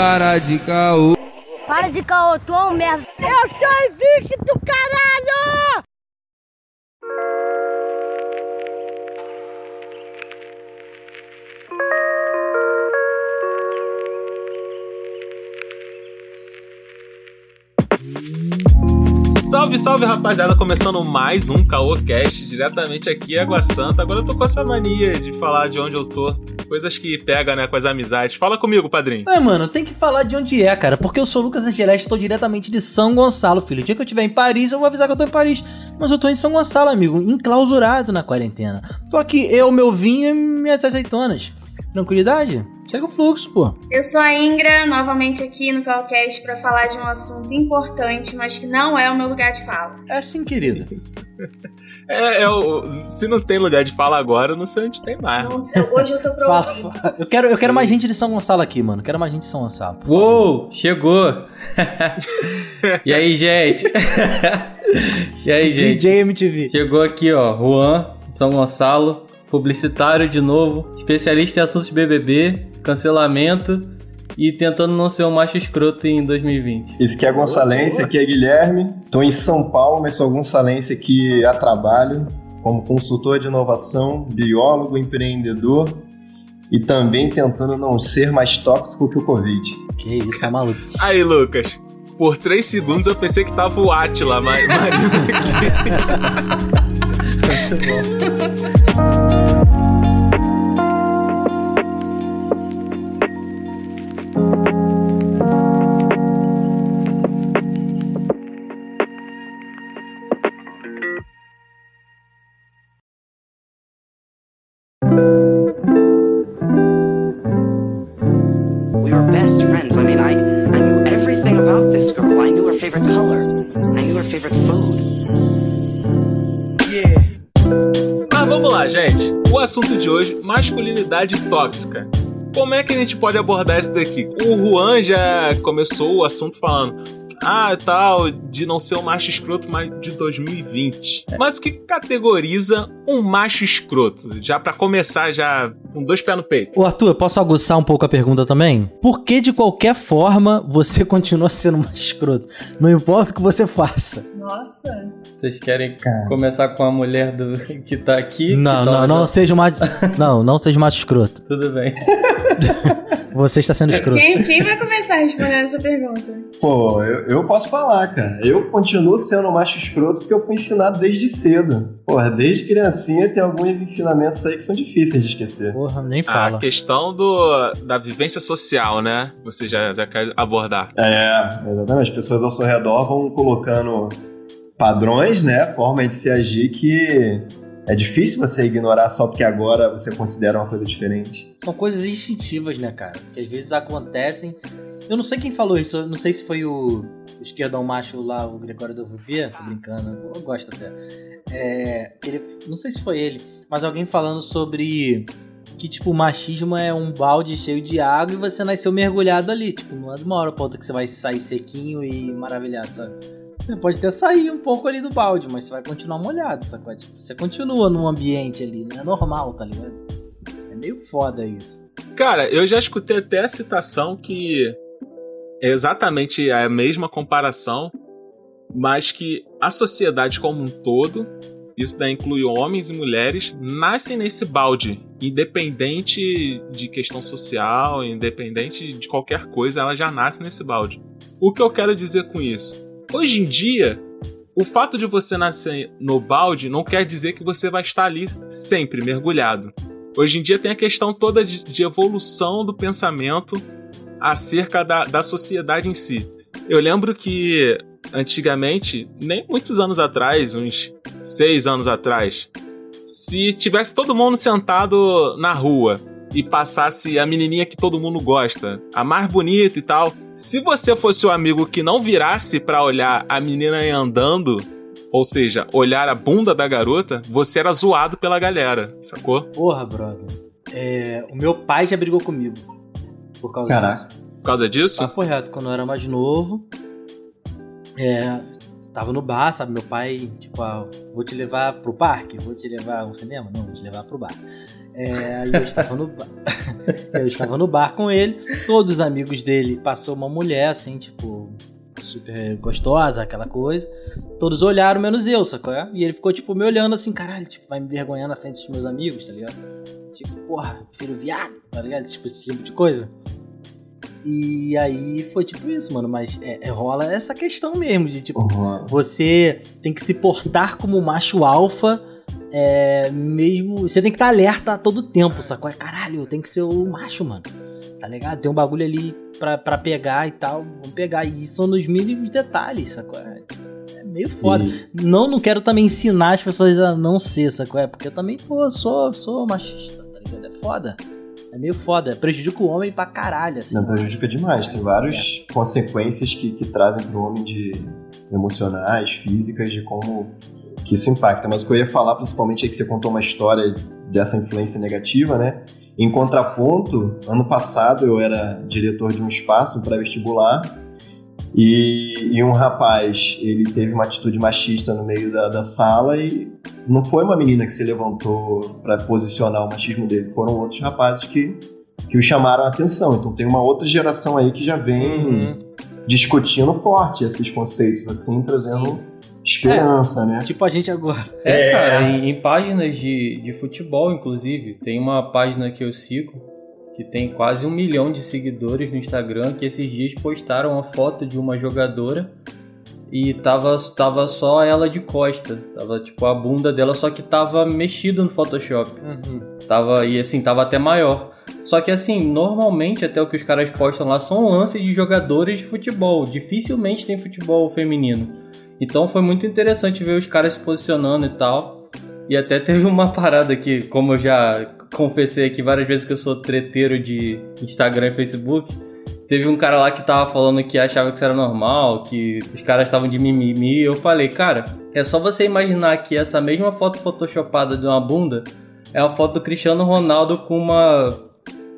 Para de caô. Para de caô, tu é um merda. Eu sou invicto, caralho! Salve, salve rapaziada, começando mais um CaoCast diretamente aqui em Água Santa. Agora eu tô com essa mania de falar de onde eu tô. Coisas que pega, né, com as amizades. Fala comigo, padrinho. É, mano, tem que falar de onde é, cara. Porque eu sou Lucas Angeleste, estou diretamente de São Gonçalo, filho. O dia que eu estiver em Paris, eu vou avisar que eu tô em Paris. Mas eu tô em São Gonçalo, amigo, enclausurado na quarentena. Tô aqui, eu, meu vinho e minhas azeitonas. Tranquilidade? Segue o fluxo, pô. Eu sou a Ingra, novamente aqui no Calcast para falar de um assunto importante, mas que não é o meu lugar de fala. É sim, querida. É, é o, se não tem lugar de fala agora, eu não sei onde tem mais. Não, eu- hoje eu tô fala. Eu quero, eu quero mais gente de São Gonçalo aqui, mano. Quero mais gente de São Gonçalo. Uou, chegou! e aí, gente? e aí, gente? DJ MTV. Chegou aqui, ó, Juan, São Gonçalo, publicitário de novo, especialista em assuntos BBB, cancelamento e tentando não ser um macho escroto em 2020. Esse aqui é Gonçalense, aqui é Guilherme. Tô em São Paulo, mas sou Gonçalense aqui a trabalho, como consultor de inovação, biólogo, empreendedor e também tentando não ser mais tóxico que o Covid. Que isso, tá maluco. Aí, Lucas. Por três segundos eu pensei que tava o Atila, mas. We assunto de hoje: masculinidade tóxica. Como é que a gente pode abordar isso daqui? O Juan já começou o assunto falando. Ah, tal, de não ser um macho escroto, mas de 2020. Mas o que categoriza um macho escroto? Já pra começar, já com dois pés no peito. Ô Arthur, eu posso aguçar um pouco a pergunta também? Por que de qualquer forma você continua sendo mais escroto? Não importa o que você faça. Nossa. Vocês querem Cara. começar com a mulher do que tá aqui? Não, não, tá- não seja mais. Não, não seja mais escroto. Tudo bem. Você está sendo escroto. Quem, quem vai começar respondendo essa pergunta? Pô, eu, eu posso falar, cara. Eu continuo sendo macho escroto porque eu fui ensinado desde cedo. Porra, desde criancinha tem alguns ensinamentos aí que são difíceis de esquecer. Porra, nem A fala. questão do, da vivência social, né? Você já, já quer abordar. É, exatamente. As pessoas ao seu redor vão colocando padrões, né? Formas de se agir que é difícil você ignorar só porque agora você considera uma coisa diferente. São coisas instintivas, né, cara? Que às vezes acontecem. Eu não sei quem falou isso, eu não sei se foi o, esquerdão macho lá, o Gregório da Ruvia, tô brincando, eu gosto até. É, ele, não sei se foi ele, mas alguém falando sobre que, tipo, machismo é um balde cheio de água e você nasceu mergulhado ali. Tipo, não é de uma hora pra outra que você vai sair sequinho e maravilhado, sabe? Você pode até sair um pouco ali do balde, mas você vai continuar molhado, sacou? Tipo, você continua num ambiente ali, não é normal, tá ligado? É meio foda isso. Cara, eu já escutei até a citação que é exatamente a mesma comparação, mas que a sociedade como um todo, isso daí inclui homens e mulheres, nascem nesse balde, independente de questão social, independente de qualquer coisa, ela já nasce nesse balde. O que eu quero dizer com isso? Hoje em dia, o fato de você nascer no balde não quer dizer que você vai estar ali sempre mergulhado. Hoje em dia tem a questão toda de, de evolução do pensamento acerca da, da sociedade em si. Eu lembro que antigamente, nem muitos anos atrás, uns seis anos atrás, se tivesse todo mundo sentado na rua e passasse a menininha que todo mundo gosta, a mais bonita e tal, se você fosse o amigo que não virasse pra olhar a menina aí andando, ou seja, olhar a bunda da garota, você era zoado pela galera, sacou? Porra, brother. É, o meu pai já brigou comigo. Por causa Caraca. disso. Por causa disso? Papo reto, quando eu era mais novo. É, tava no bar, sabe? Meu pai, tipo, ah, vou te levar pro parque, vou te levar ao cinema? Não, vou te levar pro bar. É, eu estava no bar. eu estava no bar com ele, todos os amigos dele passou uma mulher, assim, tipo, super gostosa, aquela coisa. Todos olharam, menos eu, sacou? E ele ficou, tipo, me olhando assim, caralho, tipo, vai me vergonhar na frente dos meus amigos, tá ligado? Tipo, porra, filho viado, tá ligado? Tipo, esse tipo de coisa. E aí foi tipo isso, mano. Mas é, é, rola essa questão mesmo de tipo, Uhum. você tem que se portar como macho alfa. É, mesmo. Você tem que estar alerta a todo tempo, sacou? É caralho, tem que ser o macho, mano. Tá ligado? Tem um bagulho ali pra, pra pegar e tal. Vamos pegar. E são nos mínimos detalhes, sacou? É, é meio foda. Não, não quero também ensinar as pessoas a não ser, sacou? É porque eu também, pô, sou, sou machista, tá ligado? É foda. É meio foda. Prejudica o homem pra caralho, assim. Não, prejudica demais. Tem várias consequências que, que trazem pro homem de emocionais, físicas, de como que isso impacta. Mas o que eu ia falar, principalmente, é que você contou uma história dessa influência negativa, né? Em contraponto, ano passado eu era diretor de um espaço, um pré-vestibular, e, e um rapaz, ele teve uma atitude machista no meio da, da sala e não foi uma menina que se levantou para posicionar o machismo dele, foram outros rapazes que, que o chamaram a atenção. Então tem uma outra geração aí que já vem Uhum. discutindo forte esses conceitos, assim, trazendo esperança, né? Tipo a gente agora. É, É. cara, em, em páginas de, de futebol, inclusive, tem uma página que eu sigo que tem quase um milhão de seguidores no Instagram que esses dias postaram uma foto de uma jogadora e tava, tava só ela de costa. Tava tipo a bunda dela, só que tava mexido no Photoshop. Tava, e assim, tava até maior. Só que assim, normalmente até o que os caras postam lá são lances de jogadores de futebol. Dificilmente tem futebol feminino. Então foi muito interessante ver os caras se posicionando e tal. E até teve uma parada que, como eu já confessei aqui várias vezes que eu sou treteiro de Instagram e Facebook, teve um cara lá que tava falando que achava que isso era normal, que os caras estavam de mimimi. E eu falei, cara, é só você imaginar que essa mesma foto photoshopada de uma bunda é uma foto do Cristiano Ronaldo com uma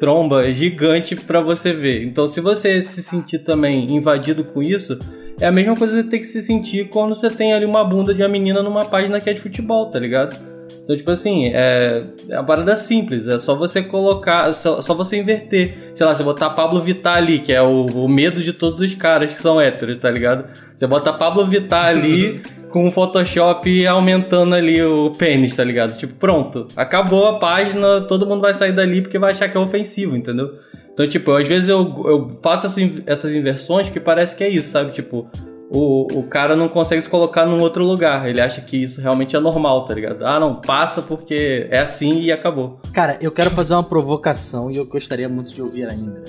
tromba gigante pra você ver. Então, se você se sentir também invadido com isso, é a mesma coisa que você tem que se sentir quando você tem ali uma bunda de uma menina numa página que é de futebol, tá ligado? Então, tipo assim, é, é uma parada simples, é só você colocar, só, só você inverter. Sei lá, você botar Pablo Vittar ali, que é o, o medo de todos os caras que são héteros, tá ligado? Você bota Pablo Vittar ali com o Photoshop aumentando ali o pênis, tá ligado? Tipo, pronto, acabou a página, todo mundo vai sair dali porque vai achar que é ofensivo, entendeu? Então, tipo, às vezes eu, eu faço essas inversões que parece que é isso, sabe? Tipo, o, o cara não consegue se colocar num outro lugar. Ele acha que isso realmente é normal, tá ligado? Ah, não, passa porque é assim e acabou. Cara, eu quero fazer uma provocação e eu gostaria muito de ouvir ainda.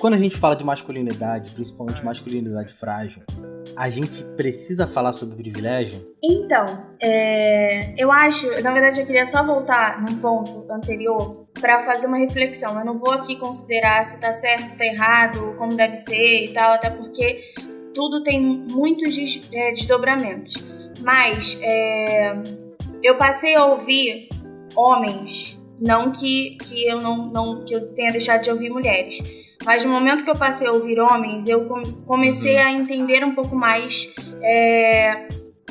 Quando a gente fala de masculinidade, principalmente masculinidade frágil, a gente precisa falar sobre privilégio? Então, é, eu acho, na verdade, eu queria só voltar num ponto anterior para fazer uma reflexão. Eu não vou aqui considerar se tá certo, se tá errado, como deve ser e tal, até porque tudo tem muitos é, desdobramentos. Mas é, eu passei a ouvir homens, não que, que eu não, não que eu tenha deixado de ouvir mulheres, mas no momento que eu passei a ouvir homens, eu com- comecei a entender um pouco mais é,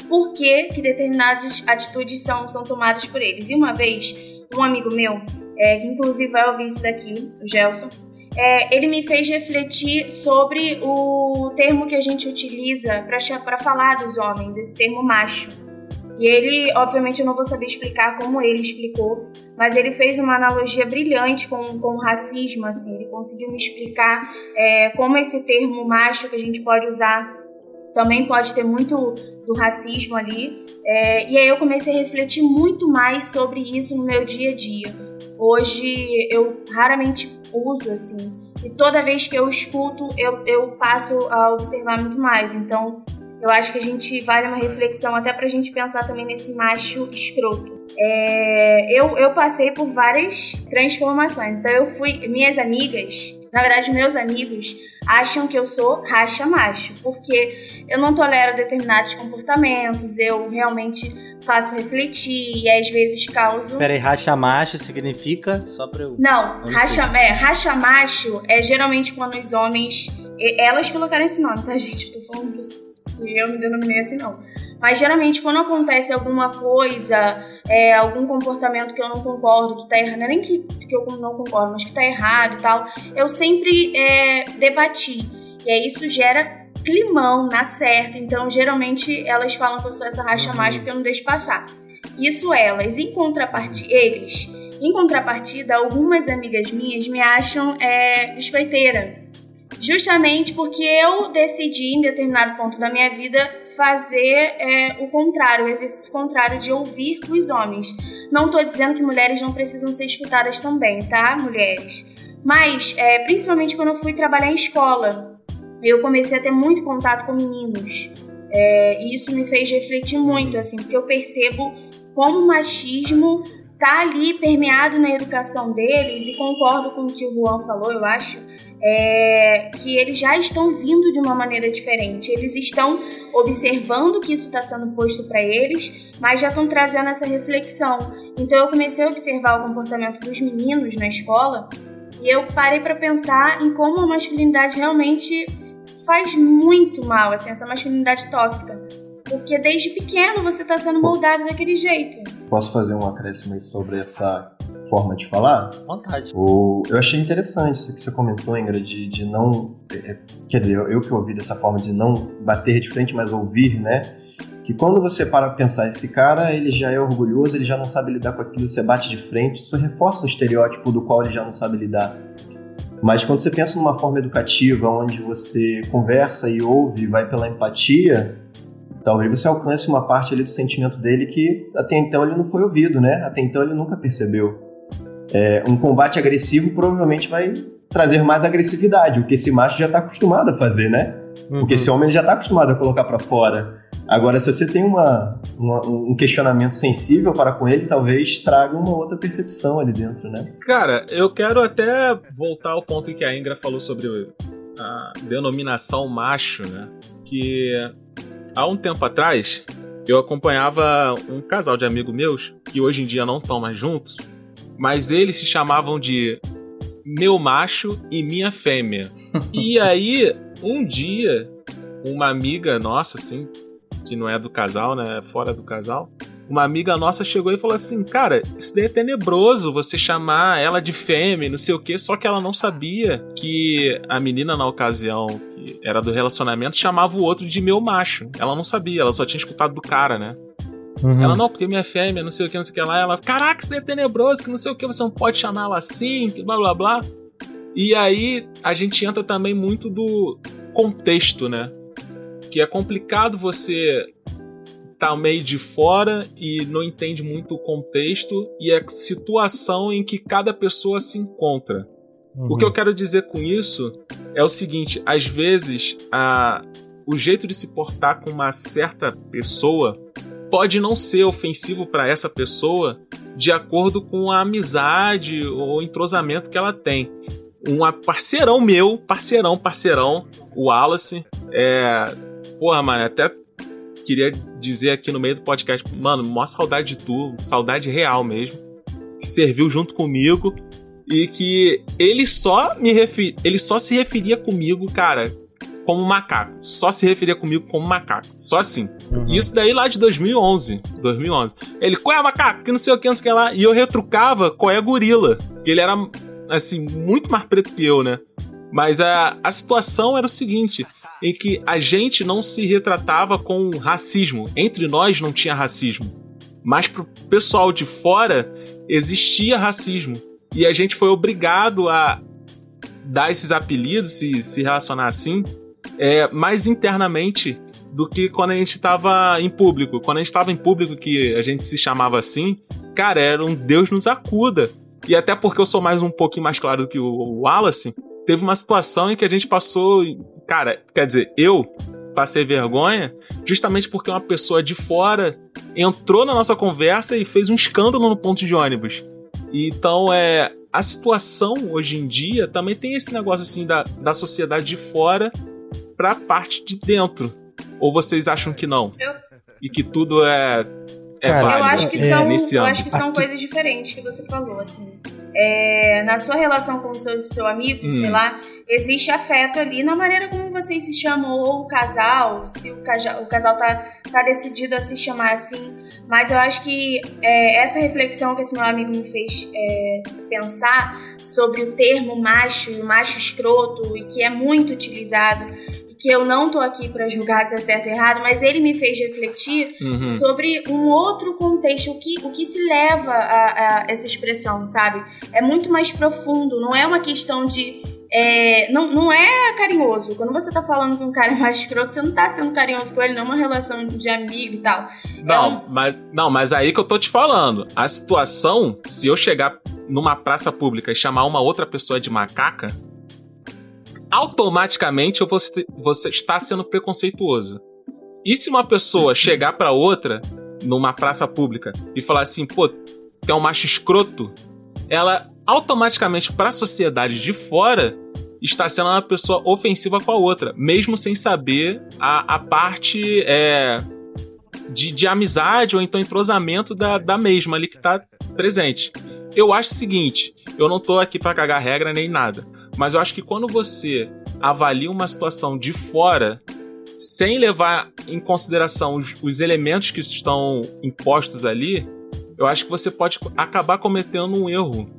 por que, que determinadas atitudes são, são tomadas por eles. E uma vez, um amigo meu, é, que inclusive vai ouvir isso daqui, o Gelson, é, ele me fez refletir sobre o termo que a gente utiliza para falar dos homens, esse termo macho. E ele, obviamente, eu não vou saber explicar como ele explicou, mas ele fez uma analogia brilhante com, com o racismo, assim. Ele conseguiu me explicar é, como esse termo macho que a gente pode usar também pode ter muito do racismo ali. É, e aí eu comecei a refletir muito mais sobre isso no meu dia a dia. Hoje eu raramente uso, assim. E toda vez que eu escuto, eu, eu passo a observar muito mais. Então, eu acho que a gente vale uma reflexão até pra gente pensar também nesse macho escroto. É, eu, eu passei por várias transformações. Então eu fui. Minhas amigas, na verdade, meus amigos, acham que eu sou racha macho, porque eu não tolero determinados comportamentos, eu realmente faço refletir e às vezes causo. Pera aí, racha macho significa só pra eu. Não, racha, é, racha macho é geralmente quando os homens Elas colocaram esse nome, tá, gente? Eu tô falando que eu me denominei assim, não. Mas geralmente, quando acontece alguma coisa, é, algum comportamento que eu não concordo, que tá errado, não é nem que, que eu não concordo, mas que tá errado e tal, eu sempre é, debati. E aí isso gera climão na certa. Então, geralmente, elas falam que eu sou essa racha mais porque eu não deixo passar. Isso elas. Em contrapartida, eles. Em contrapartida, algumas amigas minhas me acham é. Justamente porque eu decidi, em determinado ponto da minha vida, fazer é, o contrário, o exercício contrário de ouvir os homens. Não tô dizendo que mulheres não precisam ser escutadas também, tá, mulheres? Mas, é, principalmente quando eu fui trabalhar em escola, eu comecei a ter muito contato com meninos. É, e isso me fez refletir muito, assim, porque eu percebo como o machismo tá ali permeado na educação deles e concordo com o que o Juan falou, eu acho, é, que eles já estão vindo de uma maneira diferente. Eles estão observando que isso está sendo posto para eles, mas já estão trazendo essa reflexão. Então eu comecei a observar o comportamento dos meninos na escola e eu parei para pensar em como a masculinidade realmente faz muito mal, assim, essa masculinidade tóxica. Porque desde pequeno você tá sendo moldado daquele jeito. Posso fazer um acréscimo aí sobre essa forma de falar? Vontade. O, eu achei interessante isso que você comentou, Ingrid, de, de não. é, quer dizer, eu, eu que ouvi dessa forma de não bater de frente, mas ouvir, né? Que quando você para pra pensar, esse cara ele já é orgulhoso, ele já não sabe lidar com aquilo, você bate de frente, isso reforça um estereótipo do qual ele já não sabe lidar. Mas quando você pensa numa forma educativa, onde você conversa e ouve, vai pela empatia, talvez você alcance uma parte ali do sentimento dele que até então ele não foi ouvido, né? Até então ele nunca percebeu. É, um combate agressivo provavelmente vai trazer mais agressividade, o que esse macho já está acostumado a fazer, né? O que esse homem já está acostumado a colocar para fora. Agora, se você tem uma, uma- um questionamento sensível para com ele, talvez traga uma outra percepção ali dentro, né? Cara, eu quero até voltar ao ponto em que a Ingra falou sobre a denominação macho, né? Que há um tempo atrás eu acompanhava um casal de amigos meus que hoje em dia não estão mais juntos, mas eles se chamavam de meu macho e minha fêmea. e aí, um dia, uma amiga nossa, assim, que não é do casal, né? é Fora do casal, uma amiga nossa chegou e falou assim: Cara, isso daí é tenebroso você chamar ela de fêmea, não sei o quê. Só que ela não sabia que a menina, na ocasião, que era do relacionamento, chamava o outro de meu macho. Ela não sabia, ela só tinha escutado do cara, né? Uhum. Ela, não, porque minha fêmea, não sei o que, não sei o que lá. Ela, caraca, isso daí é tenebroso, que não sei o que, você não pode chamar ela assim, que blá blá blá. E aí a gente entra também muito do contexto, né? Que é complicado você tá meio de fora e não entende muito o contexto e a situação em que cada pessoa se encontra. O que eu quero dizer com isso é o seguinte: às vezes a, o jeito de se portar com uma certa pessoa pode não ser ofensivo para essa pessoa de acordo com a amizade ou entrosamento que ela tem. Um parceirão meu, parceirão, parceirão, o Wallace, é. Porra, mano, até queria dizer aqui no meio do podcast, mano, maior saudade de tu, saudade real mesmo. Que serviu junto comigo e que ele só me refer... ele só se referia comigo, cara, como macaco. Só se referia comigo como macaco. Só assim. E Isso daí lá de 2011. 2011. Ele, qual é macaco? Que não sei o que, não sei o que lá. E eu retrucava qual é gorila. Que ele era, assim, muito mais preto que eu, né? Mas a, a situação era o seguinte: em que a gente não se retratava com racismo. Entre nós não tinha racismo. Mas pro pessoal de fora existia racismo. E a gente foi obrigado a dar esses apelidos, se, se relacionar assim, é, mais internamente do que quando a gente estava em público. Quando a gente estava em público, que a gente se chamava assim, cara, era um Deus nos acuda. E até porque eu sou mais um pouquinho mais claro do que o Wallace, teve uma situação em que a gente passou. Cara, quer dizer, eu passei vergonha justamente porque uma pessoa de fora entrou na nossa conversa e fez um escândalo no ponto de ônibus. Então, é. A situação hoje em dia também tem esse negócio assim da, da sociedade de fora pra parte de dentro. Ou vocês acham que não? Eu- E que tudo é. É Cara, Eu válido acho que é, são, eu acho que são coisas diferentes que você falou, assim. É, na sua relação com o seu, seu amigo, Hum. sei lá, existe afeto ali na maneira como vocês se chamam, ou o casal, se o, caja, o casal tá, tá decidido a se chamar assim. Mas eu acho que é, essa reflexão que esse meu amigo me fez é, pensar sobre o termo macho e o macho escroto, e que é muito utilizado, que eu não tô aqui para julgar se é certo ou errado, mas ele me fez refletir Uhum. sobre um outro contexto, o que, o que se leva a, a essa expressão, sabe? É muito mais profundo, não é uma questão de. é, não, não é carinhoso. Quando você tá falando com um cara mais escroto, você não tá sendo carinhoso com ele, não é uma relação de amigo e tal. Não, mas não, mas aí que eu tô te falando. A situação, se eu chegar numa praça pública e chamar uma outra pessoa de macaca, automaticamente você está sendo preconceituoso. E se uma pessoa chegar pra outra numa praça pública e falar assim, pô, tu é um macho escroto, ela automaticamente pra sociedade de fora está sendo uma pessoa ofensiva com a outra, mesmo sem saber a, a parte é, de, de amizade ou então entrosamento da, da mesma ali que tá presente. Eu acho o seguinte, eu não tô aqui pra cagar regra nem nada, mas eu acho que quando você avalia uma situação de fora, sem levar em consideração os, os elementos que estão impostos ali, eu acho que você pode acabar cometendo um erro.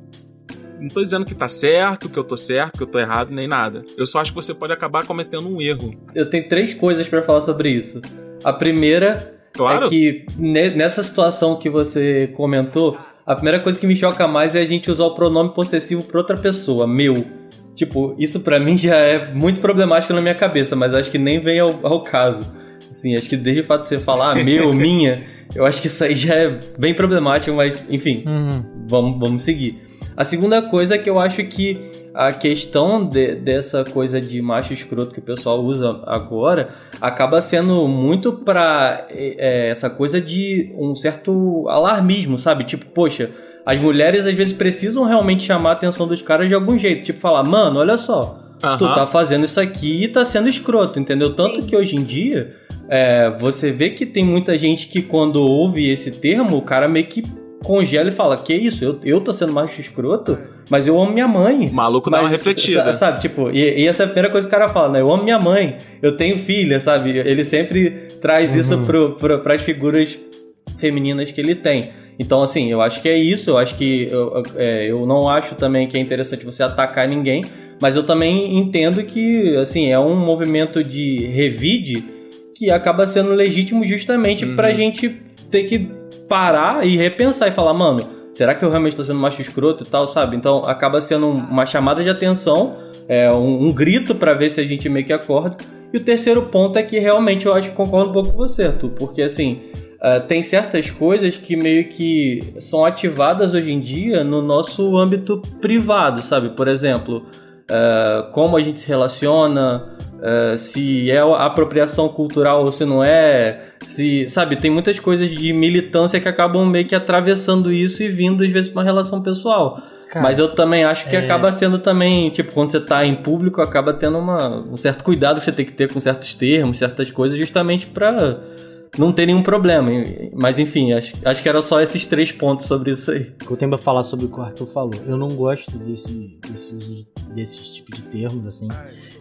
Não tô dizendo que tá certo, que eu tô certo, que eu tô errado, nem nada. Eu só acho que você pode acabar cometendo um erro. Eu tenho três coisas pra falar sobre isso. A primeira Claro? é que ne- nessa situação que você comentou, a primeira coisa que me choca mais é a gente usar o pronome possessivo pra outra pessoa, meu. Tipo, isso pra mim já é muito problemático na minha cabeça, mas acho que nem vem ao, ao caso. Assim, acho que desde o fato de você falar meu, minha, eu acho que isso aí já é bem problemático, mas enfim, vamos, vamos seguir. A segunda coisa é que eu acho que a questão de- dessa coisa de macho escroto que o pessoal usa agora acaba sendo muito pra é, essa coisa de um certo alarmismo, sabe? Tipo, poxa, as mulheres às vezes precisam realmente chamar a atenção dos caras de algum jeito. Tipo, falar, mano, olha só, tu Aham. tá fazendo isso aqui e tá sendo escroto, entendeu? Tanto Sim. que hoje em dia é, você vê que tem muita gente que quando ouve esse termo, o cara meio que congela e fala, que isso, eu, eu tô sendo macho escroto, mas eu amo minha mãe. O maluco dá uma Mas, refletida. sa- Sabe, tipo, e, e essa é a primeira coisa que o cara fala, né? Eu amo minha mãe, eu tenho filha, sabe? Ele sempre traz isso pro, pro, pras figuras femininas que ele tem. Então, assim, eu acho que é isso. Eu acho que. Eu, é, eu não acho também que é interessante você atacar ninguém, mas eu também entendo que, assim, é um movimento de revide que acaba sendo legítimo justamente Uhum. pra gente ter que parar e repensar e falar, mano, será que eu realmente tô sendo macho escroto e tal, sabe? Então acaba sendo um- uma chamada de atenção, é, um, um grito pra ver se a gente meio que acorda. E o terceiro ponto é que realmente eu acho que concordo um pouco com você, Arthur, porque assim, ah, tem certas coisas que meio que são ativadas hoje em dia no nosso âmbito privado, sabe? Por exemplo, ah, como a gente se relaciona, ah, se é apropriação cultural ou se não é, se, sabe, tem muitas coisas de militância que acabam meio que atravessando isso e vindo às vezes pra uma relação pessoal. Cara, Mas eu também acho que é- acaba sendo também, tipo, quando você tá em público, acaba tendo uma, um certo cuidado que você tem que ter com certos termos, certas coisas, justamente pra não ter nenhum problema. Mas enfim, acho, acho que era só esses três pontos sobre isso aí. O que eu tenho pra falar sobre o que o Arthur falou. Eu não gosto desse, desse tipos de termos, assim.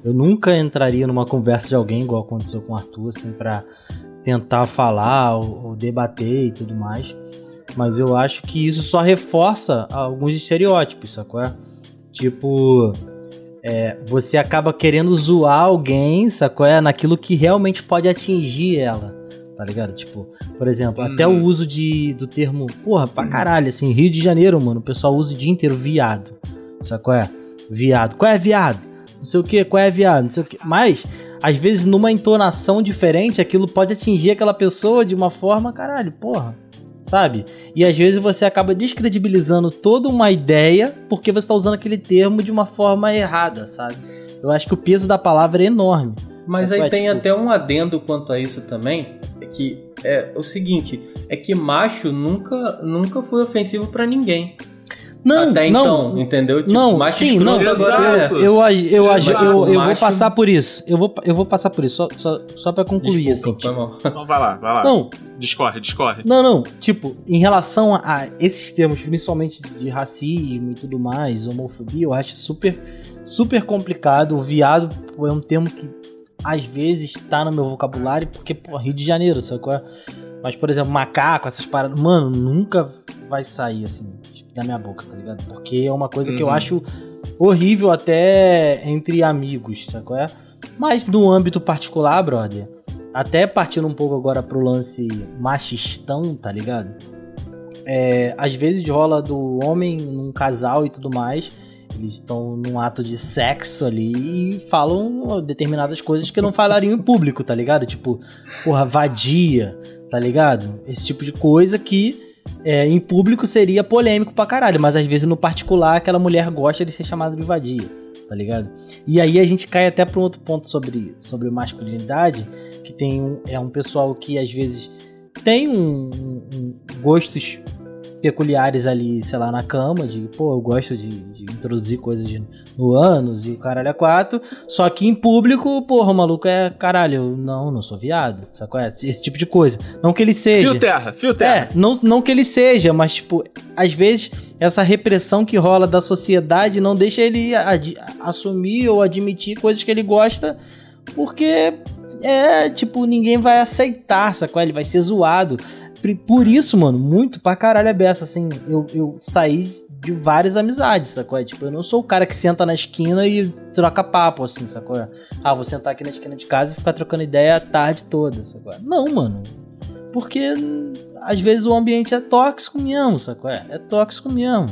Eu nunca entraria numa conversa de alguém, igual aconteceu com o Arthur, assim, pra tentar falar ou, ou debater e tudo mais. Mas eu acho que isso só reforça alguns estereótipos, sacou? Tipo, é, você acaba querendo zoar alguém, sacou? É, naquilo que realmente pode atingir ela, tá ligado? Tipo, por exemplo, até o Uhum. uso de, do termo, porra, pra caralho, assim, Rio de Janeiro, mano, o pessoal usa o dia inteiro viado, sacou? É, viado. Qual é viado? Não sei o que, qual é viado? Não sei o que. Mas, às vezes, numa entonação diferente, aquilo pode atingir aquela pessoa de uma forma, caralho, porra. Sabe? E às vezes você acaba descredibilizando toda uma ideia porque você tá usando aquele termo de uma forma errada, sabe? Eu acho que o peso da palavra é enorme. Mas Sacou? aí É, tem tipo- até um adendo quanto a isso também, é que é o seguinte, é que macho nunca, nunca foi ofensivo pra ninguém. Não, até não, então, entendeu? Tipo, não, macho sim, não, Exato. é. Eu, eu, agi- Exato, eu, eu vou passar por isso. Eu vou, eu vou passar por isso, só, só, só pra concluir, Desculpa, assim. mal. Então vai lá, vai lá. Não, Discorre, discorre. Não, não. Tipo, em relação a, esses termos, principalmente de racismo e tudo mais, homofobia, eu acho super super complicado. O viado é um termo que às vezes tá no meu vocabulário, porque, pô, Rio de Janeiro, sabe qual é? Mas, por exemplo, macaco, essas paradas, mano, nunca vai sair assim da minha boca, tá ligado? Porque é uma coisa que eu Uhum. acho horrível até entre amigos, sabe qual é? Mas no âmbito particular, brother, até partindo um pouco agora pro lance machistão, tá ligado? É, às vezes rola do homem num casal e tudo mais. Eles estão num ato de sexo ali e falam determinadas coisas que não falariam em público, tá ligado? Tipo, porra, vadia, tá ligado? Esse tipo de coisa que é, em público seria polêmico pra caralho, mas às vezes no particular aquela mulher gosta de ser chamada de vadia, tá ligado? E aí a gente cai até pra um outro ponto sobre, sobre masculinidade, que tem um, é um pessoal que às vezes tem um, um- um gostos peculiares ali, sei lá, na cama, de pô, eu gosto de, de introduzir coisas de, no ânus e o caralho é quatro, só que em público, porra, o maluco é caralho, não, não sou viado, sacou? É, Esse tipo de coisa. Não que ele seja. Fio terra, fio terra. É, não, não que ele seja, mas, tipo, às vezes essa repressão que rola da sociedade não deixa ele assumir ou admitir coisas que ele gosta, porque é, tipo, ninguém vai aceitar, sacou? Ele vai ser zoado. Por isso, mano, muito pra caralho é beça, assim, eu, eu saí de várias amizades, sacou? Tipo, eu não sou o cara que senta na esquina e troca papo, assim, sacou? Ah, vou sentar aqui na esquina de casa e ficar trocando ideia a tarde toda, sacou? Não, mano. Porque às vezes o ambiente é tóxico mesmo, sacou? É tóxico mesmo.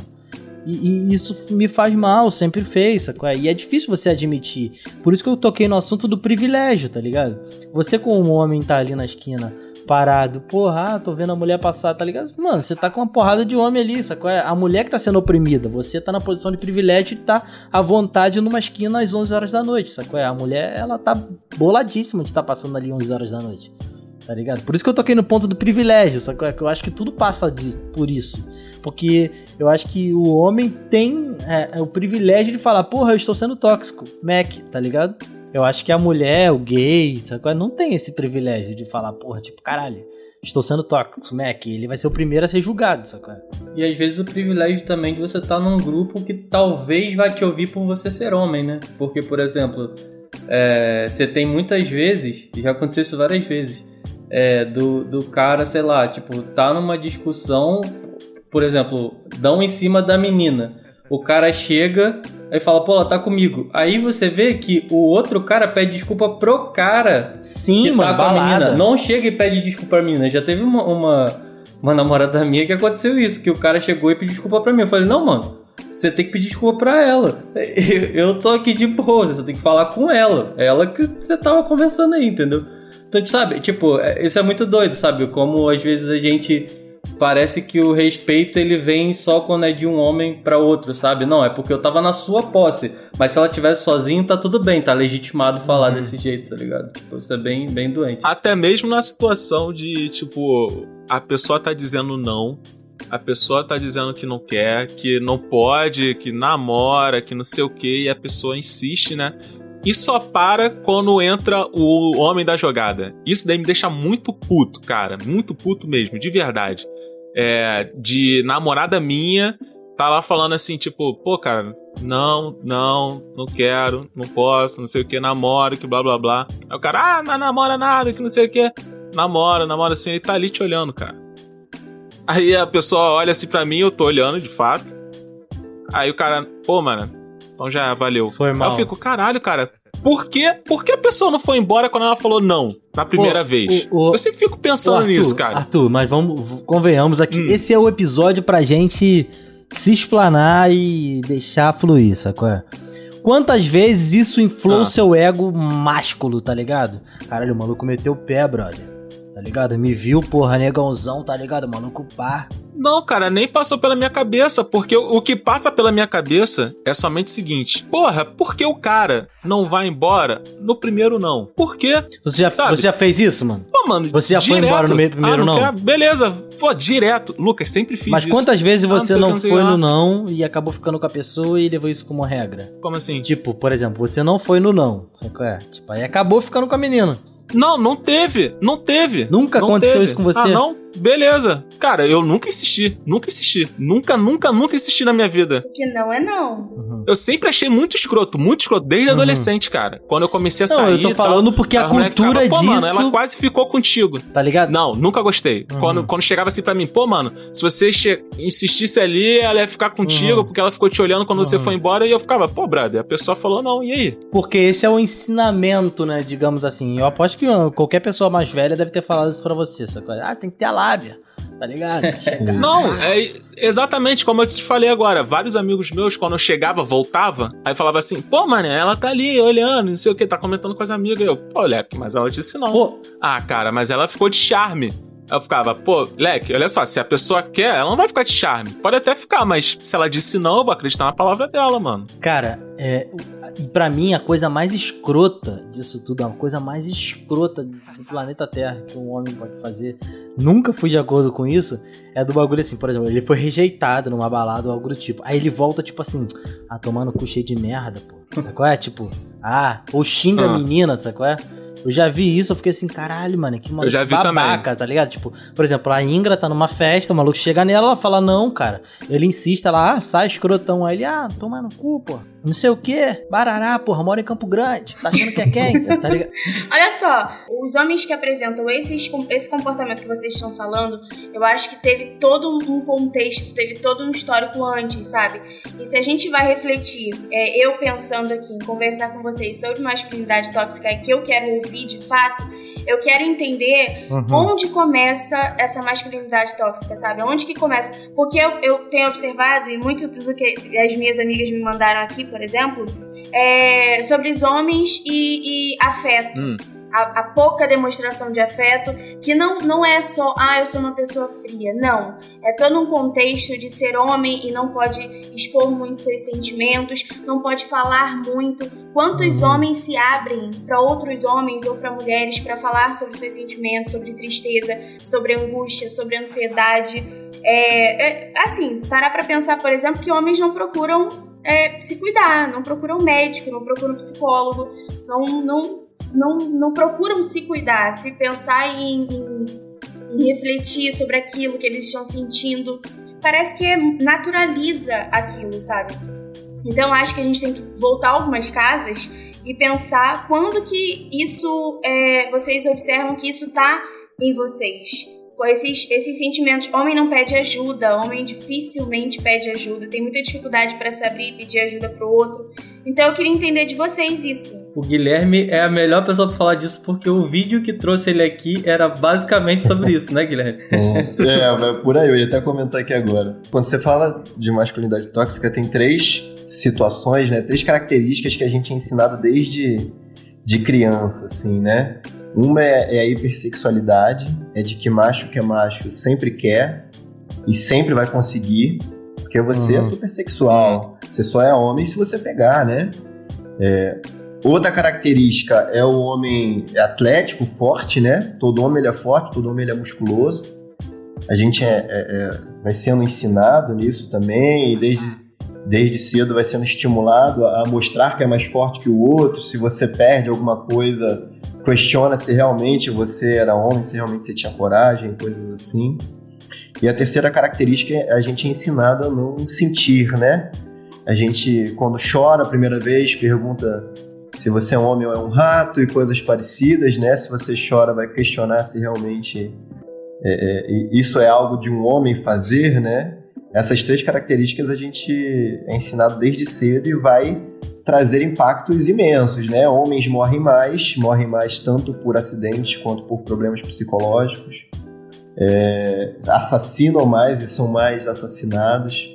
E, e isso me faz mal, sempre fez, sacou? E é difícil você admitir. Por isso que eu toquei no assunto do privilégio, tá ligado? Você, como homem, tá ali na esquina parado, porra, ah, tô vendo a mulher passar, tá ligado? Mano, você tá com uma porrada de homem ali, sacou? É a mulher que tá sendo oprimida, você tá na posição de privilégio de tá à vontade numa esquina às 11 horas da noite, sacou? É, A mulher, ela tá boladíssima de estar passando ali 11 horas da noite tá ligado? Por isso que eu toquei no ponto do privilégio, sacou? É que eu acho que tudo passa de, por isso. Porque eu acho que o homem tem é o privilégio de falar, porra, eu estou sendo tóxico, Mac, tá ligado? Eu acho que a mulher, o gay, sacou? Não tem esse privilégio de falar, porra, tipo, caralho, estou sendo tóxico, Mac. Ele vai ser o primeiro a ser julgado, sacou? E às vezes o privilégio também de você estar num grupo que talvez vai te ouvir por você ser homem, né? Porque, por exemplo, é, você tem muitas vezes, e já aconteceu isso várias vezes, é, do, do cara, sei lá, tipo, tá numa discussão, por exemplo, dão em cima da menina. O cara chega aí fala, pô, ela tá comigo. Aí você vê que o outro cara pede desculpa pro cara Sim, que mano, tá com a balada. menina. Não chega e pede desculpa pra menina. Já teve uma, uma, uma namorada minha que aconteceu isso, que o cara chegou e pediu desculpa pra mim. Eu falei, não, mano, você tem que pedir desculpa pra ela. Eu, eu tô aqui de boa, você tem que falar com ela. É ela que você tava conversando aí, entendeu? Então, sabe, tipo, é- isso é muito doido, sabe? Como às vezes a gente parece que o respeito ele vem só quando é de um homem pra outro, sabe? Não, é porque eu tava na sua posse. Mas se ela tivesse sozinho, tá tudo bem, tá legitimado falar desse jeito, tá ligado? Tipo, isso é bem, bem doente. Até mesmo na situação de, tipo, a pessoa tá dizendo não, a pessoa tá dizendo que não quer, que não pode, que namora, que não sei o que, e a pessoa insiste, né? E só para quando entra o homem da jogada. Isso daí me deixa muito puto, cara. Muito puto mesmo, de verdade. É, de namorada minha tá lá falando assim, tipo, pô, cara, não, não, não quero, não posso, não sei o que, namoro, que blá blá blá. Aí o cara, ah, não namora nada, que não sei o que. Namora, namora assim, ele tá ali te olhando, cara. Aí a pessoa olha assim pra mim, eu tô olhando de fato. Aí o cara, pô, mano, então já valeu. Foi Aí mal. eu fico, caralho, cara, por que, por que a pessoa não foi embora quando ela falou não na primeira Pô, vez? o- o- eu sempre fico pensando Arthur, nisso, cara. Arthur, mas vamos, convenhamos aqui. Hum. Esse é o episódio pra gente se explanar e deixar fluir, sacou? Quantas vezes isso inflou Ah. o seu ego másculo, tá ligado? Caralho, o maluco meteu o pé, brother. Tá ligado? Me viu, porra, negãozão, tá ligado? Maluco pá. Não, cara, nem passou pela minha cabeça, porque o que passa pela minha cabeça é somente o seguinte: porra, por que o cara não vai embora no primeiro não? Por quê? Você já, Sabe? você já fez isso, mano? Pô, mano, Você já foi embora no meio do primeiro ah, não? não? Beleza, pô, direto. Lucas, sempre fiz Mas isso. quantas vezes Ah, você que, não não foi no não e acabou ficando com a pessoa e levou isso como regra? Como assim? Tipo, por exemplo, você não foi no não, sabe qual é? Tipo, aí acabou ficando com a menina. Não, não teve. Não teve. Nunca Não aconteceu teve. isso com você? Ah, não? Beleza. Cara, eu nunca insisti. Nunca insisti. Nunca, nunca, nunca insisti na minha vida. Que não é não. Uhum. Eu sempre achei muito escroto, muito escroto, desde adolescente, cara. Quando eu comecei a Não, sair. eu tô tal, falando porque a cultura ficavam, Pô, mano, disso- ela quase ficou contigo. Tá ligado? Não, nunca gostei. Quando, quando chegava assim pra mim, pô, mano, se você insistisse ali, ela ia ficar contigo, porque ela ficou te olhando quando você foi embora, e eu ficava, pô, brother, a pessoa falou não, e aí? Porque esse é o ensinamento, né? Digamos assim. Eu aposto que qualquer pessoa mais velha deve ter falado isso pra você. Sacou? Ah, tem que ter a lábia. Tá ligado? Chegar. Não, é exatamente como eu te falei agora. Vários amigos meus, quando eu chegava, voltava, aí falava assim, pô, mano, ela tá ali olhando, não sei o que, tá comentando com as amigas. Eu, pô, Leque, mas ela disse não. Pô, Ah, cara, mas ela ficou de charme. Eu ficava, pô, Leque, olha só, se a pessoa quer, ela não vai ficar de charme. Pode até ficar, mas se ela disse não, eu vou acreditar na palavra dela, mano. Cara, é, e pra mim a coisa mais escrota disso tudo, a coisa mais escrota do planeta Terra que um homem pode fazer, nunca fui de acordo com isso, é do bagulho assim, por exemplo, ele foi rejeitado numa balada ou algo do tipo. Aí ele volta tipo assim, ah, tomando cu cheio de merda, pô. Sabe qual é? Tipo, ah, ou xinga a Ah. menina, sabe qual é? Eu já vi isso, eu fiquei assim, caralho, mano, que maluco já vi babaca, tá ligado? Tipo, por exemplo, a Ingra tá numa festa, o maluco chega nela, ela fala, não, cara. Ele insiste, ela, ah, sai escrotão. Aí ele, ah, toma no cu, pô. Não sei o quê. Barará, porra, mora em Campo Grande. Tá achando que é quem? tá ligado? Olha só, os homens que apresentam esses, esse comportamento que vocês estão falando, eu acho que teve todo um contexto, teve todo um histórico antes, sabe? E se a gente vai refletir, é, eu pensando aqui em conversar com vocês sobre masculinidade tóxica que eu quero ouvir de fato, eu quero entender onde começa essa masculinidade tóxica, sabe? Onde que começa? Porque eu, eu tenho observado, e muito do que as minhas amigas me mandaram aqui, por exemplo, é sobre os homens e, e afeto. Hum. A, a pouca demonstração de afeto, que não, não é só, ah, eu sou uma pessoa fria. Não. É todo um contexto de ser homem e não pode expor muito seus sentimentos, não pode falar muito. Quantos homens se abrem para outros homens ou para mulheres para falar sobre seus sentimentos, sobre tristeza, sobre angústia, sobre ansiedade? É, é, assim, parar para pensar, por exemplo, que homens não procuram é, se cuidar, não procuram médico, não procuram psicólogo, não, não, não, não procuram se cuidar, se pensar em, em, em refletir sobre aquilo que eles estão sentindo. Parece que é, naturaliza aquilo, sabe? Então acho que a gente tem que voltar algumas casas e pensar quando que isso é, vocês observam que isso tá em vocês. Com esses, esses sentimentos, homem não pede ajuda, homem dificilmente pede ajuda, tem muita dificuldade para se abrir e pedir ajuda pro outro. Então eu queria entender de vocês isso. O Guilherme é a melhor pessoa pra falar disso, porque o vídeo que trouxe ele aqui era basicamente sobre isso, né, Guilherme? É, vai por aí, eu ia até comentar aqui agora. Quando você fala de masculinidade tóxica, tem três situações, né? Três características que a gente é ensinado desde de criança, assim, né? Uma é, é a hipersexualidade, é de que macho que é macho sempre quer e sempre vai conseguir, porque você é Uhum. super sexual, você só é homem se você pegar, né? É, Outra característica é o homem atlético, forte, né? Todo homem ele é forte, todo homem ele é musculoso. A gente é, é- é- vai sendo ensinado nisso também, e desde, desde cedo vai sendo estimulado a mostrar que é mais forte que o outro. Se você perde alguma coisa, questiona se realmente você era homem, se realmente você tinha coragem, coisas assim. E a terceira característica é a gente é ensinado a não sentir, né? A gente, quando chora a primeira vez, pergunta se você é um homem ou é um rato e coisas parecidas, né? Se você chora, vai questionar se realmente é, é, isso é algo de um homem fazer, né? Essas três características a gente é ensinado desde cedo e vai trazer impactos imensos, né? Homens morrem mais, morrem mais tanto por acidentes quanto por problemas psicológicos. É, assassinam mais e são mais assassinados.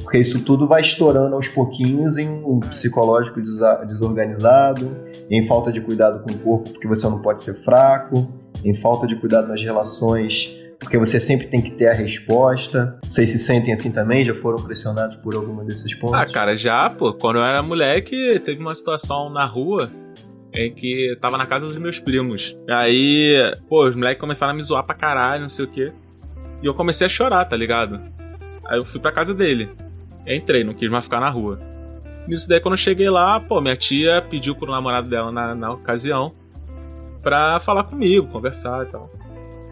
Porque isso tudo vai estourando aos pouquinhos em um psicológico desorganizado, em falta de cuidado com o corpo, porque você não pode ser fraco, em falta de cuidado nas relações, porque você sempre tem que ter a resposta. Vocês se sentem assim também? Já foram pressionados por algum desses pontos? Ah, cara, já, pô, quando eu era moleque, teve uma situação na rua em que tava na casa dos meus primos. Aí, pô, os moleques começaram a me zoar pra caralho, não sei o quê. E eu comecei a chorar, tá ligado? Aí eu fui pra casa dele. Entrei, não quis mais ficar na rua. Nisso daí, quando eu cheguei lá, pô, minha tia pediu pro namorado dela na, na ocasião pra falar comigo, conversar e tal.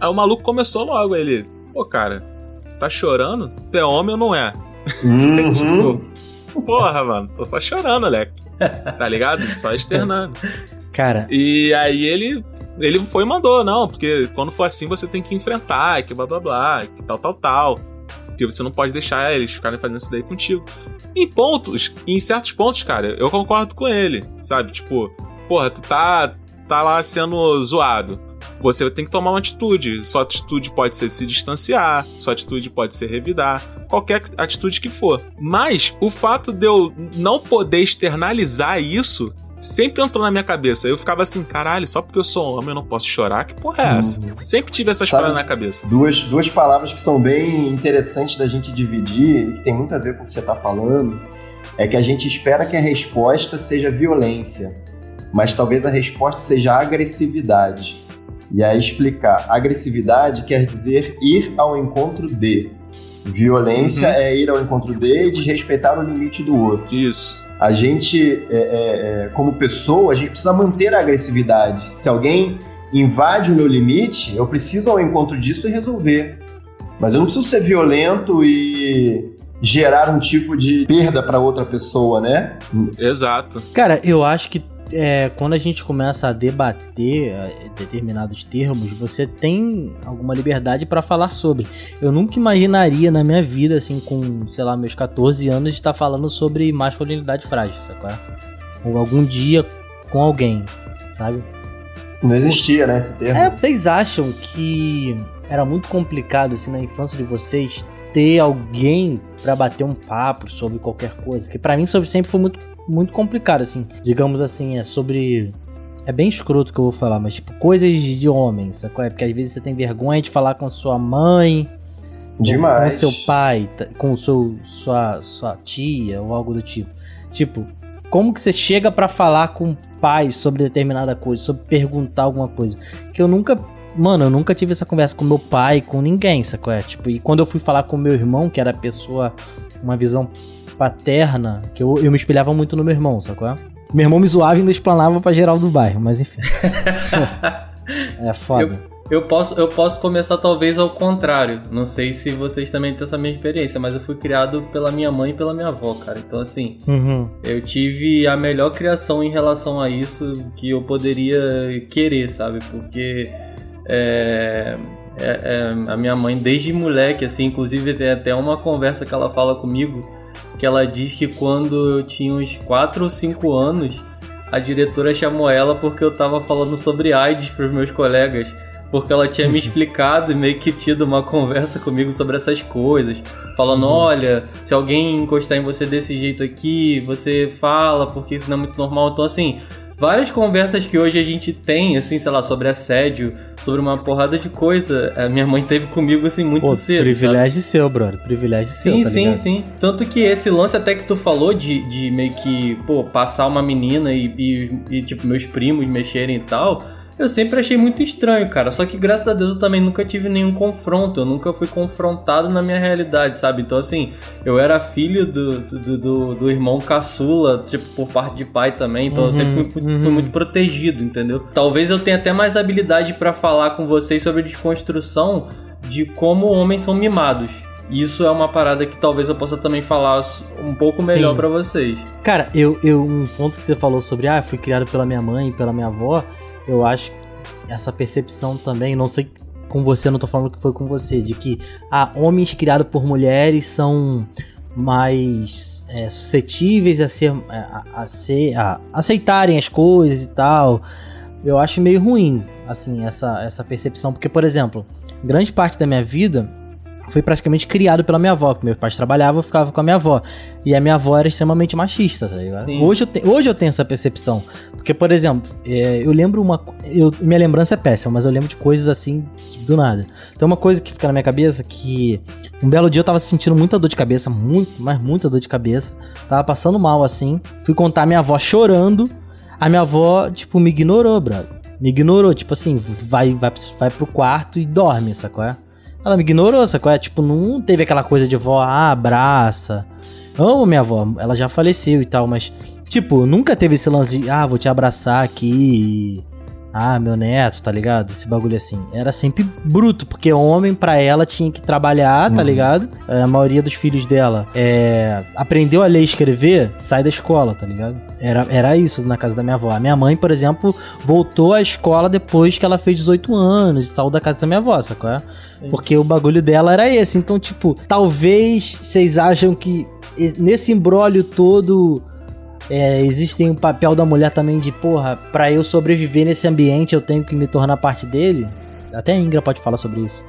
Aí o maluco começou logo, ele, pô, cara, tá chorando? Tu é homem ou não é? Uhum. Tipo, Porra, mano, tô só chorando, Alec. Tá ligado? Só externando. Cara, E aí ele ele foi e mandou, não, porque quando for assim você tem que enfrentar, que blá blá blá, que tal, tal, tal. Porque você não pode deixar eles ficarem fazendo isso daí contigo. Em pontos, em certos pontos, cara, eu concordo com ele, sabe? Tipo, porra, tu tá, tá lá sendo zoado. Você tem que tomar uma atitude. Sua atitude pode ser se distanciar, sua atitude pode ser revidar, qualquer atitude que for. Mas o fato de eu não poder externalizar isso sempre entrou na minha cabeça. Eu ficava assim, caralho, só porque eu sou homem eu não posso chorar? Que porra é essa? Sempre tive essas paradas na cabeça. Duas, duas palavras que são bem interessantes da gente dividir e que tem muito a ver com o que você está falando é que a gente espera que a resposta seja violência, mas talvez a resposta seja agressividade. E aí explicar. Agressividade quer dizer ir ao encontro de. Violência Uhum. é ir ao encontro de e desrespeitar o limite do outro. Isso. A gente, é, é, é, como pessoa, a gente precisa manter a agressividade. Se alguém invade o meu limite, eu preciso ir ao encontro disso e resolver. Mas eu não preciso ser violento e gerar um tipo de perda para outra pessoa, né? Exato. Cara, eu acho que é, quando a gente começa a debater é, determinados termos, você tem alguma liberdade pra falar sobre. Eu nunca imaginaria na minha vida, assim, com, sei lá, meus 14 anos, estar falando sobre masculinidade frágil, sabe? Ou algum dia com alguém, sabe? Não existia, né, esse termo. É, vocês acham que era muito complicado, assim, na infância de vocês, ter alguém pra bater um papo sobre qualquer coisa? Que pra mim sempre foi muito, muito complicado, assim. Digamos assim, é sobre. É bem escroto que eu vou falar, mas tipo, coisas de homem, sacou? É porque às vezes você tem vergonha de falar com sua mãe, Demais. com seu pai, tá- com o seu, sua, sua tia ou algo do tipo. Tipo, como que você chega pra falar com o pai sobre determinada coisa, sobre perguntar alguma coisa? Que eu nunca. Mano, eu nunca tive essa conversa com meu pai, com ninguém, sacou? É, tipo, e quando eu fui falar com meu irmão, que era a pessoa, uma visão paterna, que eu, eu me espelhava muito no meu irmão, sacou? Meu irmão me zoava e ainda explanava pra geral do bairro, mas enfim. é foda. Eu posso, eu posso começar talvez ao contrário. Não sei se vocês também têm essa mesma experiência, mas eu fui criado pela minha mãe e pela minha avó, cara. Então, assim, Uhum. eu tive a melhor criação em relação a isso que eu poderia querer, sabe? Porque é, é- é, a minha mãe, desde moleque, assim, inclusive tem até uma conversa que ela fala comigo, que ela diz que quando eu tinha uns 4 ou 5 anos, a diretora chamou ela porque eu tava falando sobre AIDS pros meus colegas. Porque ela tinha me explicado e meio que tido uma conversa comigo sobre essas coisas. Falando, olha, se alguém encostar em você desse jeito aqui, você fala, porque isso não é muito normal. Então, assim, várias conversas que hoje a gente tem, assim, sei lá, sobre assédio, sobre uma porrada de coisa, a minha mãe teve comigo, assim, muito Pô, cedo. sabe? privilégio seu, brother. Privilégio seu, Sim, tá sim, sim. Tanto que esse lance até que tu falou de, de meio que, pô, passar uma menina e, e, e, tipo, meus primos mexerem e tal, eu sempre achei muito estranho, cara. Só que graças a Deus eu também nunca tive nenhum confronto, eu nunca fui confrontado na minha realidade, sabe? Então, assim, eu era filho do, do, do, do irmão caçula, tipo, por parte de pai também, então eu Uhum, sempre fui, fui uhum. muito protegido, entendeu? Talvez eu tenha até mais habilidade pra falar com vocês sobre desconstrução de como homens são mimados. Isso é uma parada que talvez eu possa também falar um pouco melhor pra vocês. Cara, eu, eu, um ponto que você falou sobre, ah, fui criado pela minha mãe e pela minha avó, eu acho essa percepção também, não sei com você, não tô falando que foi com você, de que ah, homens criados por mulheres são mais é, suscetíveis a ser, a, a ser a aceitarem as coisas e tal. Eu acho meio ruim, assim, essa, essa percepção, porque, por exemplo, grande parte da minha vida foi praticamente criado pela minha avó, que meus pais trabalhavam, eu ficava com a minha avó. E a minha avó era extremamente machista, tá ligado? Sim. Hoje eu, te- hoje eu tenho essa percepção. Porque, por exemplo, é, eu lembro uma. Eu, minha lembrança é péssima, mas eu lembro de coisas assim, do nada. Então, uma coisa que fica na minha cabeça que. Um belo dia eu tava sentindo muita dor de cabeça, muito, mas muita dor de cabeça. Tava passando mal assim. Fui contar a minha avó chorando. A minha avó, tipo, me ignorou, brother. Me ignorou, tipo assim, vai, vai, vai pro quarto e dorme, sacou? É? Ela me ignorou, sacou? É? Tipo, não teve aquela coisa de vó, ah, abraça. Amo minha avó, ela já faleceu e tal, mas, tipo, nunca teve esse lance de, ah, vou te abraçar aqui ah, meu neto, tá ligado? Esse bagulho assim. Era sempre bruto, porque homem pra ela tinha que trabalhar, tá Uhum. ligado? A maioria dos filhos dela é, aprendeu a ler e escrever, sai da escola, tá ligado? Era, era isso na casa da minha avó. A minha mãe, por exemplo, voltou à escola depois que ela fez 18 anos e saiu da casa da minha avó, sacou? é? Porque o bagulho dela era esse. Então, tipo, talvez vocês acham que nesse imbróglio todo é, existe um papel da mulher também de, porra, pra eu sobreviver nesse ambiente eu tenho que me tornar parte dele? Até a Ingra pode falar sobre isso.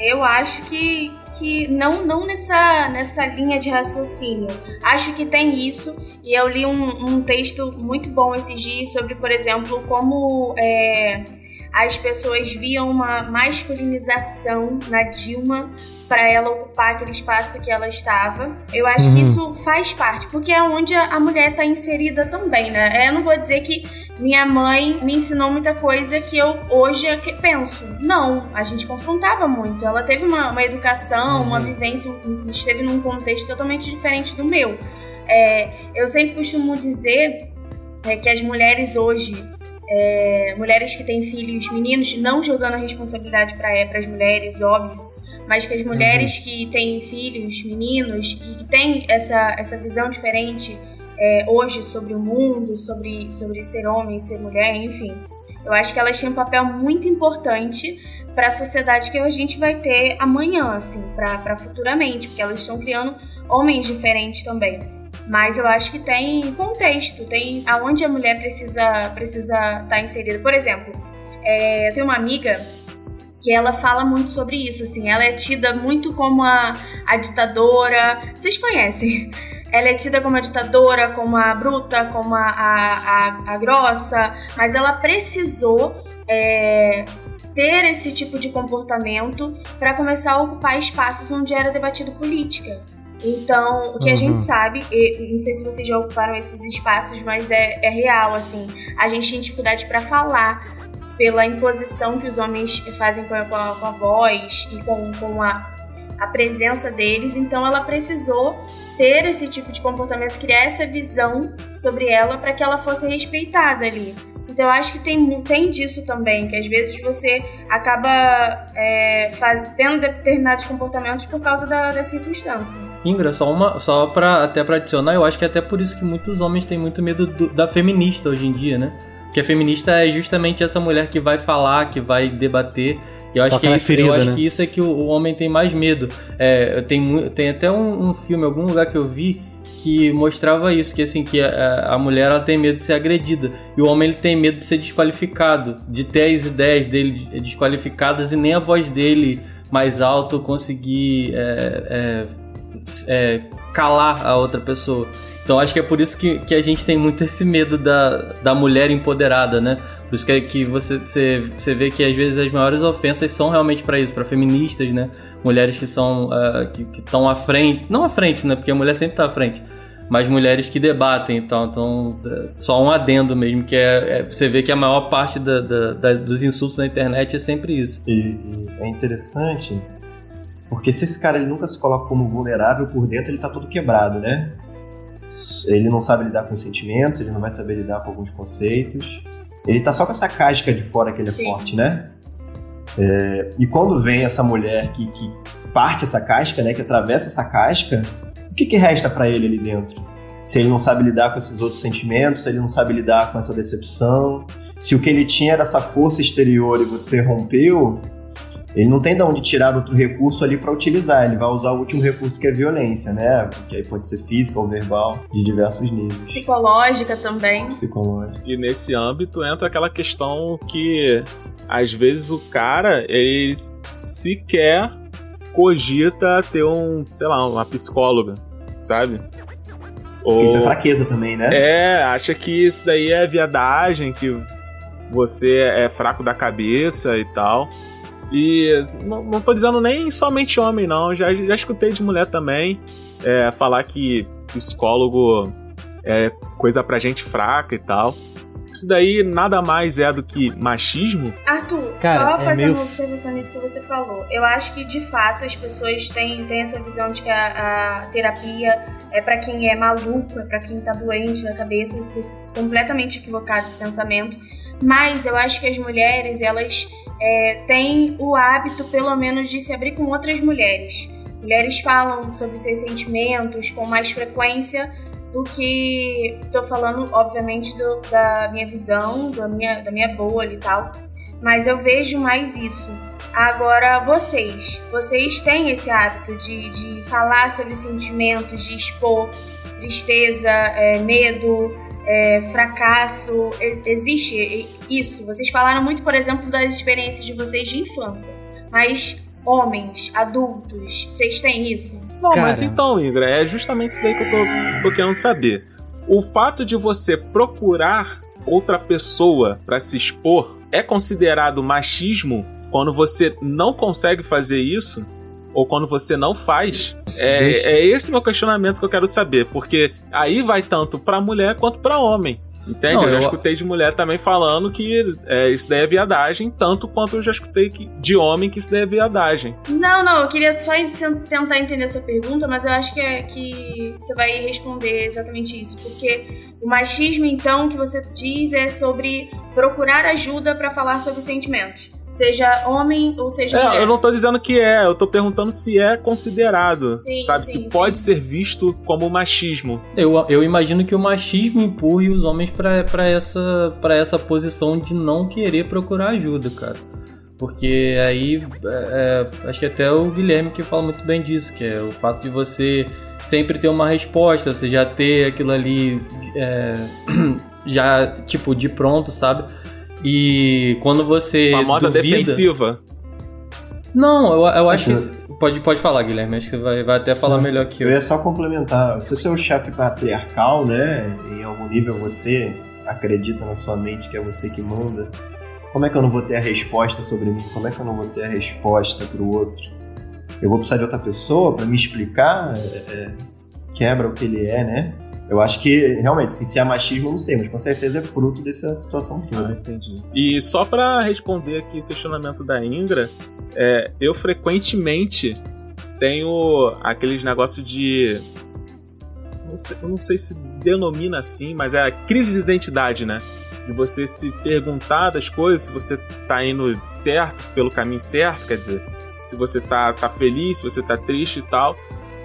Eu acho que, que não, não nessa, nessa linha de raciocínio. Acho que tem isso. E eu li um, um texto muito bom esses dias sobre, por exemplo, como é, as pessoas viam uma masculinização na Dilma para ela ocupar aquele espaço que ela estava. Eu acho Uhum. que isso faz parte, porque é onde a mulher está inserida também, né? Eu não vou dizer que minha mãe me ensinou muita coisa que eu hoje é que penso. Não, a gente confrontava muito. Ela teve uma, uma educação, uma vivência, um- esteve num contexto totalmente diferente do meu. É, eu sempre costumo dizer é, que as mulheres hoje, é, mulheres que têm filhos meninos, não jogando a responsabilidade para as mulheres, óbvio, mas que as mulheres que têm filhos meninos e que têm essa, essa visão diferente é, hoje sobre o mundo, sobre, sobre ser homem, ser mulher, enfim. Eu acho que elas têm um papel muito importante para a sociedade que a gente vai ter amanhã, assim, para futuramente, porque elas estão criando homens diferentes também. Mas eu acho que tem contexto, tem aonde a mulher precisa precisa estar inserida. Por exemplo, é, eu tenho uma amiga que ela fala muito sobre isso, assim, ela é tida muito como a, a ditadora. Vocês conhecem? Ela é tida como a ditadora, como a bruta, como a, a, a, a grossa, mas ela precisou é, ter esse tipo de comportamento para começar a ocupar espaços onde era debatido política. Então, o que a Uhum. gente sabe, e não sei se vocês já ocuparam esses espaços, mas é, é real, assim, a gente tem dificuldade para falar pela imposição que os homens fazem com a, com a- voz e com, com a, a presença deles. Então, ela precisou ter esse tipo de comportamento, criar essa visão sobre ela para que ela fosse respeitada ali. Então, eu acho que tem, tem disso também, que às vezes você acaba é, fa- tendo determinados comportamentos por causa da, da circunstância. Ingra, só uma, só para até para adicionar, eu acho que é até por isso que muitos homens têm muito medo do- da feminista hoje em dia, né? Porque a feminista é justamente essa mulher que vai falar, que vai debater. E eu acho, Toca que, na isso, ferida, eu acho né? que isso é que o, o homem tem mais medo. É, tem, tem até um, um filme, algum lugar que eu vi, que mostrava isso, que assim, que a, a mulher ela tem medo de ser agredida. E o homem ele tem medo de ser desqualificado, de ter as ideias dele desqualificadas e nem a voz dele mais alto conseguir é, é, é, calar a outra pessoa. Então acho que é por isso que, que a gente tem muito esse medo da, da mulher empoderada, né? Por isso que, que você, você, você vê que às vezes as maiores ofensas são realmente para isso, para feministas, né? Mulheres que são ah, que estão à frente, não à frente, né? Porque a mulher sempre tá à frente, mas mulheres que debatem, então, então só um adendo mesmo que é, é- você vê que a maior parte da- da- da- dos insultos na internet é sempre isso. E, e é interessante porque se esse cara ele nunca se coloca como vulnerável por dentro, ele tá todo quebrado, né? Ele não sabe lidar com os sentimentos, ele não vai saber lidar com alguns conceitos. Ele tá só com essa casca de fora que ele Sim. é forte, né? É, e quando vem essa mulher que, que parte essa casca, né? Que atravessa essa casca, o que, que resta pra ele ali dentro? Se ele não sabe lidar com esses outros sentimentos, se ele não sabe lidar com essa decepção, se o que ele tinha era essa força exterior e você rompeu, ele não tem de onde tirar outro recurso ali para utilizar. Ele vai usar o último recurso que é violência, né? Que aí pode ser física ou verbal, de diversos níveis. Psicológica também. Psicológico. E nesse âmbito entra aquela questão que às vezes o cara ele sequer cogita ter um, sei lá, uma psicóloga, sabe? Ou, Isso é fraqueza também, né? É, acha que isso daí é viadagem, que você é fraco da cabeça e tal. E não, não tô dizendo nem somente homem, não. Já, já escutei de mulher também é, falar que psicólogo é coisa pra gente fraca e tal. Isso daí nada mais é do que machismo? Arthur, Cara, só é fazer meio- uma observação nisso que você falou. Eu acho que, de fato, as pessoas têm, têm essa visão de que a, a terapia é pra quem é maluco, é pra quem tá doente da cabeça, completamente equivocado esse pensamento. Mas eu acho que as mulheres, elas é, têm o hábito, pelo menos, de se abrir com outras mulheres. Mulheres falam sobre seus sentimentos com mais frequência do que tô falando, obviamente, do- da minha visão, da minha, da minha bolha e tal. Mas eu vejo mais isso. Agora, vocês, vocês têm esse hábito de, de falar sobre sentimentos, de expor tristeza, é, medo, é, fracasso. Existe isso? Vocês falaram muito, por exemplo, das experiências de vocês de infância. Mas homens, adultos, vocês têm isso? Não, Cara. mas então, Ingra, é justamente isso daí que eu tô, tô querendo saber. O fato de você procurar outra pessoa pra se expor é considerado machismo quando você não consegue fazer isso? Ou quando você não faz? É, é esse meu questionamento que eu quero saber, porque aí vai tanto pra mulher quanto pra homem. Entende? Não, eu já escutei de mulher também falando que é, isso daí é viadagem, tanto quanto eu já escutei que- de homem que isso daí é viadagem. Não, não, eu queria só en- tentar entender a sua pergunta, mas eu acho que, é, que você vai responder exatamente isso. Porque o machismo, então, que você diz é sobre procurar ajuda pra falar sobre sentimentos. Seja homem ou seja mulher. É, eu não tô dizendo que é, eu tô perguntando se é considerado, Sim, sabe? sim, se pode sim. ser visto como machismo. Eu, eu imagino que o machismo empurre os homens pra pra essa, pra essa posição de não querer procurar ajuda, cara. Porque aí, é, é, acho que até o Guilherme que fala muito bem disso, que é o fato de você sempre ter uma resposta, você já ter aquilo ali é, já, tipo, de pronto, sabe? E quando você Famosa duvida... defensiva. Não, eu, eu acho que... Pode, pode falar, Guilherme, acho que você vai, vai até falar melhor que Eu eu. ia só complementar. Se o seu chefe patriarcal, né, em algum nível você acredita na sua mente que é você que manda, como é que eu não vou ter a resposta sobre mim? Como é que eu não vou ter a resposta pro outro? Eu vou precisar de outra pessoa para me explicar? É, é, quebra o que ele é, né? Eu acho que, realmente, se se é machismo, eu não sei, mas com certeza é fruto dessa situação toda. entendi. E só pra responder aqui o questionamento da Ingra, é, eu frequentemente tenho aqueles negócios de. Não sei, eu não sei se denomina assim, mas é a crise de identidade, né? De você se perguntar das coisas, se você tá indo certo, pelo caminho certo, quer dizer, se você tá, tá feliz, se você tá triste e tal.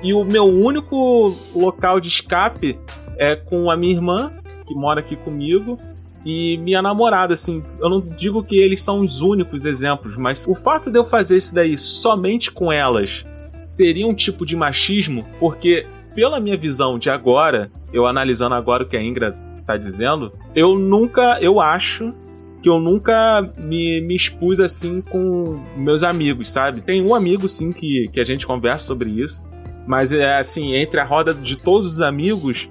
E o meu único local de escape é com a minha irmã, que mora aqui comigo, e minha namorada, assim, eu não digo que eles são os únicos exemplos, mas o fato de eu fazer isso daí somente com elas seria um tipo de machismo, porque pela minha visão de agora, eu analisando agora o que a Ingra tá dizendo, eu nunca, eu acho que eu nunca me, me expus assim com meus amigos, sabe? Tem um amigo, sim, que, que a gente conversa sobre isso, mas é assim, entre a roda de todos os amigos,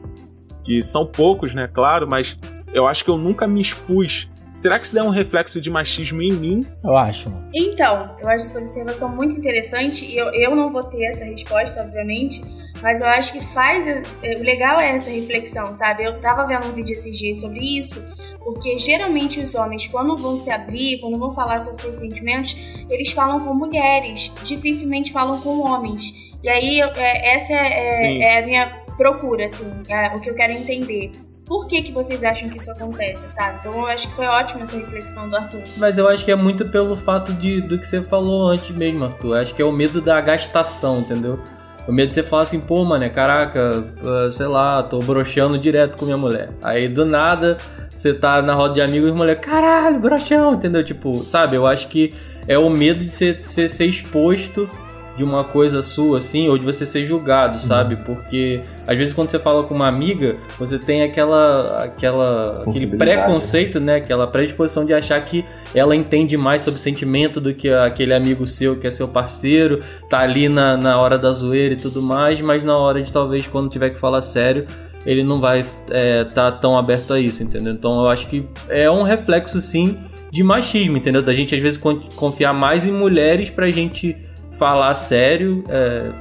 que são poucos, né, claro, mas eu acho que eu nunca me expus. Será que isso é um reflexo de machismo em mim? Eu acho. Então, eu acho essa observação muito interessante e eu, eu não vou ter essa resposta, obviamente, mas eu acho que faz. é, O legal é essa reflexão, sabe? Eu tava vendo um vídeo esses dias sobre isso, porque geralmente os homens, quando vão se abrir, quando vão falar sobre seus sentimentos, eles falam com mulheres, dificilmente falam com homens. E aí, eu- é, essa é, é, é a minha procura, assim, é o que eu quero entender. Por que, que vocês acham que isso acontece, sabe? Então eu acho que foi ótima essa reflexão do Arthur. Mas eu acho que é muito pelo fato de, do que você falou antes mesmo, Arthur. Acho que é o medo da gastação, entendeu? O medo de você falar assim, pô, mano, caraca, ah, sei lá, tô broxando direto com minha mulher. Aí do nada você tá na roda de amigos e mulher, caralho, broxão, entendeu? Tipo, sabe, eu acho que é o medo de você, você ser exposto de uma coisa sua, assim, ou de você ser julgado, sabe? Porque às vezes quando você fala com uma amiga, você tem aquela, aquela aquele preconceito, né? Aquela predisposição de achar que ela entende mais sobre sentimento do que aquele amigo seu que é seu parceiro, tá ali na, na hora da zoeira e tudo mais, mas na hora de talvez quando tiver que falar sério, ele não vai é, tá tão aberto a isso, entendeu? Então eu acho que é um reflexo sim de machismo, entendeu? Da gente às vezes con- confiar mais em mulheres pra gente falar sério, é,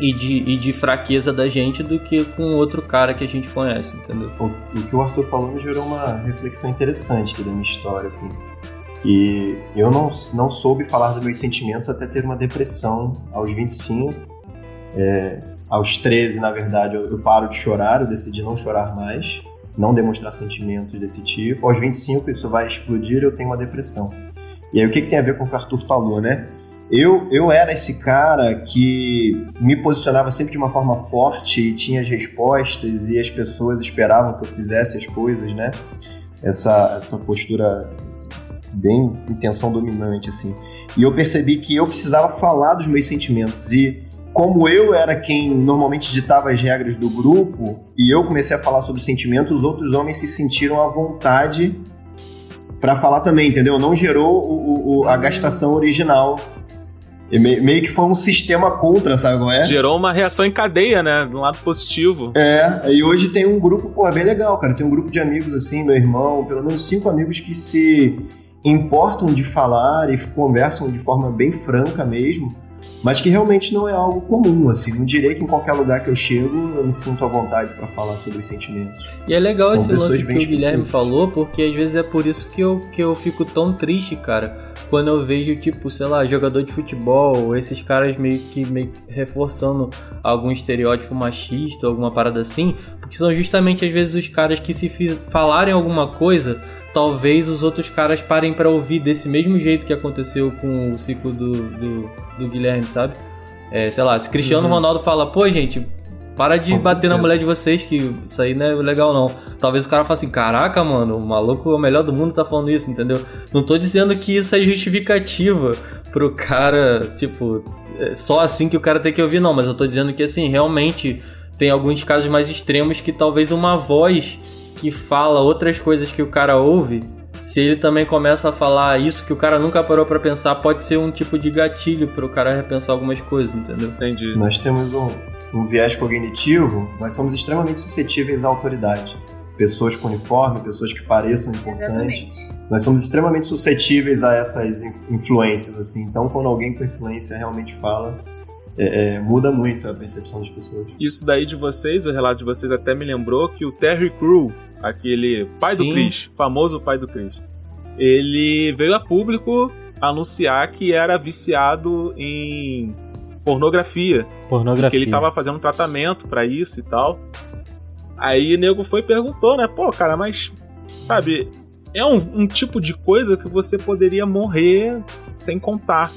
e de, e de fraqueza da gente do que com outro cara que a gente conhece, entendeu? O, o que o Arthur falou me gerou uma reflexão interessante aqui da minha história, assim. E eu não, não soube falar dos meus sentimentos até ter uma depressão aos 25. É, aos 13, na verdade, eu, eu paro de chorar, eu decidi não chorar mais, não demonstrar sentimentos desse tipo. Aos 25, isso vai explodir, eu tenho uma depressão. E aí, o que, que tem a ver com o que o Arthur falou, né? Eu, eu era esse cara que me posicionava sempre de uma forma forte e tinha as respostas e as pessoas esperavam que eu fizesse as coisas, né? Essa, essa postura bem intenção dominante, assim. E eu percebi que eu precisava falar dos meus sentimentos e como eu era quem normalmente ditava as regras do grupo e eu comecei a falar sobre sentimentos, os outros homens se sentiram à vontade para falar também, entendeu? Não gerou o, o, a gastação original e meio que foi um sistema contra, sabe como é? Gerou uma reação em cadeia, né? Do lado positivo. É, e hoje tem um grupo, pô, bem legal, cara. Tem um grupo de amigos, assim, meu irmão, pelo menos cinco amigos que se importam de falar e conversam de forma bem franca mesmo mas que realmente não é algo comum, assim. Não direi que em qualquer lugar que eu chego eu me sinto à vontade para falar sobre os sentimentos. E é legal São esse lance que o Guilherme falou, porque às vezes é por isso que eu, que eu fico tão triste, cara, quando eu vejo, tipo, sei lá, jogador de futebol, esses caras meio que meio reforçando algum estereótipo machista, alguma parada assim, porque são justamente às vezes os caras que se falarem alguma coisa talvez os outros caras parem para ouvir desse mesmo jeito que aconteceu com o ciclo do, do, do Guilherme, sabe? É, sei lá, se Cristiano uhum. Ronaldo fala, pô, gente, para de com bater certeza. na mulher de vocês, que isso aí não é legal não. Talvez o cara fale assim, caraca, mano, o maluco é o melhor do mundo tá falando isso, entendeu? Não tô dizendo que isso é justificativa pro cara, tipo, é só assim que o cara tem que ouvir, não, mas eu tô dizendo que assim, realmente tem alguns casos mais extremos que talvez uma voz que fala outras coisas que o cara ouve, se ele também começa a falar isso que o cara nunca parou para pensar, pode ser um tipo de gatilho para o cara repensar algumas coisas, entendeu? Entendi. Nós temos um, um viés cognitivo, nós somos extremamente suscetíveis à autoridade. Pessoas com uniforme, pessoas que pareçam importantes. Exatamente. Nós somos extremamente suscetíveis a essas influências, assim. Então, quando alguém com influência realmente fala, é, é, muda muito a percepção das pessoas. Isso daí de vocês, o relato de vocês até me lembrou que o Terry Crew, aquele pai Sim. do Chris, famoso pai do Chris, ele veio a público anunciar que era viciado em pornografia. Pornografia. Que ele tava fazendo um tratamento para isso e tal. Aí o nego foi e perguntou, né? Pô, cara, mas sabe, é um, um tipo de coisa que você poderia morrer sem contar.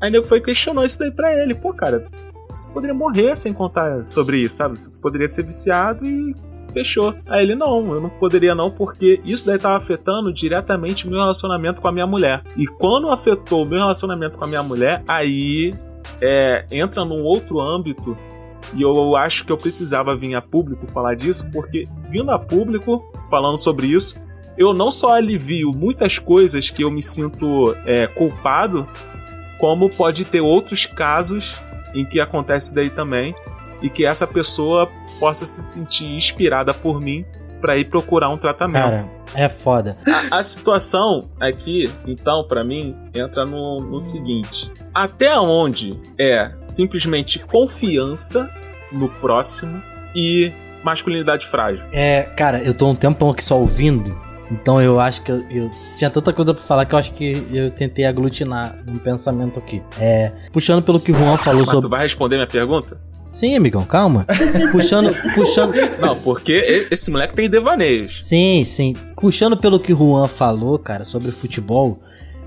Aí o nego foi e questionou isso daí pra ele. Pô, cara, você poderia morrer sem contar sobre isso, sabe? Você poderia ser viciado e fechou. Aí ele, não, eu não poderia não, porque isso daí tava afetando diretamente meu relacionamento com a minha mulher. E quando afetou o meu relacionamento com a minha mulher, aí é, entra num outro âmbito e eu acho que eu precisava vir a público falar disso, porque vindo a público falando sobre isso, eu não só alivio muitas coisas que eu me sinto é, culpado, como pode ter outros casos em que acontece daí também e que essa pessoa possa se sentir inspirada por mim para ir procurar um tratamento. Cara, é foda. A, a situação aqui, então, para mim, entra no, no seguinte: até onde é simplesmente confiança no próximo e masculinidade frágil? É, cara, eu tô um tempão aqui só ouvindo. Então eu acho que eu, eu, tinha tanta coisa pra falar que eu acho que eu tentei aglutinar um pensamento aqui. É, puxando pelo que o Juan falou Mas sobre. Tu vai responder minha pergunta? Sim, amigão, calma. puxando, puxando. Não, porque esse moleque tem devaneios. Sim, sim. Puxando pelo que o Juan falou, cara, sobre futebol,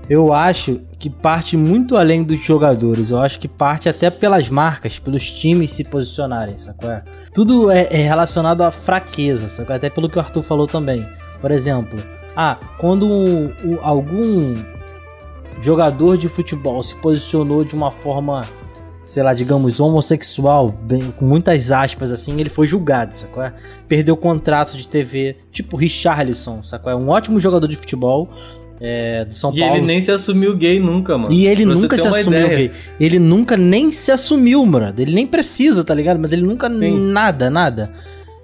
eu acho que parte muito além dos jogadores. Eu acho que parte até pelas marcas, pelos times se posicionarem, sacou? Tudo é, é relacionado à fraqueza, sacou? Até pelo que o Arthur falou também. Por exemplo, ah, quando um, um, algum jogador de futebol se posicionou de uma forma sei lá, digamos, homossexual, bem, com muitas aspas assim, ele foi julgado, sacou? Perdeu contrato de TV, tipo Richarlison, sacou? É um ótimo jogador de futebol. É, do São e Paulo. E ele nem se assumiu gay nunca, mano. E ele pra nunca se assumiu ideia. gay. Ele nunca nem se assumiu, mano. Ele nem precisa, tá ligado? Mas ele nunca Sim. nada, nada.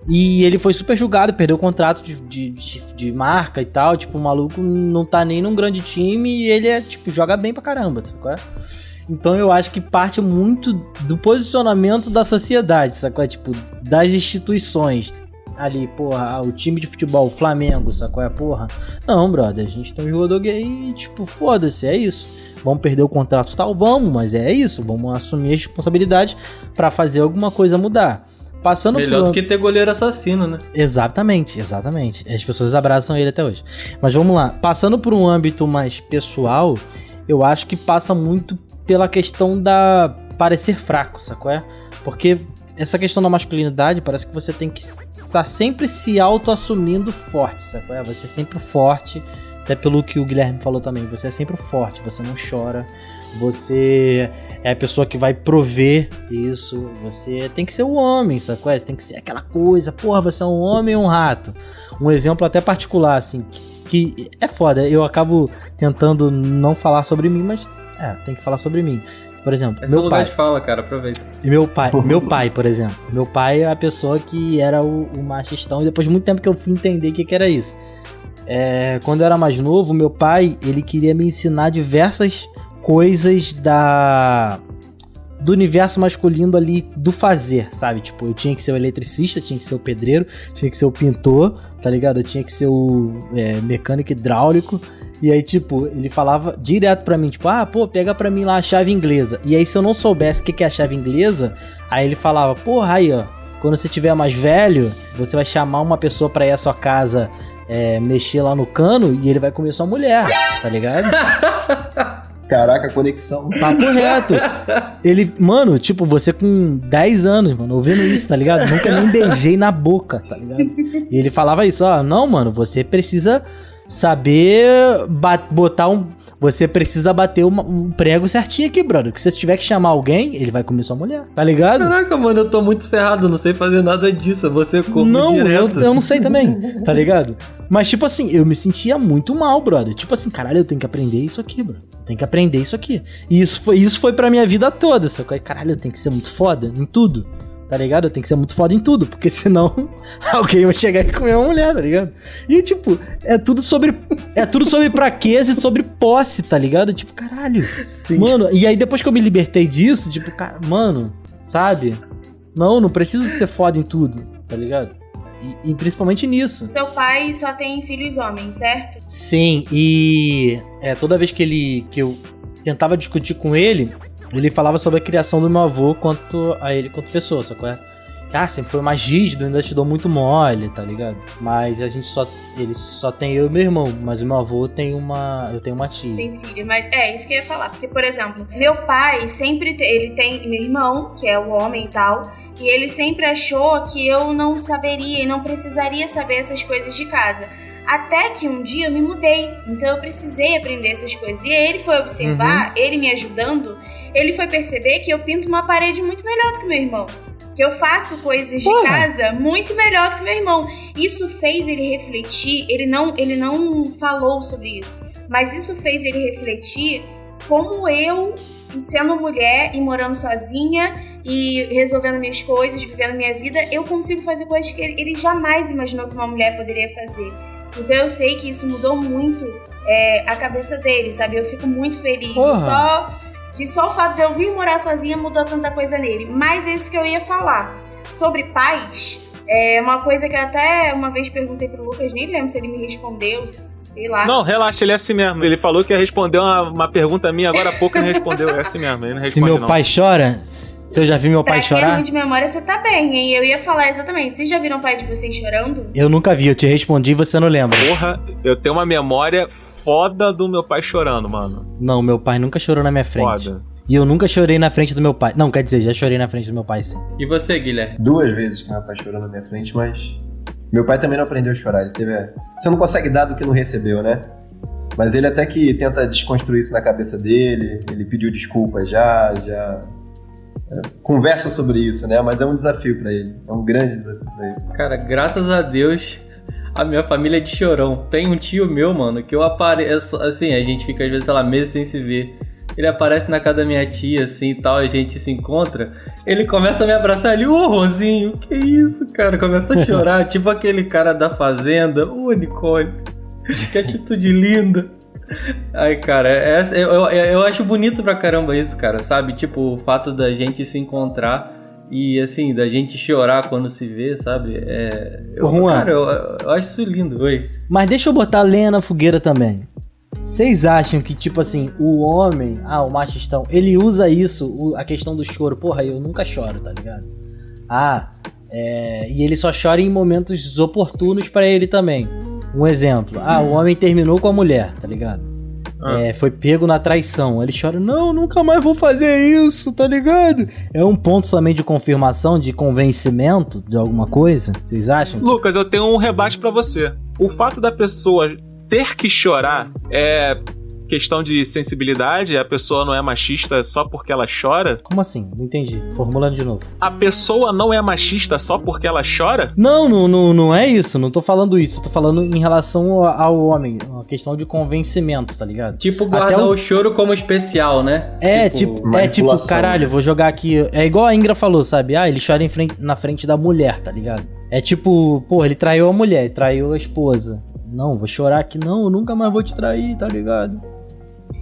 E ele foi super julgado, perdeu o contrato de, de, de, de, marca e tal. Tipo, o maluco não tá nem num grande time e ele é, tipo, joga bem pra caramba, sacou? Então eu acho que parte muito do posicionamento da sociedade, sacou? Tipo, das instituições. Ali, porra, o time de futebol, o Flamengo, sacou? É porra. Não, brother, a gente tem um jogador gay tipo, foda-se, é isso. Vamos perder o contrato tal? Vamos, mas é isso. Vamos assumir a responsabilidade para fazer alguma coisa mudar. Passando Melhor pro... do que ter goleiro assassino, né? Exatamente, exatamente. As pessoas abraçam ele até hoje. Mas vamos lá. Passando por um âmbito mais pessoal, eu acho que passa muito pela questão da parecer fraco, sacou? É? Porque essa questão da masculinidade parece que você tem que estar sempre se auto-assumindo forte, sacou? É? Você é sempre forte, até pelo que o Guilherme falou também, você é sempre forte, você não chora, você é a pessoa que vai prover isso. Você tem que ser o homem, sacou? Você tem que ser aquela coisa, porra, você é um homem ou um rato. Um exemplo até particular, assim, que, que é foda. Eu acabo tentando não falar sobre mim, mas é, tem que falar sobre mim. Por exemplo, Esse meu lugar pai. de fala, cara, aproveita. E meu pai, meu pai, por exemplo. Meu pai é a pessoa que era o, o machistão e depois de muito tempo que eu fui entender o que, que era isso. É, quando eu era mais novo, meu pai, ele queria me ensinar diversas coisas da do universo masculino ali do fazer, sabe? Tipo, eu tinha que ser o eletricista, tinha que ser o pedreiro, tinha que ser o pintor, tá ligado? Eu tinha que ser o é, mecânico hidráulico. E aí, tipo, ele falava direto pra mim, tipo, ah, pô, pega pra mim lá a chave inglesa. E aí, se eu não soubesse o que é a chave inglesa, aí ele falava, porra, aí, ó, quando você tiver mais velho, você vai chamar uma pessoa pra ir à sua casa é, mexer lá no cano e ele vai comer sua mulher, tá ligado? Caraca, conexão. Papo reto. Ele, mano, tipo, você com 10 anos, mano, ouvindo isso, tá ligado? Nunca nem beijei na boca, tá ligado? E ele falava isso, ó, não, mano, você precisa saber botar um. Você precisa bater uma- um prego certinho aqui, brother. Que se você tiver que chamar alguém, ele vai comer sua mulher, tá ligado? Caraca, mano, eu tô muito ferrado, não sei fazer nada disso. Você como não, eu, eu não sei também, tá ligado? Mas, tipo assim, eu me sentia muito mal, brother. Tipo assim, caralho, eu tenho que aprender isso aqui, brother. Tenho que aprender isso aqui. E isso foi, isso foi pra minha vida toda, sacou? Caralho, eu tenho que ser muito foda em tudo, tá ligado? Eu tenho que ser muito foda em tudo, porque senão alguém vai chegar e comer uma mulher, tá ligado? E, tipo, é tudo sobre. É tudo sobre fraqueza e sobre posse, tá ligado? Tipo, caralho. Sim. Mano, e aí depois que eu me libertei disso, tipo, cara, mano, sabe? Não, não preciso ser foda em tudo, tá ligado? E, e principalmente nisso. Seu pai só tem filhos homens, certo? Sim, e é, toda vez que ele que eu tentava discutir com ele, ele falava sobre a criação do meu avô quanto a ele quanto pessoa, sacou? É? Ah, sempre foi mais rígido, ainda te dou muito mole, tá ligado? Mas a gente só. Ele só tem eu e meu irmão, mas o meu avô tem uma. Eu tenho uma tia. Tem filho, mas é isso que eu ia falar. Porque, por exemplo, meu pai sempre. te- ele tem meu irmão, que é o homem e tal. E ele sempre achou que eu não saberia e não precisaria saber essas coisas de casa. Até que um dia eu me mudei. Então eu precisei aprender essas coisas. E ele foi observar, ele me ajudando, ele foi perceber que eu pinto uma parede muito melhor do que meu irmão. Que eu faço coisas de Porra. casa muito melhor do que meu irmão. Isso fez ele refletir, ele não, ele não falou sobre isso, mas isso fez ele refletir como eu, sendo mulher e morando sozinha e resolvendo minhas coisas, vivendo minha vida, eu consigo fazer coisas que ele, ele jamais imaginou que uma mulher poderia fazer. Então eu sei que isso mudou muito é, a cabeça dele, sabe? Eu fico muito feliz Porra. de só, de só o fato de eu vir morar sozinha mudou tanta coisa nele. Mas é isso que eu ia falar. Sobre pais, é uma coisa que eu até uma vez perguntei pro Lucas, nem lembro se ele me respondeu, sei lá. Não, relaxa, ele é assim mesmo. Ele falou que ia responder uma, uma pergunta minha, agora há pouco ele respondeu. É assim mesmo, ele não Se responde meu não. pai chora, se eu já vi meu Pra pai quem é chorar, ruim de memória, você tá bem, hein? Eu ia falar exatamente. Vocês já viram o pai de vocês chorando? eu nunca vi, eu te respondi e você não lembra. Porra, eu tenho uma memória foda do meu pai chorando, mano. Não, meu pai nunca chorou na minha frente. Foda. E eu nunca chorei na frente do meu pai. Não, quer dizer, já chorei na frente do meu pai, sim. E você, Guilherme? Duas vezes que meu pai chorou na minha frente, mas. Meu pai também não aprendeu a chorar. Ele teve. a- Você não consegue dar do que não recebeu, né? Mas ele até que tenta desconstruir isso na cabeça dele. Ele pediu desculpas já, já. Conversa sobre isso, né? Mas é um desafio pra ele. É um grande desafio pra ele. Cara, graças a Deus, a minha família é de chorão. Tem um tio meu, mano, que eu apareço. Assim, a gente fica às vezes, sei lá, meses sem se ver. Ele aparece na casa da minha tia, assim e tal, a gente se encontra. Ele começa a me abraçar ali, ô Rosinho, que isso, cara? Começa a chorar, tipo aquele cara da fazenda, ô Nicole, que atitude linda. Ai, cara, é, é- eu, eu, eu acho bonito pra caramba isso, cara, sabe? Tipo, o fato da gente se encontrar e, assim, da gente chorar quando se vê, sabe? É, eu, Juan. cara, eu, eu acho isso lindo, oi. Mas deixa eu botar lenha na fogueira também. Vocês acham que, tipo assim, o homem, ah, o machistão, ele usa isso, a questão do choro. Porra, eu nunca choro, tá ligado? Ah, é, e ele só chora em momentos oportunos pra ele também. Um exemplo, ah, o homem terminou com a mulher, tá ligado? Ah. É, foi pego na traição. Ele chora, não, nunca mais vou fazer isso, tá ligado? É um ponto também de confirmação, de convencimento de alguma coisa? Vocês acham? Lucas, eu tenho um rebate pra você. O fato da pessoa ter que chorar é questão de sensibilidade? A pessoa não é machista só porque ela chora? Como assim? Não entendi. Formulando de novo. A pessoa não é machista só porque ela chora? Não, não, não, não é isso. Não tô falando isso. Tô falando em relação ao, homem. Uma questão de convencimento, tá ligado? Tipo, Até guardar o- o choro como especial, né? É, tipo, é tipo, caralho, né? vou jogar aqui. É igual a Ingra falou, sabe? Ah, ele chora em frente- na frente da mulher, tá ligado? É tipo, pô, ele traiu a mulher, traiu a esposa. Não, vou chorar aqui, não, eu nunca mais vou te trair, tá ligado?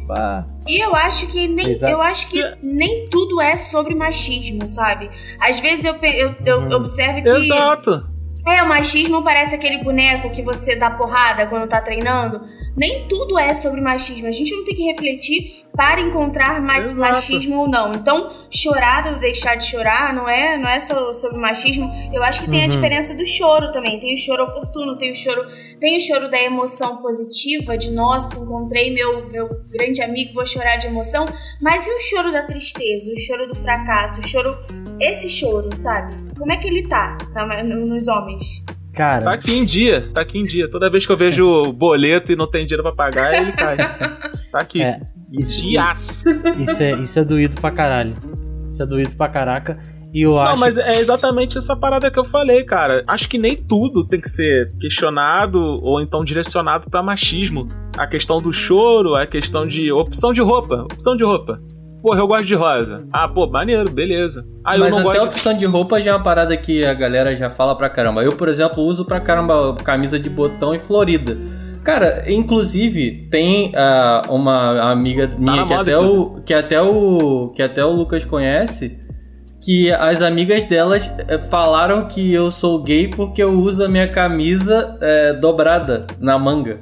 Pá. E eu acho que nem Exato. eu acho que nem tudo é sobre machismo, sabe? Às vezes eu, eu, eu Hum. observo que Exato. é o machismo parece aquele boneco que você dá porrada quando tá treinando. Nem tudo é sobre machismo. A gente não tem que refletir para encontrar ma- Exato. machismo ou não. Então, chorar ou deixar de chorar não é não é só sobre machismo. Eu acho que tem a Uhum. diferença do choro também. Tem o choro oportuno, tem o choro, tem o choro da emoção positiva de nossa, encontrei meu meu grande amigo, vou chorar de emoção. Mas e o choro da tristeza, o choro do fracasso, o choro esse choro, sabe? Como é que ele tá na- nos homens? Cara, Tá aqui em dia, tá aqui em dia. Toda vez que eu vejo o boleto e não tem dinheiro pra pagar, ele cai. Tá aqui. É, isso, Diaço. isso, é, isso é doído pra caralho. Isso é doído pra caraca. E eu Não, acho. mas é exatamente essa parada que eu falei, cara. Acho que nem tudo tem que ser questionado ou então direcionado pra machismo. A questão do choro, a questão de opção de roupa. Opção de roupa. Porra, eu gosto de rosa. Ah, pô, maneiro, beleza. Ah, eu Mas não até a gosto de... opção de roupa já é uma parada que a galera já fala pra caramba. Eu, por exemplo, uso pra caramba camisa de botão e florida. Cara, inclusive, tem ah, uma amiga minha na que, moda, até o, que, até o, que até o Lucas conhece, que as amigas delas eh, falaram que eu sou gay porque eu uso a minha camisa eh, dobrada na manga.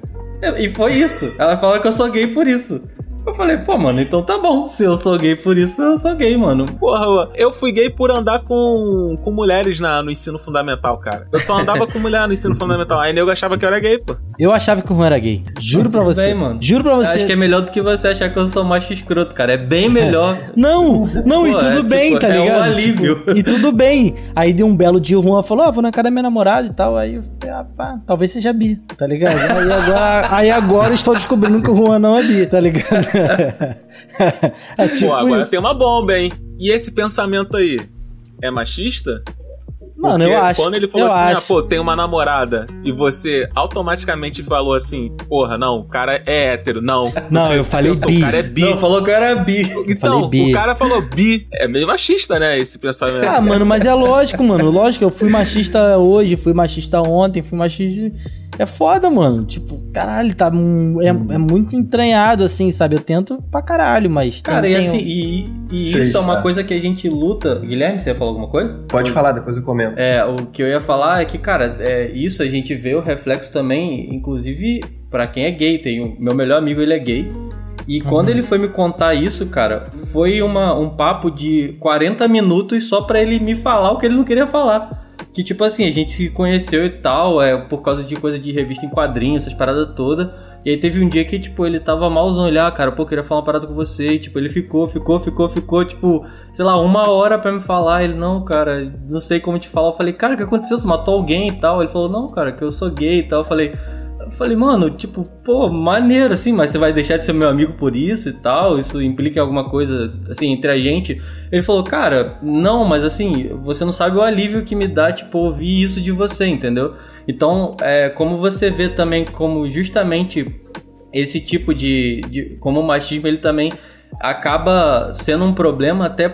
E foi isso. Ela falou que eu sou gay por isso. Eu falei, pô, mano, então tá bom. Se eu sou gay por isso, eu sou gay, mano. Porra, eu fui gay por andar com, com mulheres na, no ensino fundamental, cara. Eu só andava com mulher no ensino fundamental. Aí nego achava que eu era gay, pô. Eu achava que o Juan era gay. Juro pra você. bem, mano. Juro pra você. Acho que é melhor do que você achar que eu sou macho escroto, cara. É bem melhor. Não, não, e Pô, tudo é, bem, tipo, tá é um ligado? alívio. Tipo, e tudo bem. Aí deu um belo dia o Juan falou: Ah, vou na casa da minha namorada e tal. Aí eu falei, ah, pá, talvez seja bi, tá ligado? Aí agora, aí agora estou descobrindo que o Juan não é bi, tá ligado? é tipo pô, agora isso. tem uma bomba, hein? E esse pensamento aí é machista? Mano, Porque eu acho. Quando ele falou assim, acho. ah, pô, tem uma namorada, e você automaticamente falou assim, porra, não, o cara é hétero, não. Não, Você eu falei pensou, bi. O cara é bi. Não, falou que eu era bi. então, falei bi. o cara falou bi. É meio machista, né, esse pensamento. Ah, mano, mas é lógico, mano. Lógico, eu fui machista hoje, fui machista ontem, fui machista. É foda, mano. Tipo, caralho, tá. É, é muito entranhado, assim, sabe? Eu tento pra caralho, mas. Cara, tem, e tem- assim, e, e Sei, isso é uma tá. coisa que a gente luta. Guilherme, você ia falar alguma coisa? Pode falar, depois eu comento. É, o que eu ia falar é que, cara, é, isso a gente vê o reflexo também, inclusive, pra quem é gay. Tem o meu melhor amigo, ele é gay. E quando ele foi me contar isso, cara, foi uma, um papo de 40 minutos só pra ele me falar o que ele não queria falar. Que tipo assim, a gente se conheceu e tal, é por causa de coisa de revista em quadrinhos, essas paradas todas. E aí teve um dia que, tipo, ele tava malzão, ele, ah, cara, pô, queria falar uma parada com você. E, tipo, ele ficou, ficou, ficou, ficou, tipo, sei lá, uma hora pra me falar. Ele, não, cara, não sei como te falar. Eu falei, cara, o que aconteceu? Você matou alguém e tal? Ele falou, não, cara, que eu sou gay e tal. Eu falei, eu falei, mano, tipo, pô, maneiro, assim, mas você vai deixar de ser meu amigo por isso e tal? Isso implica alguma coisa, assim, entre a gente? Ele falou, cara, não, mas assim, você não sabe o alívio que me dá, tipo, ouvir isso de você, entendeu? Então, é, como você vê também como justamente esse tipo de, de. Como o machismo, ele também acaba sendo um problema até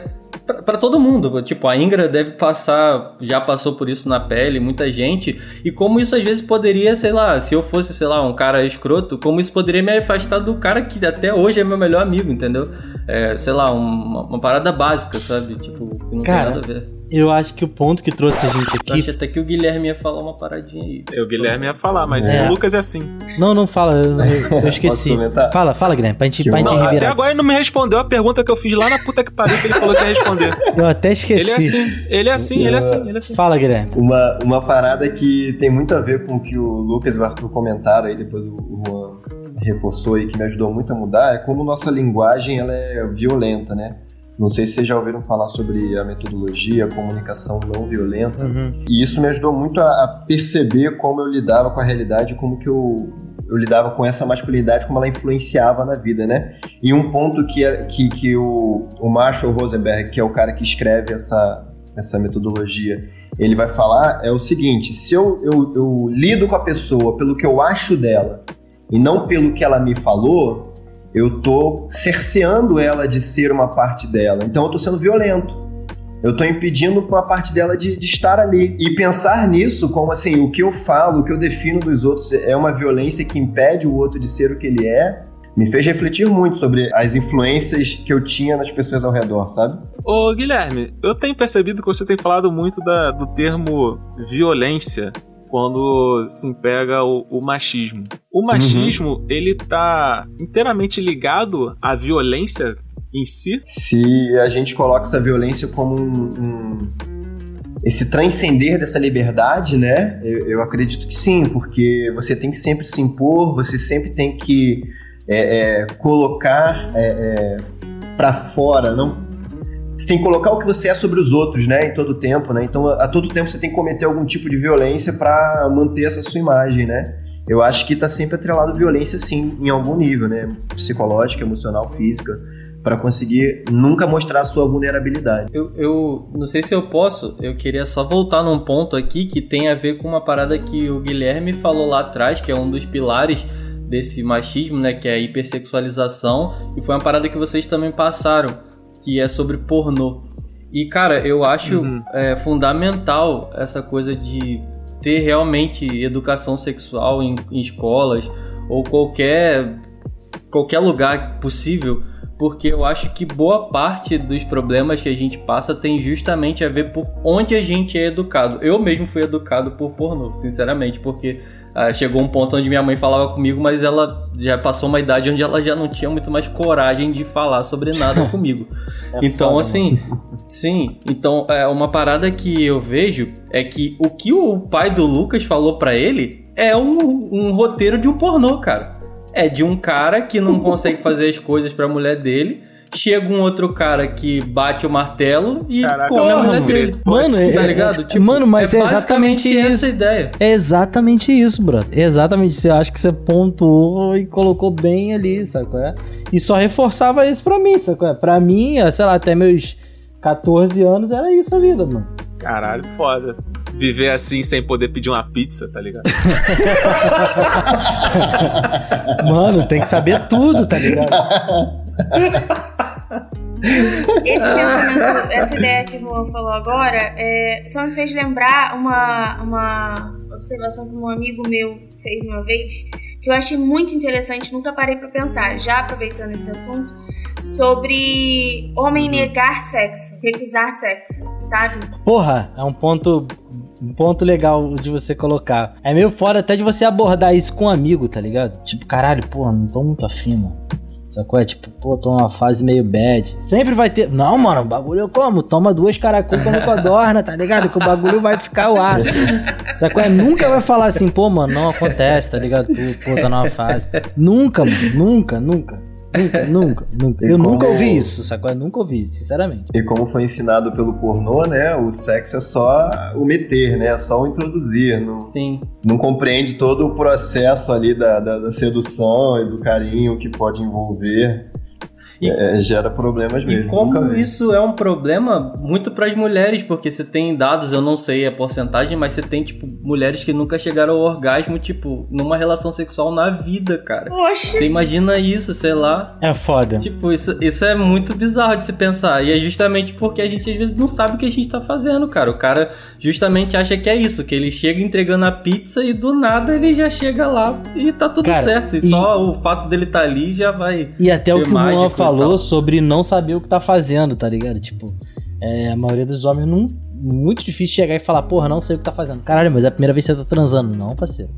para todo mundo. Tipo, a Ingra deve passar, já passou por isso na pele, muita gente. E como isso às vezes poderia, sei lá, se eu fosse, sei lá, um cara escroto, como isso poderia me afastar do cara que até hoje é meu melhor amigo, entendeu? É, sei lá, uma, uma parada básica, sabe? Tipo, que não cara, tem nada a ver. Eu acho que o ponto que trouxe a gente aqui. Eu acho até que o Guilherme ia falar uma paradinha aí. É, o Guilherme ia falar, mas é. o Lucas é assim. Não, não fala, eu, eu esqueci. fala, fala, Guilherme, pra gente, pra gente revirar. Até agora ele não me respondeu a pergunta que eu fiz lá na puta que pariu que ele falou que ia responder. Eu até esqueci. Ele é assim, ele é assim, ele é assim, ele é assim. Fala, Guilherme. Uma, uma parada que tem muito a ver com o que o Lucas e o Arthur comentaram aí, depois o Juan reforçou aí, que me ajudou muito a mudar, é como nossa linguagem ela é violenta, né? Não sei se vocês já ouviram falar sobre a metodologia, a comunicação não violenta. Uhum. E isso me ajudou muito a, a, perceber como eu lidava com a realidade, como que eu, eu lidava com essa masculinidade, como ela influenciava na vida, né? E um ponto que, é, que, que o, o Marshall Rosenberg, que é o cara que escreve essa, essa metodologia, ele vai falar é o seguinte: se eu, eu, eu lido com a pessoa pelo que eu acho dela e não pelo que ela me falou, eu tô cerceando ela de ser uma parte dela. Então eu tô sendo violento. Eu tô impedindo uma parte dela de, de, estar ali. E pensar nisso como assim, o que eu falo, o que eu defino dos outros é uma violência que impede o outro de ser o que ele é, me fez refletir muito sobre as influências que eu tinha nas pessoas ao redor, sabe? Ô Guilherme, eu tenho percebido que você tem falado muito da, do termo violência quando se pega o, o machismo. O uhum. machismo, uhum. ele tá inteiramente ligado à violência em si? Se a gente coloca essa violência como um, um esse transcender dessa liberdade, né? Eu, eu, acredito que sim, porque você tem que sempre se impor, você sempre tem que é, é, colocar é, é para fora, não você tem que colocar o que você é sobre os outros, né? Em todo tempo, né? Então, a, todo tempo você tem que cometer algum tipo de violência para manter essa sua imagem, né? Eu acho que tá sempre atrelado violência, sim, em algum nível, né? Psicológica, emocional, física, para conseguir nunca mostrar a sua vulnerabilidade. Eu, eu não sei se eu posso, eu queria só voltar num ponto aqui que tem a ver com uma parada que o Guilherme falou lá atrás, que é um dos pilares desse machismo, né? Que é a hipersexualização, e foi uma parada que vocês também passaram que é sobre pornô. E, cara, eu acho uhum. é, fundamental essa coisa de ter realmente educação sexual em, em escolas ou qualquer, qualquer lugar possível, porque eu acho que boa parte dos problemas que a gente passa tem justamente a ver por onde a gente é educado. Eu mesmo fui educado por pornô, sinceramente, porque ah, chegou um ponto onde minha mãe falava comigo, mas ela já passou uma idade onde ela já não tinha muito mais coragem de falar sobre nada comigo. É então, foda, assim, mano. sim. Então, é, uma parada que eu vejo é que o que o pai do Lucas falou para ele é um, um roteiro de um pornô, cara. É de um cara que não consegue fazer as coisas pra mulher dele chega um outro cara que bate o martelo e Caraca, come a mulher dele. Mano, é, tá ligado? É, tipo, mano, mas é, é exatamente isso. essa ideia. É exatamente isso, brother. É exatamente. Você acha que você pontuou e colocou bem ali, sacou? É? E só reforçava isso pra mim, sacou? É? Pra mim, sei lá, até meus 14 anos era isso a vida, mano. Caralho, foda viver assim sem poder pedir uma pizza, tá ligado? Mano, tem que saber tudo, tá ligado? Esse pensamento, essa ideia que o Juan falou agora, é, só me fez lembrar uma, uma observação que um amigo meu fez uma vez, que eu achei muito interessante, nunca parei para pensar, já aproveitando esse assunto, sobre homem negar sexo, recusar sexo, sabe? Porra, é um ponto um ponto legal de você colocar. É meio fora até de você abordar isso com um amigo, tá ligado? Tipo, caralho, porra, não tô muito afim, mano. Sacou? É tipo, pô, tô numa fase meio bad. Sempre vai ter. Não, mano, o bagulho como. Toma duas caracol como codorna, tá ligado? Que o bagulho vai ficar o aço. Sacou? É, nunca vai falar assim, pô, mano, não acontece, tá ligado? Pô, tá numa fase. Nunca, mano, nunca, nunca. Nunca, nunca, nunca. eu como... nunca ouvi isso, sacou? Eu nunca ouvi, sinceramente. E como foi ensinado pelo pornô, né? O sexo é só o meter, né? É só o introduzir. Não, Sim. Não compreende todo o processo ali da, da, da sedução e do carinho que pode envolver. E, é, gera problemas mesmo. E como isso é um problema muito para as mulheres, porque você tem dados, eu não sei a porcentagem, mas você tem, tipo, mulheres que nunca chegaram ao orgasmo, tipo, numa relação sexual na vida, cara. Oxi. Você imagina isso, sei lá. É foda. Tipo, isso, isso é muito bizarro de se pensar. E é justamente porque a gente às vezes não sabe o que a gente tá fazendo, cara. O cara justamente acha que é isso, que ele chega entregando a pizza e do nada ele já chega lá e tá tudo cara, certo. E, e, só o fato dele estar tá ali já vai. E até o que o Juan falou sobre não saber o que tá fazendo, tá ligado? Tipo, é, a maioria dos homens não. Muito difícil chegar e falar, porra, não sei o que tá fazendo. Caralho, mas é a primeira vez que você tá transando. Não, parceiro.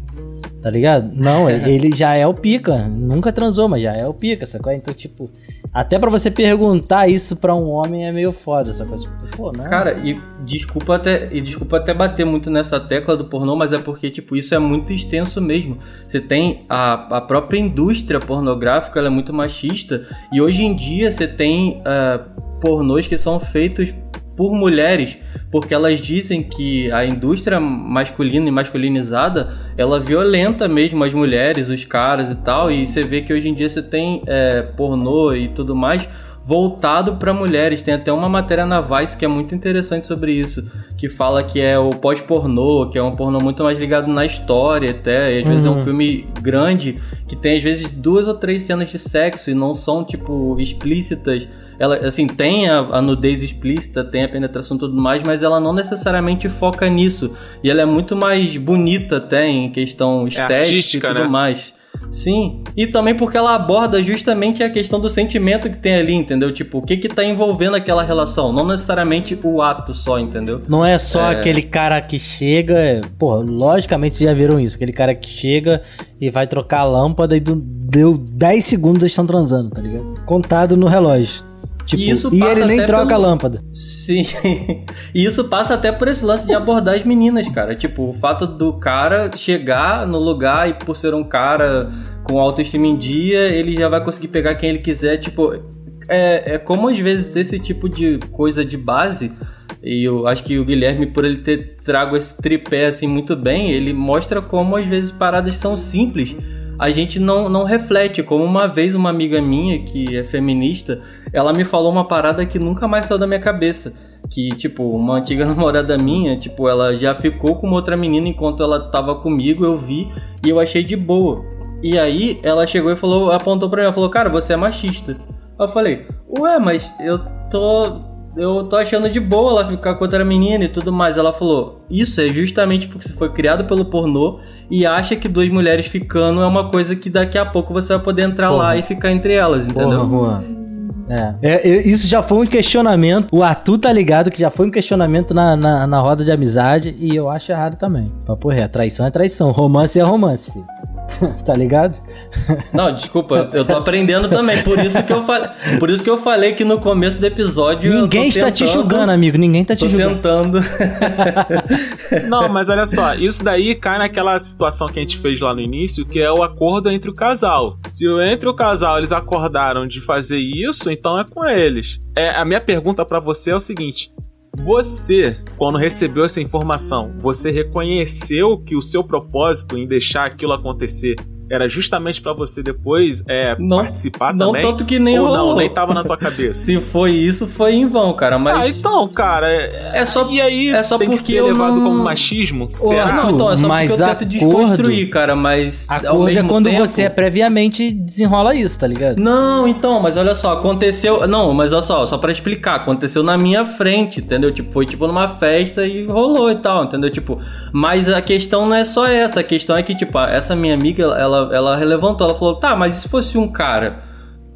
Tá ligado? Não, ele já é o pica. Nunca transou, mas já é o pica, sacou? Então, tipo, até para você perguntar isso para um homem é meio foda, sacou? Tipo, pô, não. Cara, e desculpa até, e desculpa até bater muito nessa tecla do pornô, mas é porque, tipo, isso é muito extenso mesmo. Você tem a, a própria indústria pornográfica, ela é muito machista, e hoje em dia você tem uh, pornôs que são feitos por mulheres, porque elas dizem que a indústria masculina e masculinizada ela violenta mesmo as mulheres, os caras e tal. E você vê que hoje em dia você tem é, pornô e tudo mais voltado para mulheres. Tem até uma matéria na Vice que é muito interessante sobre isso, que fala que é o pós-pornô, que é um pornô muito mais ligado na história até, e às uhum. vezes é um uhum. filme grande que tem às vezes duas ou três cenas de sexo e não são tipo explícitas ela assim tem a, a, nudez explícita, tem a penetração e tudo mais, mas ela não necessariamente foca nisso. E ela é muito mais bonita até em questão é estética é e tudo né? mais. Sim, e também porque ela aborda justamente a questão do sentimento que tem ali, entendeu? Tipo, o que que tá envolvendo aquela relação, não necessariamente o ato só, entendeu? Não é só é... aquele cara que chega, pô, logicamente vocês já viram isso, aquele cara que chega e vai trocar a lâmpada e deu 10 segundos eles estão transando, tá ligado? Contado no relógio. Tipo, e, e ele nem troca pelo... a lâmpada. Sim. e isso passa até por esse lance de abordar as meninas, cara. Tipo, o fato do cara chegar no lugar e por ser um cara com autoestima em dia, ele já vai conseguir pegar quem ele quiser. Tipo, é, é como às vezes esse tipo de coisa de base. E eu acho que o Guilherme, por ele ter trago esse tripé assim muito bem, ele mostra como às vezes paradas são simples a gente não, não reflete. Como uma vez uma amiga minha, que é feminista, ela me falou uma parada que nunca mais saiu da minha cabeça. Que, tipo, uma antiga namorada minha, tipo, ela já ficou com outra menina enquanto ela tava comigo, eu vi e eu achei de boa. E aí ela chegou e falou, apontou pra mim, ela falou, cara, você é machista. Eu falei, ué, mas eu tô eu tô achando de boa ela ficar com outra menina e tudo mais. Ela falou: Isso é justamente porque você foi criado pelo pornô e acha que duas mulheres ficando é uma coisa que daqui a pouco você vai poder entrar Porra. lá e ficar entre elas, entendeu? Porra, Juan. É. é. isso já foi um questionamento. O Arthur tá ligado que já foi um questionamento na, na, na roda de amizade e eu acho errado também. Papo reto, traição é traição, romance é romance, filho. tá ligado? Não, desculpa, eu tô aprendendo também. Por isso que eu falei, por isso que eu falei que no começo do episódio ninguém está tentando, te julgando, amigo. Ninguém tá te tô julgando. tentando. Não, mas olha só, isso daí cai naquela situação que a gente fez lá no início, que é o acordo entre o casal. Se entre o casal eles acordaram de fazer isso, então é com eles. É, a minha pergunta para você é o seguinte: você, quando recebeu essa informação, você reconheceu que o seu propósito em deixar aquilo acontecer era justamente para você depois é, não, participar não também? Não tanto que nem ou rolou. não, nem tava na tua cabeça. Se foi isso, foi em vão, cara, mas... Ah, então, cara, é, é só E aí é só tem que ser levado não... como machismo? Será? Não, então, é só mas porque eu tento desconstruir, cara, mas... Acordo é quando tempo... você previamente desenrola isso, tá ligado? Não, então, mas olha só, aconteceu... Não, mas olha só, só para explicar, aconteceu na minha frente, entendeu? Tipo, foi tipo numa festa e rolou e tal, entendeu? Tipo, mas a questão não é só essa, a questão é que, tipo, essa minha amiga, ela ela, ela levantou, ela falou, tá, mas e se fosse um cara?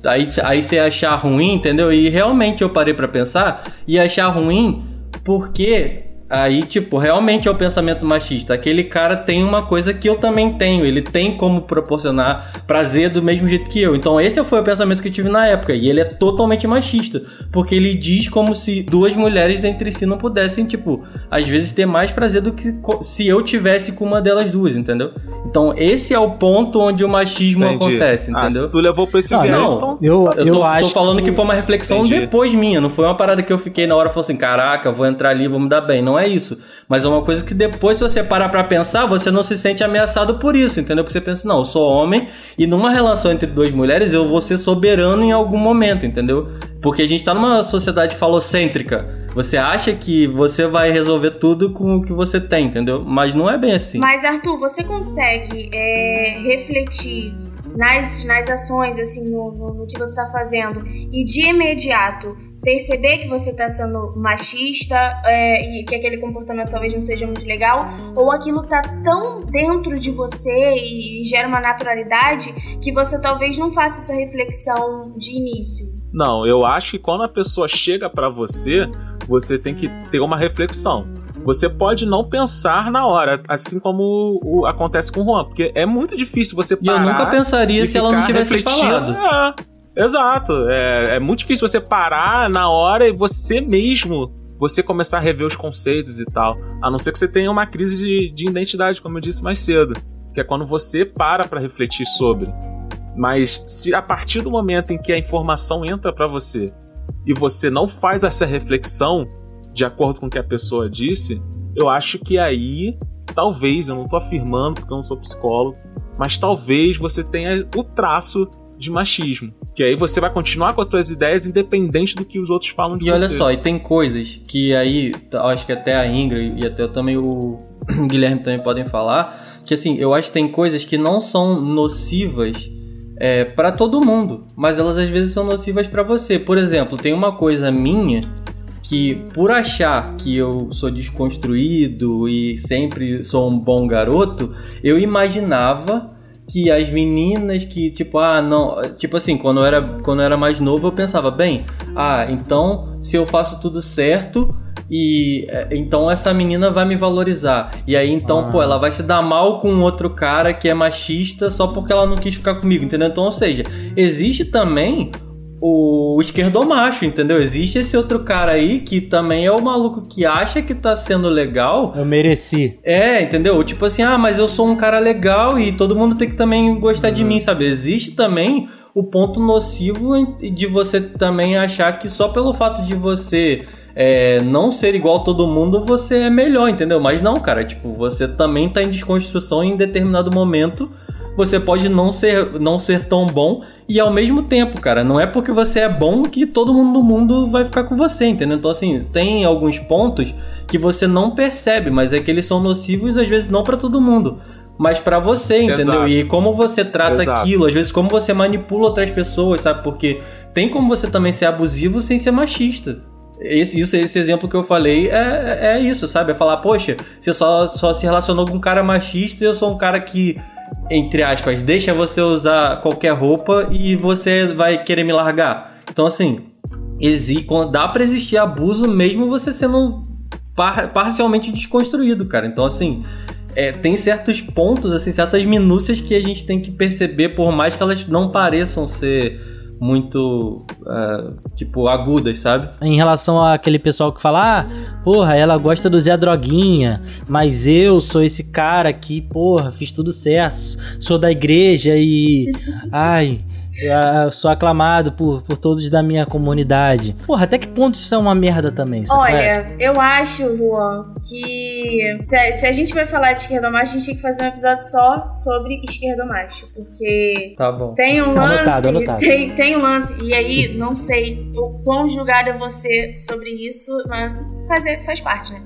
Aí, aí você achar ruim, entendeu? E realmente eu parei para pensar e achar ruim porque Aí, tipo, realmente é o pensamento machista. Aquele cara tem uma coisa que eu também tenho. Ele tem como proporcionar prazer do mesmo jeito que eu. Então, esse foi o pensamento que eu tive na época. E ele é totalmente machista. Porque ele diz como se duas mulheres entre si não pudessem, tipo, às vezes ter mais prazer do que se eu tivesse com uma delas duas, entendeu? Então, esse é o ponto onde o machismo Entendi. acontece, entendeu? Ah, se tu levou pra esse ah, viés, não, então... Eu, eu, eu tô, acho tô falando que... que... foi uma reflexão Entendi. depois minha, não foi uma parada que eu fiquei na hora e falei assim, caraca, vou entrar ali, vou me dar bem. Não é isso. Mas é uma coisa que depois, se você parar pra pensar, você não se sente ameaçado por isso, entendeu? Porque você pensa, não, eu sou homem e numa relação entre duas mulheres eu vou ser soberano em algum momento, entendeu? Porque a gente tá numa sociedade falocêntrica. Você acha que você vai resolver tudo com o que você tem, entendeu? Mas não é bem assim. Mas, Arthur, você consegue é, refletir nas, nas ações, assim, no, no, no que você está fazendo e de imediato perceber que você está sendo machista é, e que aquele comportamento talvez não seja muito legal, ou aquilo tá tão dentro de você e, e gera uma naturalidade que você talvez não faça essa reflexão de início. Não, eu acho que quando a pessoa chega para você, você tem que ter uma reflexão. Você pode não pensar na hora, assim como o, acontece com o Juan, porque é muito difícil você parar. E eu nunca pensaria se ela não tivesse falado. É, exato. É, é muito difícil você parar na hora e você mesmo você começar a rever os conceitos e tal. A não ser que você tenha uma crise de, de identidade, como eu disse mais cedo. Que é quando você para para refletir sobre. Mas se a partir do momento em que a informação entra para você e você não faz essa reflexão de acordo com o que a pessoa disse, eu acho que aí, talvez, eu não estou afirmando porque eu não sou psicólogo, mas talvez você tenha o traço de machismo. Que aí você vai continuar com as suas ideias independente do que os outros falam de e você. E olha só, e tem coisas que aí, acho que até a Ingrid e até também o Guilherme também podem falar, que assim, eu acho que tem coisas que não são nocivas é, para todo mundo, mas elas às vezes são nocivas para você. Por exemplo, tem uma coisa minha que por achar que eu sou desconstruído e sempre sou um bom garoto, eu imaginava que as meninas que tipo ah não tipo assim quando eu era quando eu era mais novo eu pensava bem ah então se eu faço tudo certo e é, então essa menina vai me valorizar. E aí então, ah. pô, ela vai se dar mal com outro cara que é machista só porque ela não quis ficar comigo, entendeu? Então, ou seja, existe também o esquerdomacho, entendeu? Existe esse outro cara aí que também é o maluco que acha que tá sendo legal. Eu mereci. É, entendeu? Tipo assim, ah, mas eu sou um cara legal e todo mundo tem que também gostar uhum. de mim, sabe? Existe também o ponto nocivo de você também achar que só pelo fato de você é, não ser igual todo mundo, você é melhor, entendeu? Mas não, cara, tipo, você também tá em desconstrução em determinado momento. Você pode não ser, não ser tão bom e ao mesmo tempo, cara, não é porque você é bom que todo mundo do mundo vai ficar com você, entendeu? Então, assim, tem alguns pontos que você não percebe, mas é que eles são nocivos às vezes não para todo mundo mas para você, entendeu? Exato. E como você trata Exato. aquilo, às vezes como você manipula outras pessoas, sabe? Porque tem como você também ser abusivo sem ser machista. Esse, isso, esse exemplo que eu falei é, é isso, sabe? É falar, poxa, você só, só se relacionou com um cara machista e eu sou um cara que, entre aspas, deixa você usar qualquer roupa e você vai querer me largar. Então, assim, existe, dá para existir abuso mesmo você sendo par, parcialmente desconstruído, cara. Então, assim, é, tem certos pontos, assim, certas minúcias que a gente tem que perceber, por mais que elas não pareçam ser muito, uh, tipo, agudas, sabe? Em relação àquele pessoal que fala, ah, porra, ela gosta do Zé Droguinha, mas eu sou esse cara que, porra, fiz tudo certo, sou da igreja e. Ai, eu sou aclamado por, por todos da minha comunidade. Porra, até que ponto isso é uma merda também? Olha, eu acho, Juan, que se a, se a, gente vai falar de esquerdomacho, a gente tem que fazer um episódio só sobre esquerdomacho. Porque tá bom. tem um lance. Anotado, anotado. Tem, tem um lance. E aí, não sei o quão julgada você sobre isso, mas fazer, faz parte, né?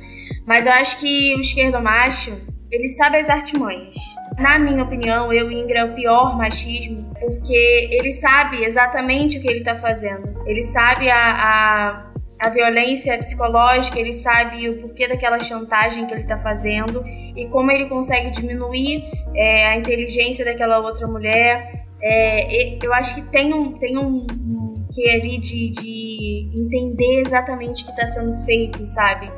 Mas eu acho que o esquerdomacho, ele sabe as artimanhas. Na minha opinião, eu e Ingra é o pior machismo, porque ele sabe exatamente o que ele tá fazendo. Ele sabe a, a, a violência psicológica, ele sabe o porquê daquela chantagem que ele tá fazendo e como ele consegue diminuir é, a inteligência daquela outra mulher. É, eu acho que tem um, tem um que ali de, de entender exatamente o que está sendo feito, sabe?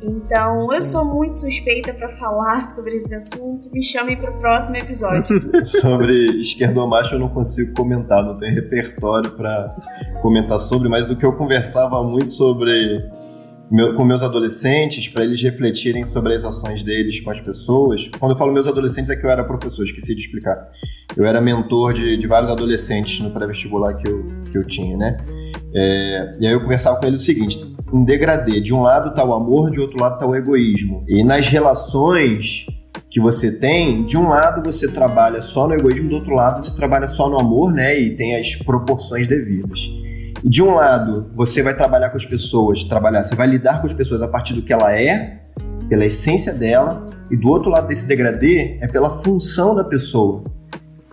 Então, eu sou muito suspeita para falar sobre esse assunto. Me chamem para o próximo episódio. sobre esquerdomacho eu não consigo comentar, não tenho repertório para comentar sobre, mas o que eu conversava muito sobre meu, com meus adolescentes para eles refletirem sobre as ações deles com as pessoas. Quando eu falo meus adolescentes é que eu era professor, esqueci de explicar. Eu era mentor de, de vários adolescentes no pré-vestibular que eu, que eu tinha, né? É, e aí eu conversava com ele o seguinte: um degradê, de um lado tá o amor, de outro lado tá o egoísmo. E nas relações que você tem, de um lado você trabalha só no egoísmo, do outro lado você trabalha só no amor, né? E tem as proporções devidas. De um lado, você vai trabalhar com as pessoas, trabalhar, você vai lidar com as pessoas a partir do que ela é, pela essência dela, e do outro lado desse degradê é pela função da pessoa.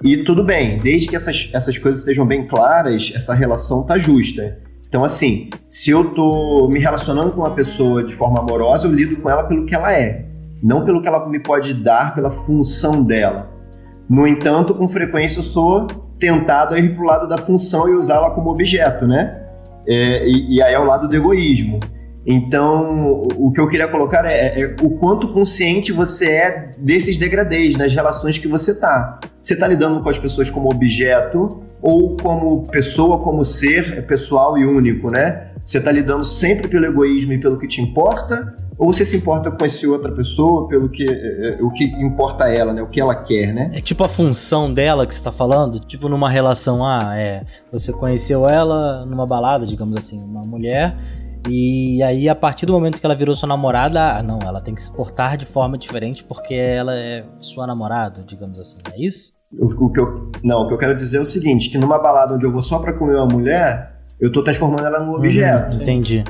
E tudo bem, desde que essas, essas coisas estejam bem claras, essa relação tá justa. Então, assim, se eu tô me relacionando com uma pessoa de forma amorosa, eu lido com ela pelo que ela é, não pelo que ela me pode dar, pela função dela. No entanto, com frequência eu sou tentado a ir pro lado da função e usá-la como objeto, né? É, e, e, aí é o lado do egoísmo. Então, o que eu queria colocar é, é, o quanto consciente você é desses degradês nas relações que você tá. Você tá lidando com as pessoas como objeto ou como pessoa, como ser pessoal e único, né? Você tá lidando sempre pelo egoísmo e pelo que te importa ou você se importa com essa outra pessoa pelo que é, é, o que importa a ela, né? O que ela quer, né? É tipo a função dela que você tá falando, tipo numa relação, ah, é, você conheceu ela numa balada, digamos assim, uma mulher e aí, a partir do momento que ela virou sua namorada, ah, não, ela tem que se portar de forma diferente porque ela é sua namorada, digamos assim, é isso? O, o, que eu, não, o que eu quero dizer é o seguinte: que numa balada onde eu vou só pra comer uma mulher, eu tô transformando ela num uhum, objeto. entendi.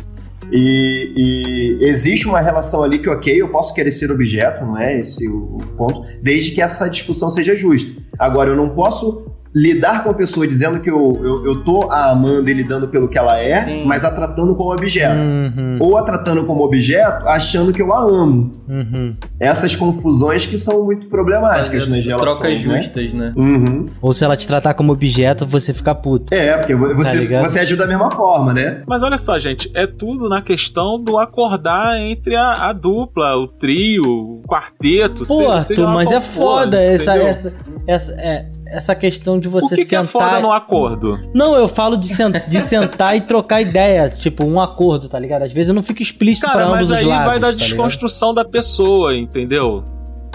E, e, existe uma relação ali que, ok, eu posso querer ser objeto, não é esse o, o ponto, desde que essa discussão seja justa. Agora, eu não posso lidar com a pessoa dizendo que eu, eu, eu tô a amando e lidando pelo que ela é, Sim. mas a tratando como objeto. Uhum. Ou a tratando como objeto, achando que eu a amo. Uhum. Essas confusões que são muito problemáticas nas relações. Trocas né? justas, né? Uhum. Ou se ela te tratar como objeto, você fica puto. É, porque você, tá você ajuda da mesma forma, né? Mas olha só, gente, é tudo na questão do acordar entre a, a dupla, o trio, o quarteto. Pô, Arthur, mas é foda essa, essa, essa, é, essa questão de você o que sentar. Que é foda no acordo? Não, eu falo de, de sentar e trocar ideia, tipo, um acordo, tá ligado? Às vezes eu não fico explícito Cara, pra ambos os lados. Mas aí vai da tá desconstrução ligado? da pessoa, entendeu?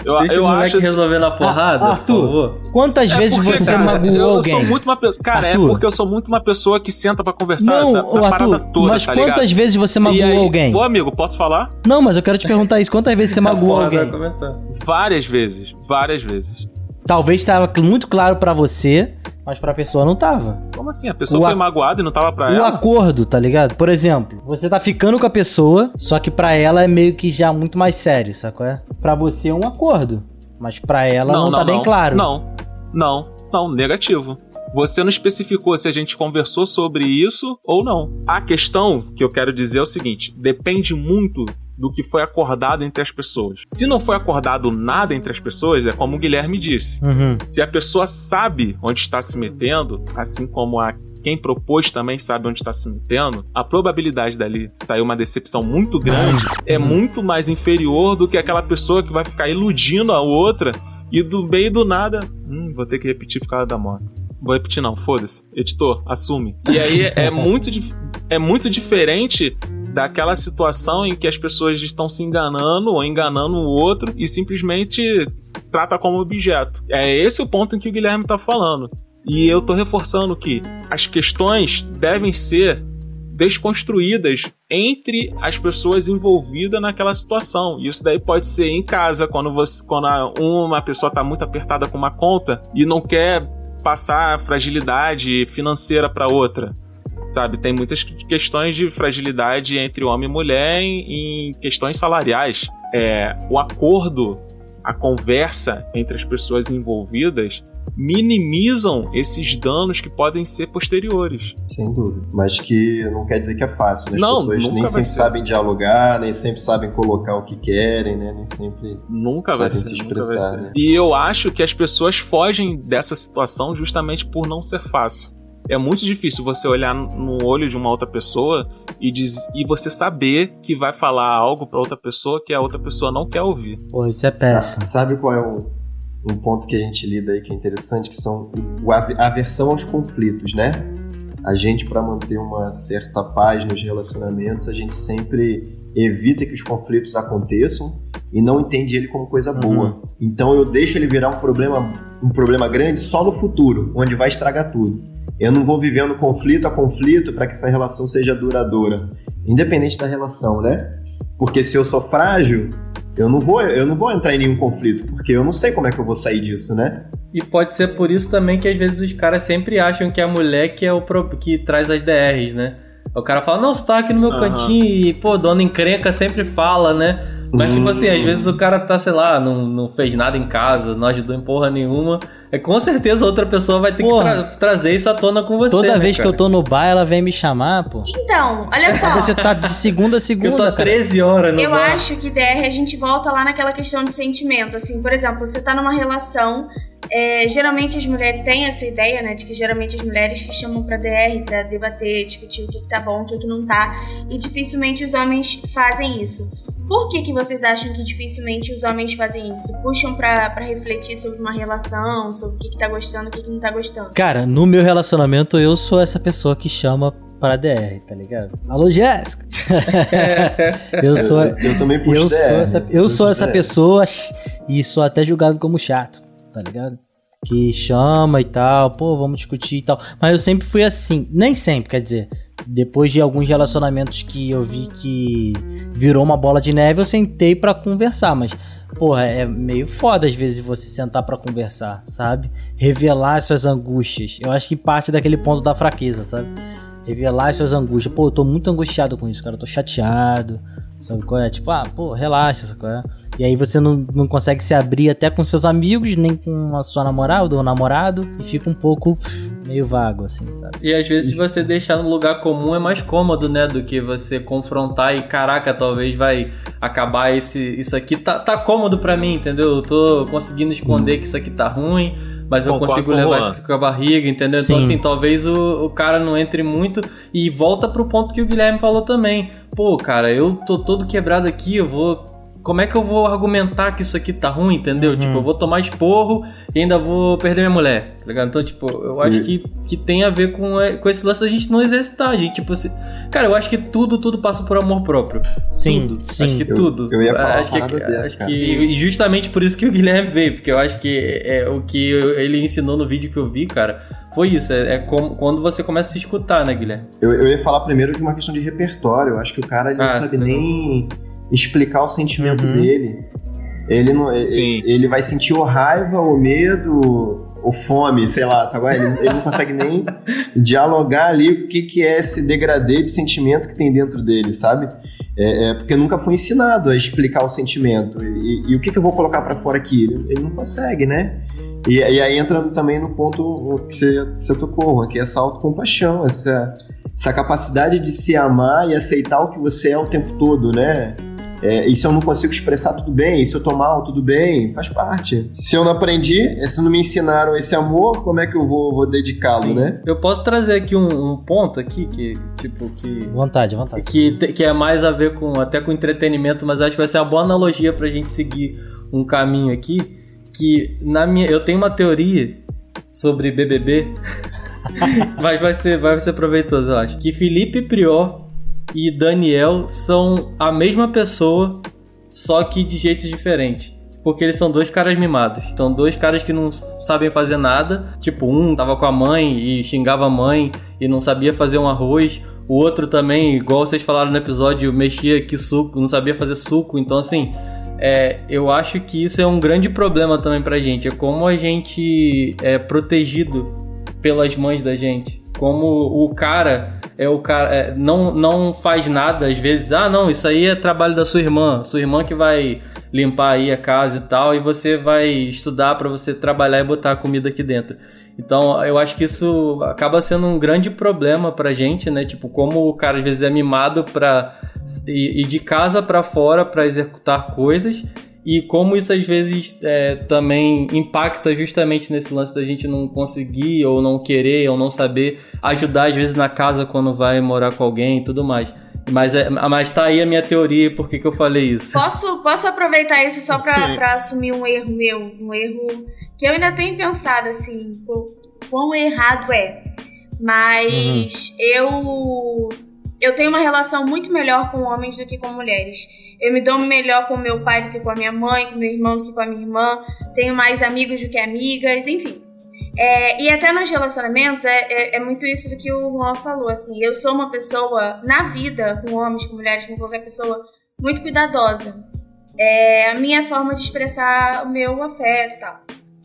Eu, Deixa eu o moleque acho... resolver na porrada, ah, Arthur, quantas é vezes porque, você cara, magoou eu alguém? Sou muito uma pe... Cara, é Arthur. é porque eu sou muito uma pessoa que senta para conversar não, da, da Arthur, toda, mas tá quantas ligado? vezes você magoou aí, alguém? Ô, amigo, posso falar? Não, mas eu quero te perguntar isso. Quantas vezes você magoou alguém? Várias vezes, várias vezes. Talvez estava muito claro para você, mas pra pessoa não tava. Como assim? A pessoa o foi magoada e não tava pra o ela? O acordo, tá ligado? Por exemplo, você tá ficando com a pessoa, só que pra ela é meio que já muito mais sério, sacou? É? Pra você é um acordo, mas pra ela não, não, não tá não, bem claro. Não, não, não, negativo. Você não especificou se a gente conversou sobre isso ou não. A questão que eu quero dizer é o seguinte: depende muito do que foi acordado entre as pessoas. Se não foi acordado nada entre as pessoas, é como o Guilherme disse. Uhum. Se a pessoa sabe onde está se metendo, assim como a quem propôs também sabe onde está se metendo, a probabilidade dali sair uma decepção muito grande é uhum. muito mais inferior do que aquela pessoa que vai ficar iludindo a outra e do meio do nada, hum, vou ter que repetir por causa da moto. Vou repetir não, foda-se. Editor, assume. E aí é, é muito, é muito diferente daquela situação em que as pessoas estão se enganando ou enganando o outro e simplesmente trata como objeto. É esse o ponto em que o Guilherme está falando. E eu estou reforçando que as questões devem ser desconstruídas entre as pessoas envolvidas naquela situação. Isso daí pode ser em casa, quando, você, quando uma pessoa está muito apertada com uma conta e não quer passar fragilidade financeira para outra sabe? Tem muitas questões de fragilidade entre homem e mulher em, em questões salariais. É, o acordo, a conversa entre as pessoas envolvidas minimizam esses danos que podem ser posteriores. Sem dúvida. Mas que não quer dizer que é fácil, né? As não, pessoas nem sempre ser. sabem dialogar, nem sempre sabem colocar o que querem, né? Nem sempre nunca vai ser, se expressar. Vai ser. Né? E eu acho que as pessoas fogem dessa situação justamente por não ser fácil é muito difícil você olhar no olho de uma outra pessoa e, diz, e você saber que vai falar algo para outra pessoa que a outra pessoa não quer ouvir. Pô, isso é péssimo. Sabe qual é um, um ponto que a gente lida aí que é interessante? Que são a aversão aos conflitos, né? A gente, para manter uma certa paz nos relacionamentos, a gente sempre evita que os conflitos aconteçam e não entende ele como coisa boa. Uhum. Então eu deixo ele virar um problema, um problema grande só no futuro, onde vai estragar tudo. Eu não vou vivendo conflito a conflito para que essa relação seja duradoura, independente da relação, né? Porque se eu sou frágil, eu não vou, eu não vou entrar em nenhum conflito, porque eu não sei como é que eu vou sair disso, né? E pode ser por isso também que às vezes os caras sempre acham que é a mulher que é o pro, que traz as DRs, né? O cara fala, não, você tá aqui no meu uhum. cantinho e, pô, dona encrenca sempre fala, né? Mas, tipo assim, às hum. vezes o cara tá, sei lá, não, não fez nada em casa, não ajudou em porra nenhuma. É com certeza outra pessoa vai ter porra. que tra trazer isso à tona com você. Toda né, vez cara? que eu tô no bar, ela vem me chamar, pô. Então, olha só. Você tá de segunda a segunda. Eu tô há 13 horas no Eu bar. acho que DR a gente volta lá naquela questão de sentimento. Assim, por exemplo, você tá numa relação. É, geralmente as mulheres têm essa ideia, né? De que geralmente as mulheres que chamam pra DR pra debater, discutir o que, que tá bom, o que, que não tá. E dificilmente os homens fazem isso. Por que, que vocês acham que dificilmente os homens fazem isso? Puxam pra, pra refletir sobre uma relação, sobre o que, que tá gostando, o que, que não tá gostando? Cara, no meu relacionamento eu sou essa pessoa que chama para DR, tá ligado? Alô, Jéssica! eu sou. Eu, eu também puxo eu DR. Sou essa, eu, eu sou essa DR. pessoa e sou até julgado como chato, tá ligado? Que chama e tal, pô, vamos discutir e tal. Mas eu sempre fui assim, nem sempre, quer dizer, depois de alguns relacionamentos que eu vi que virou uma bola de neve, eu sentei para conversar, mas porra, é meio foda às vezes você sentar para conversar, sabe? Revelar suas angústias. Eu acho que parte daquele ponto da fraqueza, sabe? Revelar suas angústias. Pô, eu tô muito angustiado com isso, cara. Eu tô chateado. Sabe qual é? Tipo, ah, pô, relaxa, sabe qual é? E aí você não, não consegue se abrir até com seus amigos, nem com a sua namorada ou namorado, e fica um pouco meio vago, assim, sabe? E às vezes Isso. você deixar no lugar comum é mais cômodo, né? Do que você confrontar e, caraca, talvez vai acabar esse. Isso aqui tá, tá cômodo para mim, entendeu? Eu tô conseguindo esconder hum. que isso aqui tá ruim mas eu consigo levar isso com a barriga, entendeu? Então, Sim. Então, assim, talvez o, o cara não entre muito e volta pro ponto que o Guilherme falou também. Pô, cara, eu tô todo quebrado aqui, eu vou como é que eu vou argumentar que isso aqui tá ruim, entendeu? Uhum. Tipo, eu vou tomar esporro e ainda vou perder minha mulher, tá ligado? Então, tipo, eu acho uhum. que, que tem a ver com, é, com esse lance da gente não exercitar, a gente, tipo, se... cara, eu acho que tudo, tudo passa por amor próprio. Sim, tudo. sim. Acho que eu, tudo. Eu ia falar acho que, dessa, acho cara. Que, e justamente por isso que o Guilherme veio, porque eu acho que é, o que ele ensinou no vídeo que eu vi, cara, foi isso. É, é como, quando você começa a se escutar, né, Guilherme? Eu, eu ia falar primeiro de uma questão de repertório. Eu acho que o cara ele ah, não sabe nem explicar o sentimento uhum. dele. Ele não, ele, ele, vai sentir ou raiva, ou medo, ou fome, sei lá, sabe? Ele, ele não consegue nem dialogar ali o que, que é esse degradê de sentimento que tem dentro dele, sabe? É, é porque nunca foi ensinado a explicar o sentimento. E, e o que, que eu vou colocar para fora aqui? Ele, ele, não consegue, né? E, e, aí entra também no ponto que você, você tocou, que é essa autocompaixão, essa, essa capacidade de se amar e aceitar o que você é o tempo todo, né? É, e se eu não consigo expressar, tudo bem. E se eu tô mal, tudo bem. Faz parte. Se eu não aprendi, se não me ensinaram esse amor, como é que eu vou, vou dedicá-lo, né? Eu posso trazer aqui um, um, ponto aqui que, tipo, que... Vontade, vontade. Que, que é mais a ver com, até com entretenimento, mas acho que vai ser uma boa analogia pra gente seguir um caminho aqui. Que na minha... Eu tenho uma teoria sobre BBB... mas vai ser, vai ser proveitoso, eu acho. Que Felipe Prior e Daniel são a mesma pessoa, só que de jeitos diferentes. Porque eles são dois caras mimados. São dois caras que não sabem fazer nada. Tipo, um tava com a mãe e xingava a mãe e não sabia fazer um arroz. O outro também, igual vocês falaram no episódio, mexia que suco, não sabia fazer suco. Então, assim, é, eu acho que isso é um grande problema também pra gente. É como a gente é protegido pelas mães da gente. Como o cara é o cara é, não, não faz nada às vezes. Ah, não, isso aí é trabalho da sua irmã, sua irmã que vai limpar aí a casa e tal, e você vai estudar para você trabalhar e botar a comida aqui dentro. Então, eu acho que isso acaba sendo um grande problema pra gente, né? Tipo, como o cara às vezes é mimado pra ir de casa para fora para executar coisas e como isso às vezes é, também impacta justamente nesse lance da gente não conseguir ou não querer ou não saber ajudar às vezes na casa quando vai morar com alguém e tudo mais. Mas, é, mas tá aí a minha teoria, por que, que eu falei isso? Posso, posso aproveitar isso só pra, pra assumir um erro meu? Um erro que eu ainda tenho pensado assim, quão errado é. Mas uhum. eu eu tenho uma relação muito melhor com homens do que com mulheres. Eu me dou melhor com meu pai do que com a minha mãe, com meu irmão do que com a minha irmã. Tenho mais amigos do que amigas, enfim. É, e até nos relacionamentos é, é, é, muito isso do que o Juan falou. Assim, eu sou uma pessoa na vida, com homens, com mulheres, com qualquer pessoa, muito cuidadosa. É a minha forma de expressar o meu afeto e tal.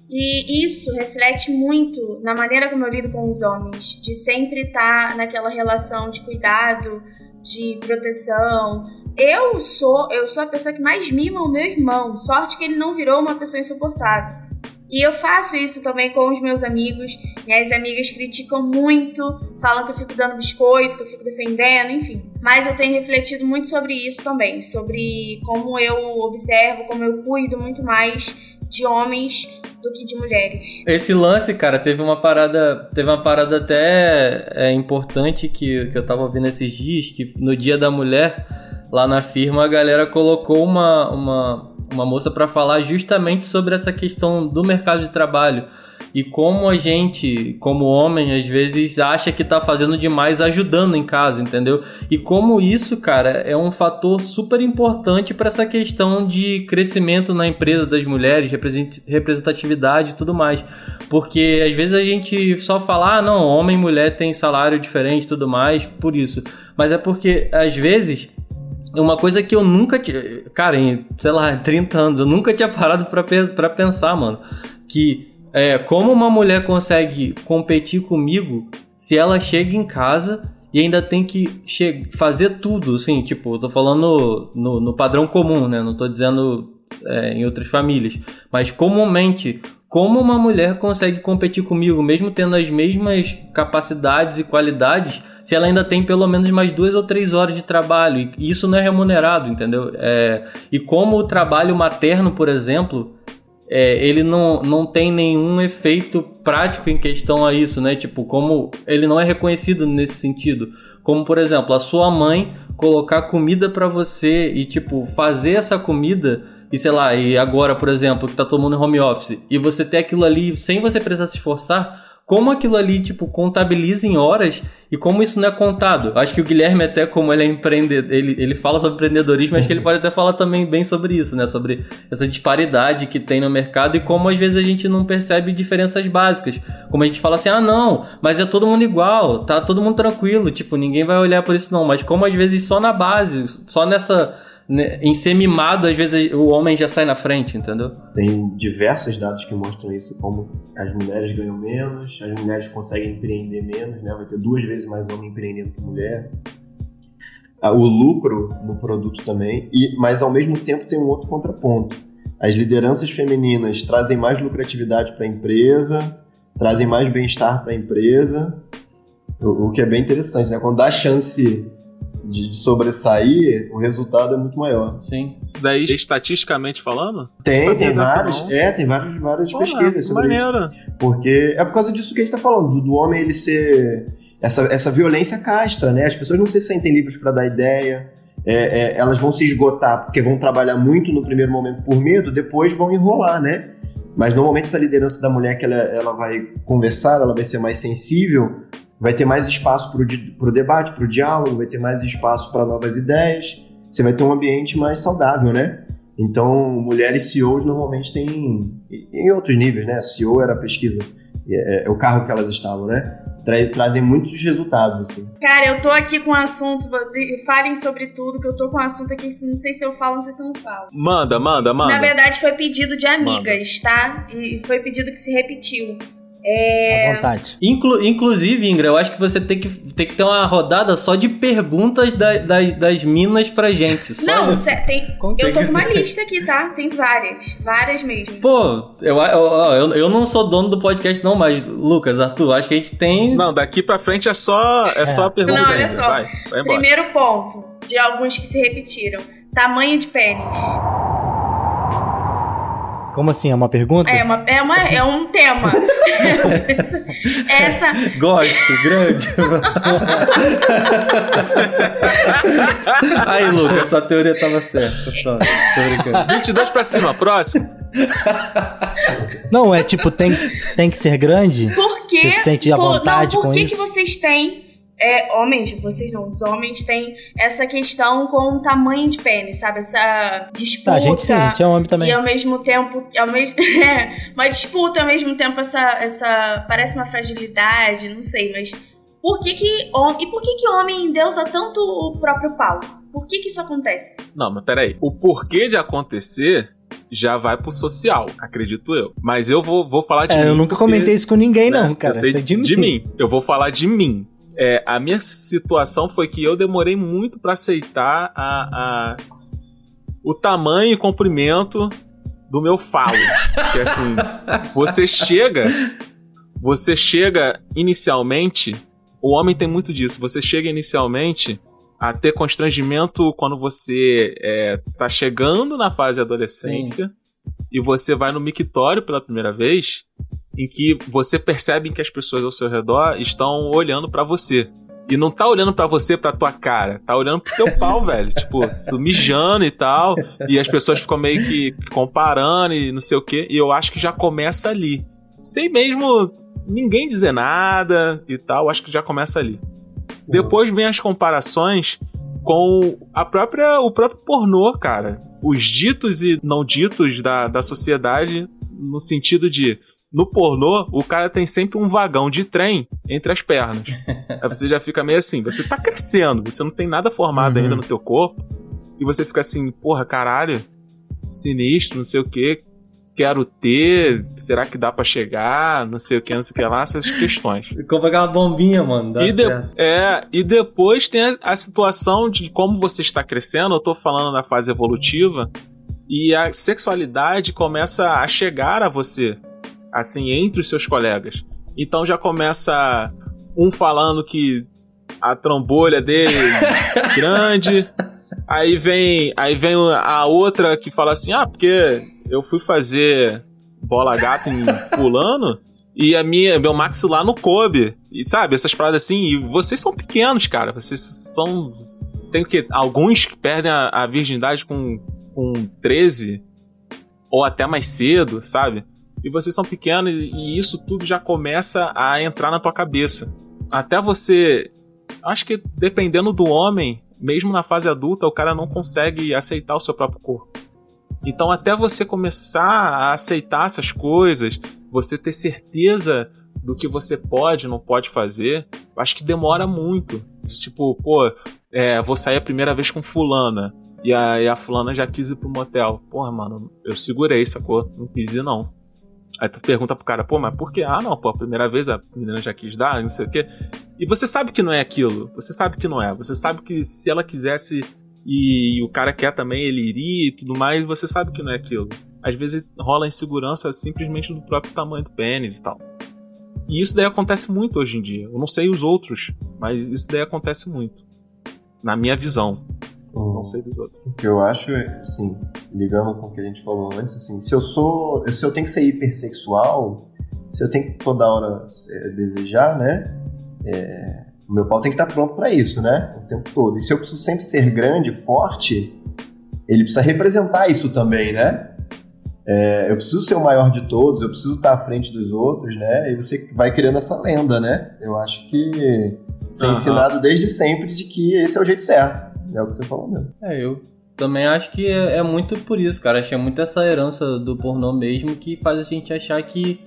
E isso reflete muito na maneira como eu lido com os homens, de sempre estar naquela relação de cuidado, de proteção. Eu sou, eu sou a pessoa que mais mima o meu irmão. Sorte que ele não virou uma pessoa insuportável. E eu faço isso também com os meus amigos. Minhas amigas criticam muito, falam que eu fico dando biscoito, que eu fico defendendo, enfim. Mas eu tenho refletido muito sobre isso também, sobre como eu observo, como eu cuido muito mais de homens do que de mulheres. Esse lance, cara, teve uma parada, teve uma parada até é, importante que, que eu tava vendo esses dias, que no Dia da Mulher, lá na firma, a galera colocou uma, uma, uma moça para falar justamente sobre essa questão do mercado de trabalho e como a gente, como homem, às vezes acha que tá fazendo demais ajudando em casa, entendeu? E como isso, cara, é um fator super importante para essa questão de crescimento na empresa das mulheres, representatividade e tudo mais. Porque às vezes a gente só fala, ah, não, homem e mulher tem salário diferente e tudo mais, por isso. Mas é porque às vezes uma coisa que eu nunca tinha. Cara, em, sei lá, 30 anos, eu nunca tinha parado pra, pensar, mano. Que é, como uma mulher consegue competir comigo se ela chega em casa e ainda tem que fazer tudo, assim, tipo, eu tô falando no, no padrão comum, né? Não tô dizendo é, em outras famílias. Mas comumente, como uma mulher consegue competir comigo, mesmo tendo as mesmas capacidades e qualidades, se ela ainda tem pelo menos mais duas ou três horas de trabalho? E isso não é remunerado, entendeu? É, e como o trabalho materno, por exemplo, é, ele não, não tem nenhum efeito prático em questão a isso, né? Tipo, como ele não é reconhecido nesse sentido. Como, por exemplo, a sua mãe colocar comida para você e, tipo, fazer essa comida e sei lá, e agora, por exemplo, que tá todo mundo em home office, e você ter aquilo ali sem você precisar se esforçar, como aquilo ali, tipo, contabiliza em horas e como isso não é contado. Acho que o Guilherme, até como ele é empreendedor, ele, ele fala sobre empreendedorismo, acho que ele pode até falar também bem sobre isso, né? Sobre essa disparidade que tem no mercado e como às vezes a gente não percebe diferenças básicas. Como a gente fala assim, ah, não, mas é todo mundo igual, tá todo mundo tranquilo, tipo, ninguém vai olhar por isso não. Mas como às vezes só na base, só nessa em ser mimado, às vezes o homem já sai na frente, entendeu? Tem diversos dados que mostram isso, como as mulheres ganham menos, as mulheres conseguem empreender menos, né? Vai ter duas vezes mais homem empreendendo que mulher. Ah, o lucro no produto também, e, mas ao mesmo tempo tem um outro contraponto. As lideranças femininas trazem mais lucratividade para a empresa, trazem mais bem-estar para a empresa, o que é bem interessante, né? Quando dá chance de sobressair, o resultado é muito maior. Sim. Isso daí, estatisticamente falando? Tem, tem vários, é, tem várias, várias Pô, pesquisas sobre maneiro. isso. Porque é por causa disso que a gente tá falando, do, do homem ele ser essa, essa violência castra, né? As pessoas não se sentem livres para dar ideia, é, é, elas vão se esgotar porque vão trabalhar muito no primeiro momento por medo, depois vão enrolar, né? Mas normalmente essa liderança da mulher que ela, ela vai conversar, ela vai ser mais sensível, vai ter mais espaço para o debate, para o diálogo, vai ter mais espaço para novas ideias, você vai ter um ambiente mais saudável, né? Então, mulheres CEOs normalmente têm, em outros níveis, né? CEO era a pesquisa, é, é, o carro que elas estavam, né? Tra trazem muitos resultados, assim. Cara, eu tô aqui com um assunto, falem sobre tudo, que eu tô com um assunto aqui, não sei se eu falo, não sei se eu não falo. Manda, manda, manda. Na verdade, foi pedido de amigas, manda. tá? E foi pedido que se repetiu. É... À vontade. Inclu inclusive, Ingra, eu acho que você tem que, tem que ter uma rodada só de perguntas da, da, das minas pra gente. Só não, tem, eu tô com uma lista aqui, tá? Tem várias. Várias mesmo. Pô, eu, eu, eu, eu não sou dono do podcast, não, mas, Lucas, Arthur, acho que a gente tem. Não, daqui pra frente é só, é, é. só a pergunta. Não, olha só. Vai, vai Primeiro ponto, de alguns que se repetiram: tamanho de pênis. Como assim? É uma pergunta? É, uma, é, uma, é um tema. essa. Gosto, grande. Aí, Lucas, sua teoria tava certa. Só, tô brincando. 22 pra cima, próximo. Não, é tipo, tem, tem que ser grande? Por quê? Você se sente à vontade não, por com que isso? Por que vocês têm é, homens, vocês não, os homens têm essa questão com o tamanho de pênis, sabe? Essa disputa. Ah, a gente sim, a gente é homem também. E ao mesmo tempo, ao mesmo, é, uma disputa, ao mesmo tempo essa, essa, parece uma fragilidade, não sei, mas por que que, e por que que homem endeusa tanto o próprio pau? Por que que isso acontece? Não, mas peraí, o porquê de acontecer já vai pro social, acredito eu. Mas eu vou, vou falar de é, mim. Eu nunca comentei isso com ninguém, né? não, cara. Eu sei é de, de mim. mim. Eu vou falar de mim. É, a minha situação foi que eu demorei muito para aceitar a, a, o tamanho e comprimento do meu falo. que assim, você chega, você chega inicialmente, o homem tem muito disso. Você chega inicialmente a ter constrangimento quando você é, tá chegando na fase adolescência Sim. e você vai no mictório pela primeira vez em que você percebe que as pessoas ao seu redor estão olhando para você. E não tá olhando para você, pra tua cara. Tá olhando pro teu pau, velho. Tipo, tu mijando e tal. E as pessoas ficam meio que comparando e não sei o quê. E eu acho que já começa ali. Sem mesmo ninguém dizer nada e tal. Acho que já começa ali. Depois vem as comparações com a própria, o próprio pornô, cara. Os ditos e não ditos da, da sociedade, no sentido de no pornô, o cara tem sempre um vagão de trem entre as pernas. Aí você já fica meio assim, você tá crescendo, você não tem nada formado uhum. ainda no teu corpo, e você fica assim, porra, caralho, sinistro, não sei o que, quero ter, será que dá para chegar, não sei o que, não sei o que lá, essas questões. Como aquela bombinha, mano. E, de, é, e depois tem a, a situação de como você está crescendo, eu tô falando da fase evolutiva, e a sexualidade começa a chegar a você assim, entre os seus colegas. Então já começa um falando que a trombolha dele é grande. Aí vem, aí vem a outra que fala assim: "Ah, porque eu fui fazer bola gato em fulano e a minha meu maxilar não coube". E sabe, essas paradas assim, e vocês são pequenos, cara. Vocês são tem que alguns que perdem a, a virgindade com com 13 ou até mais cedo, sabe? E vocês são pequenos e isso tudo já começa a entrar na tua cabeça. Até você. Acho que dependendo do homem, mesmo na fase adulta, o cara não consegue aceitar o seu próprio corpo. Então, até você começar a aceitar essas coisas, você ter certeza do que você pode não pode fazer, acho que demora muito. Tipo, pô, é, vou sair a primeira vez com fulana. E a, e a fulana já quis ir pro motel. Porra, mano, eu segurei, sacou? Não quis ir, não. Aí tu pergunta pro cara, pô, mas por que? Ah, não, pô, a primeira vez a menina já quis dar, não sei o quê. E você sabe que não é aquilo. Você sabe que não é. Você sabe que se ela quisesse e o cara quer também, ele iria e tudo mais, você sabe que não é aquilo. Às vezes rola insegurança simplesmente do próprio tamanho do pênis e tal. E isso daí acontece muito hoje em dia. Eu não sei os outros, mas isso daí acontece muito. Na minha visão. Não sei dos outros. O que eu acho, assim, ligando com o que a gente falou antes, assim, se eu sou. Se eu tenho que ser hipersexual, se eu tenho que toda hora é, desejar, né? É, o meu pau tem que estar pronto para isso, né? O tempo todo. E se eu preciso sempre ser grande, forte, ele precisa representar isso também, né? É, eu preciso ser o maior de todos, eu preciso estar à frente dos outros, né? E você vai criando essa lenda, né? Eu acho que ser uhum. ensinado desde sempre de que esse é o jeito certo. É o que você falou mesmo. É, eu também acho que é, é muito por isso, cara. Acho que é muito essa herança do pornô mesmo que faz a gente achar que,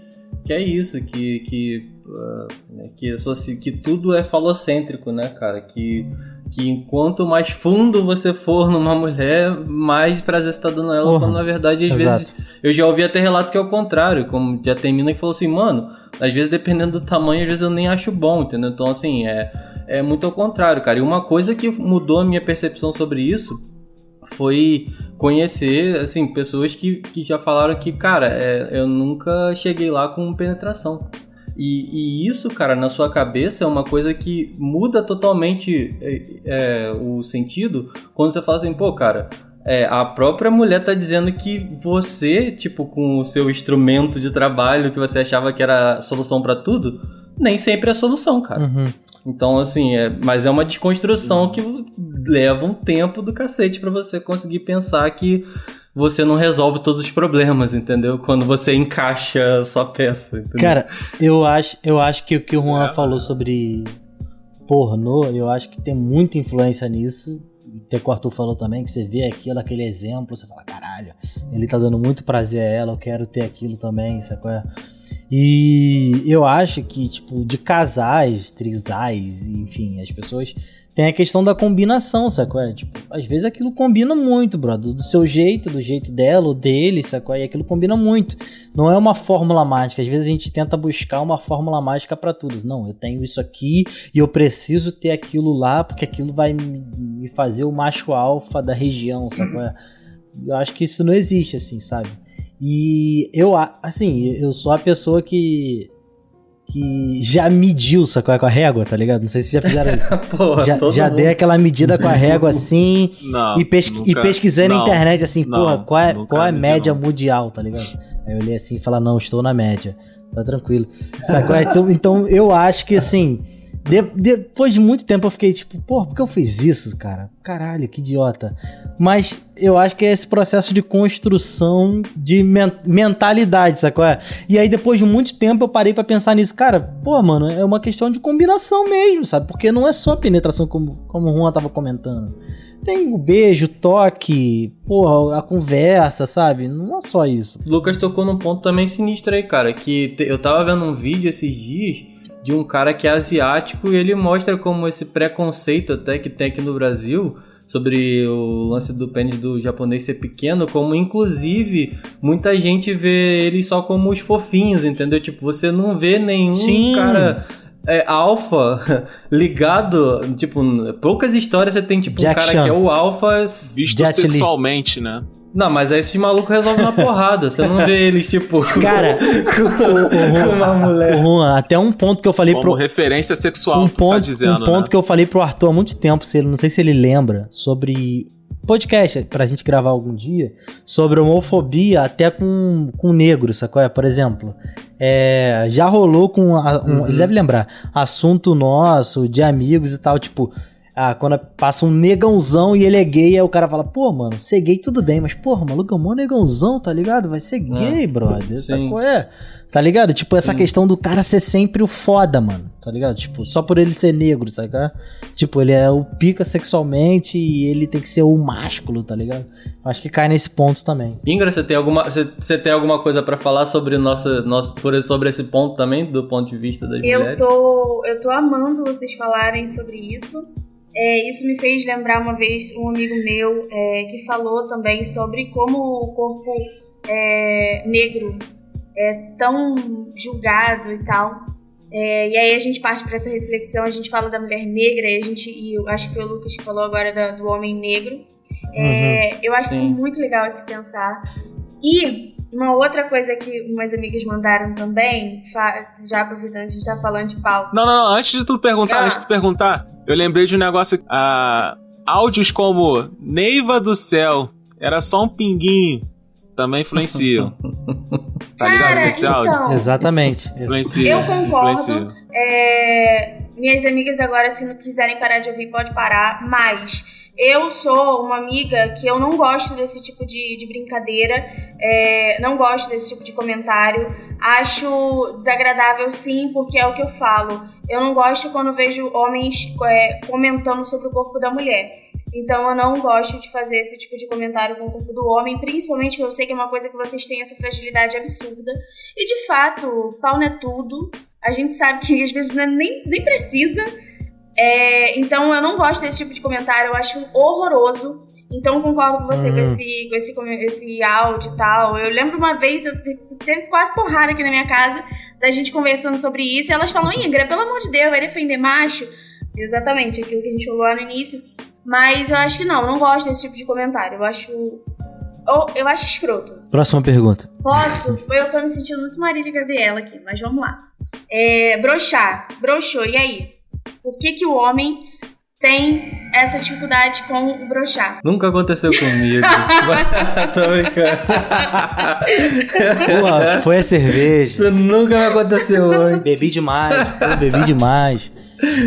que é isso, que, que, uh, que, que tudo é falocêntrico, né, cara? Que, que enquanto mais fundo você for numa mulher, mais prazer você tá dando ela, uhum. quando na verdade, às Exato. vezes. Eu já ouvi até relato que é o contrário, como já tem mina que falou assim, mano, às vezes dependendo do tamanho, às vezes eu nem acho bom, entendeu? Então, assim, é é muito ao contrário, cara. E uma coisa que mudou a minha percepção sobre isso foi conhecer, assim, pessoas que, que já falaram que, cara, é, eu nunca cheguei lá com penetração. E, e, isso, cara, na sua cabeça é uma coisa que muda totalmente é, é, o sentido quando você fala assim, pô, cara, é, a própria mulher tá dizendo que você, tipo, com o seu instrumento de trabalho que você achava que era solução para tudo, nem sempre é a solução, cara. Uhum. Então, assim, é, mas é uma desconstrução que leva um tempo do cacete para você conseguir pensar que você não resolve todos os problemas, entendeu? Quando você encaixa sua peça. Entendeu? Cara, eu acho, eu acho que o que o Juan é. falou sobre pornô, eu acho que tem muita influência nisso. Até que o Arthur falou também, que você vê aquilo, aquele exemplo, você fala, caralho, ele tá dando muito prazer a ela, eu quero ter aquilo também, sacou? E eu acho que, tipo, de casais, trisais, enfim, as pessoas tem a questão da combinação, sacou? É, tipo, às vezes aquilo combina muito, brother. Do seu jeito, do jeito dela ou dele, sacou? E aquilo combina muito. Não é uma fórmula mágica. Às vezes a gente tenta buscar uma fórmula mágica para tudo. Não, eu tenho isso aqui e eu preciso ter aquilo lá porque aquilo vai me fazer o macho alfa da região, sacou? É? Eu acho que isso não existe, assim, sabe? E eu, assim, eu sou a pessoa que que já mediu, sacou? Com a régua, tá ligado? Não sei se já fizeram isso. porra, já já dei aquela medida com a régua assim não, e, pes nunca, e pesquisei não, na internet assim, não, porra, qual é, qual é a média mundial, tá ligado? Aí eu olhei assim e falei, não, estou na média. Tá tranquilo. Sacou? então, então eu acho que assim de, depois de muito tempo eu fiquei tipo, pô, por que eu fiz isso, cara? Caralho, que idiota. Mas eu acho que é esse processo de construção de men mentalidade, sacou? E aí depois de muito tempo eu parei para pensar nisso. Cara, pô, mano, é uma questão de combinação mesmo, sabe? Porque não é só penetração como, como o Juan tava comentando. Tem o beijo, o toque, porra, a conversa, sabe? Não é só isso. Lucas tocou num ponto também sinistro aí, cara, que eu tava vendo um vídeo esses dias de um cara que é asiático e ele mostra como esse preconceito até que tem aqui no Brasil sobre o lance do pênis do japonês ser pequeno, como inclusive muita gente vê ele só como os fofinhos, entendeu? Tipo, você não vê nenhum Sim. cara é, alfa ligado, tipo, poucas histórias você tem tipo Jack um cara Chan. que é o alfa visto Jet sexualmente, Lee. né? Não, mas aí esses malucos resolvem uma porrada. Você não vê eles, tipo. Cara, com, com uma mulher. O Juan, até um ponto que eu falei Como pro. referência sexual, um tá ponto, tá dizendo. Um ponto né? que eu falei pro Arthur há muito tempo, se ele, não sei se ele lembra, sobre podcast pra gente gravar algum dia sobre homofobia até com, com negro, sacou? É, por exemplo, é, já rolou com. A, um, uhum. Ele deve lembrar. Assunto nosso, de amigos e tal, tipo. Ah, quando passa um negãozão e ele é gay, aí o cara fala, pô, mano, ser gay tudo bem, mas porra, maluco é um negãozão, tá ligado? Vai ser é, gay, brother. Sim. Sacou? É. Tá ligado? Tipo, essa Sim. questão do cara ser sempre o foda, mano. Tá ligado? Tipo, só por ele ser negro, sabe? Tipo, ele é o pica sexualmente e ele tem que ser o másculo, tá ligado? Acho que cai nesse ponto também. Ingra, você tem alguma, você, você tem alguma coisa para falar sobre nossa, nossa, sobre esse ponto também, do ponto de vista das eu mulheres? Tô, eu tô amando vocês falarem sobre isso. É, isso me fez lembrar uma vez um amigo meu é, que falou também sobre como o corpo é, negro é tão julgado e tal. É, e aí a gente parte para essa reflexão, a gente fala da mulher negra, e a gente, e eu acho que foi o Lucas que falou agora do, do homem negro. É, uhum, eu acho sim. isso muito legal de se pensar. E uma outra coisa que umas amigas mandaram também, já aproveitando, a gente tá falando de pau. Não, não, não, antes de tu perguntar, ah. antes de tu perguntar, eu lembrei de um negócio. Ah, áudios como Neiva do Céu, era só um pinguinho, também influenciam. tá ligado nesse áudio? Então, Exatamente. Influencia. Eu concordo. Influencia. É, minhas amigas agora, se não quiserem parar de ouvir, pode parar, mas eu sou uma amiga que eu não gosto desse tipo de, de brincadeira, é, não gosto desse tipo de comentário. Acho desagradável sim, porque é o que eu falo. Eu não gosto quando vejo homens é, comentando sobre o corpo da mulher. Então eu não gosto de fazer esse tipo de comentário com o corpo do homem, principalmente porque eu sei que é uma coisa que vocês têm essa fragilidade absurda. E de fato, pau não é tudo. A gente sabe que às vezes é nem, nem precisa. É, então eu não gosto desse tipo de comentário, eu acho horroroso. Então concordo com você uhum. com, esse, com esse, esse áudio e tal. Eu lembro uma vez, eu teve quase porrada aqui na minha casa, da gente conversando sobre isso, e elas falam, Ingra, pelo amor de Deus, vai defender macho? Exatamente, aquilo que a gente falou lá no início. Mas eu acho que não, eu não gosto desse tipo de comentário. Eu acho. Eu, eu acho escroto. Próxima pergunta. Posso? Eu tô me sentindo muito Marília Gabriela aqui, mas vamos lá. É, broxar. Broxou, e aí? Por que, que o homem tem essa dificuldade com o brochar. Nunca aconteceu comigo. Tô brincando. Pô, foi a cerveja. Isso nunca aconteceu hoje. Bebi demais, pô, bebi demais.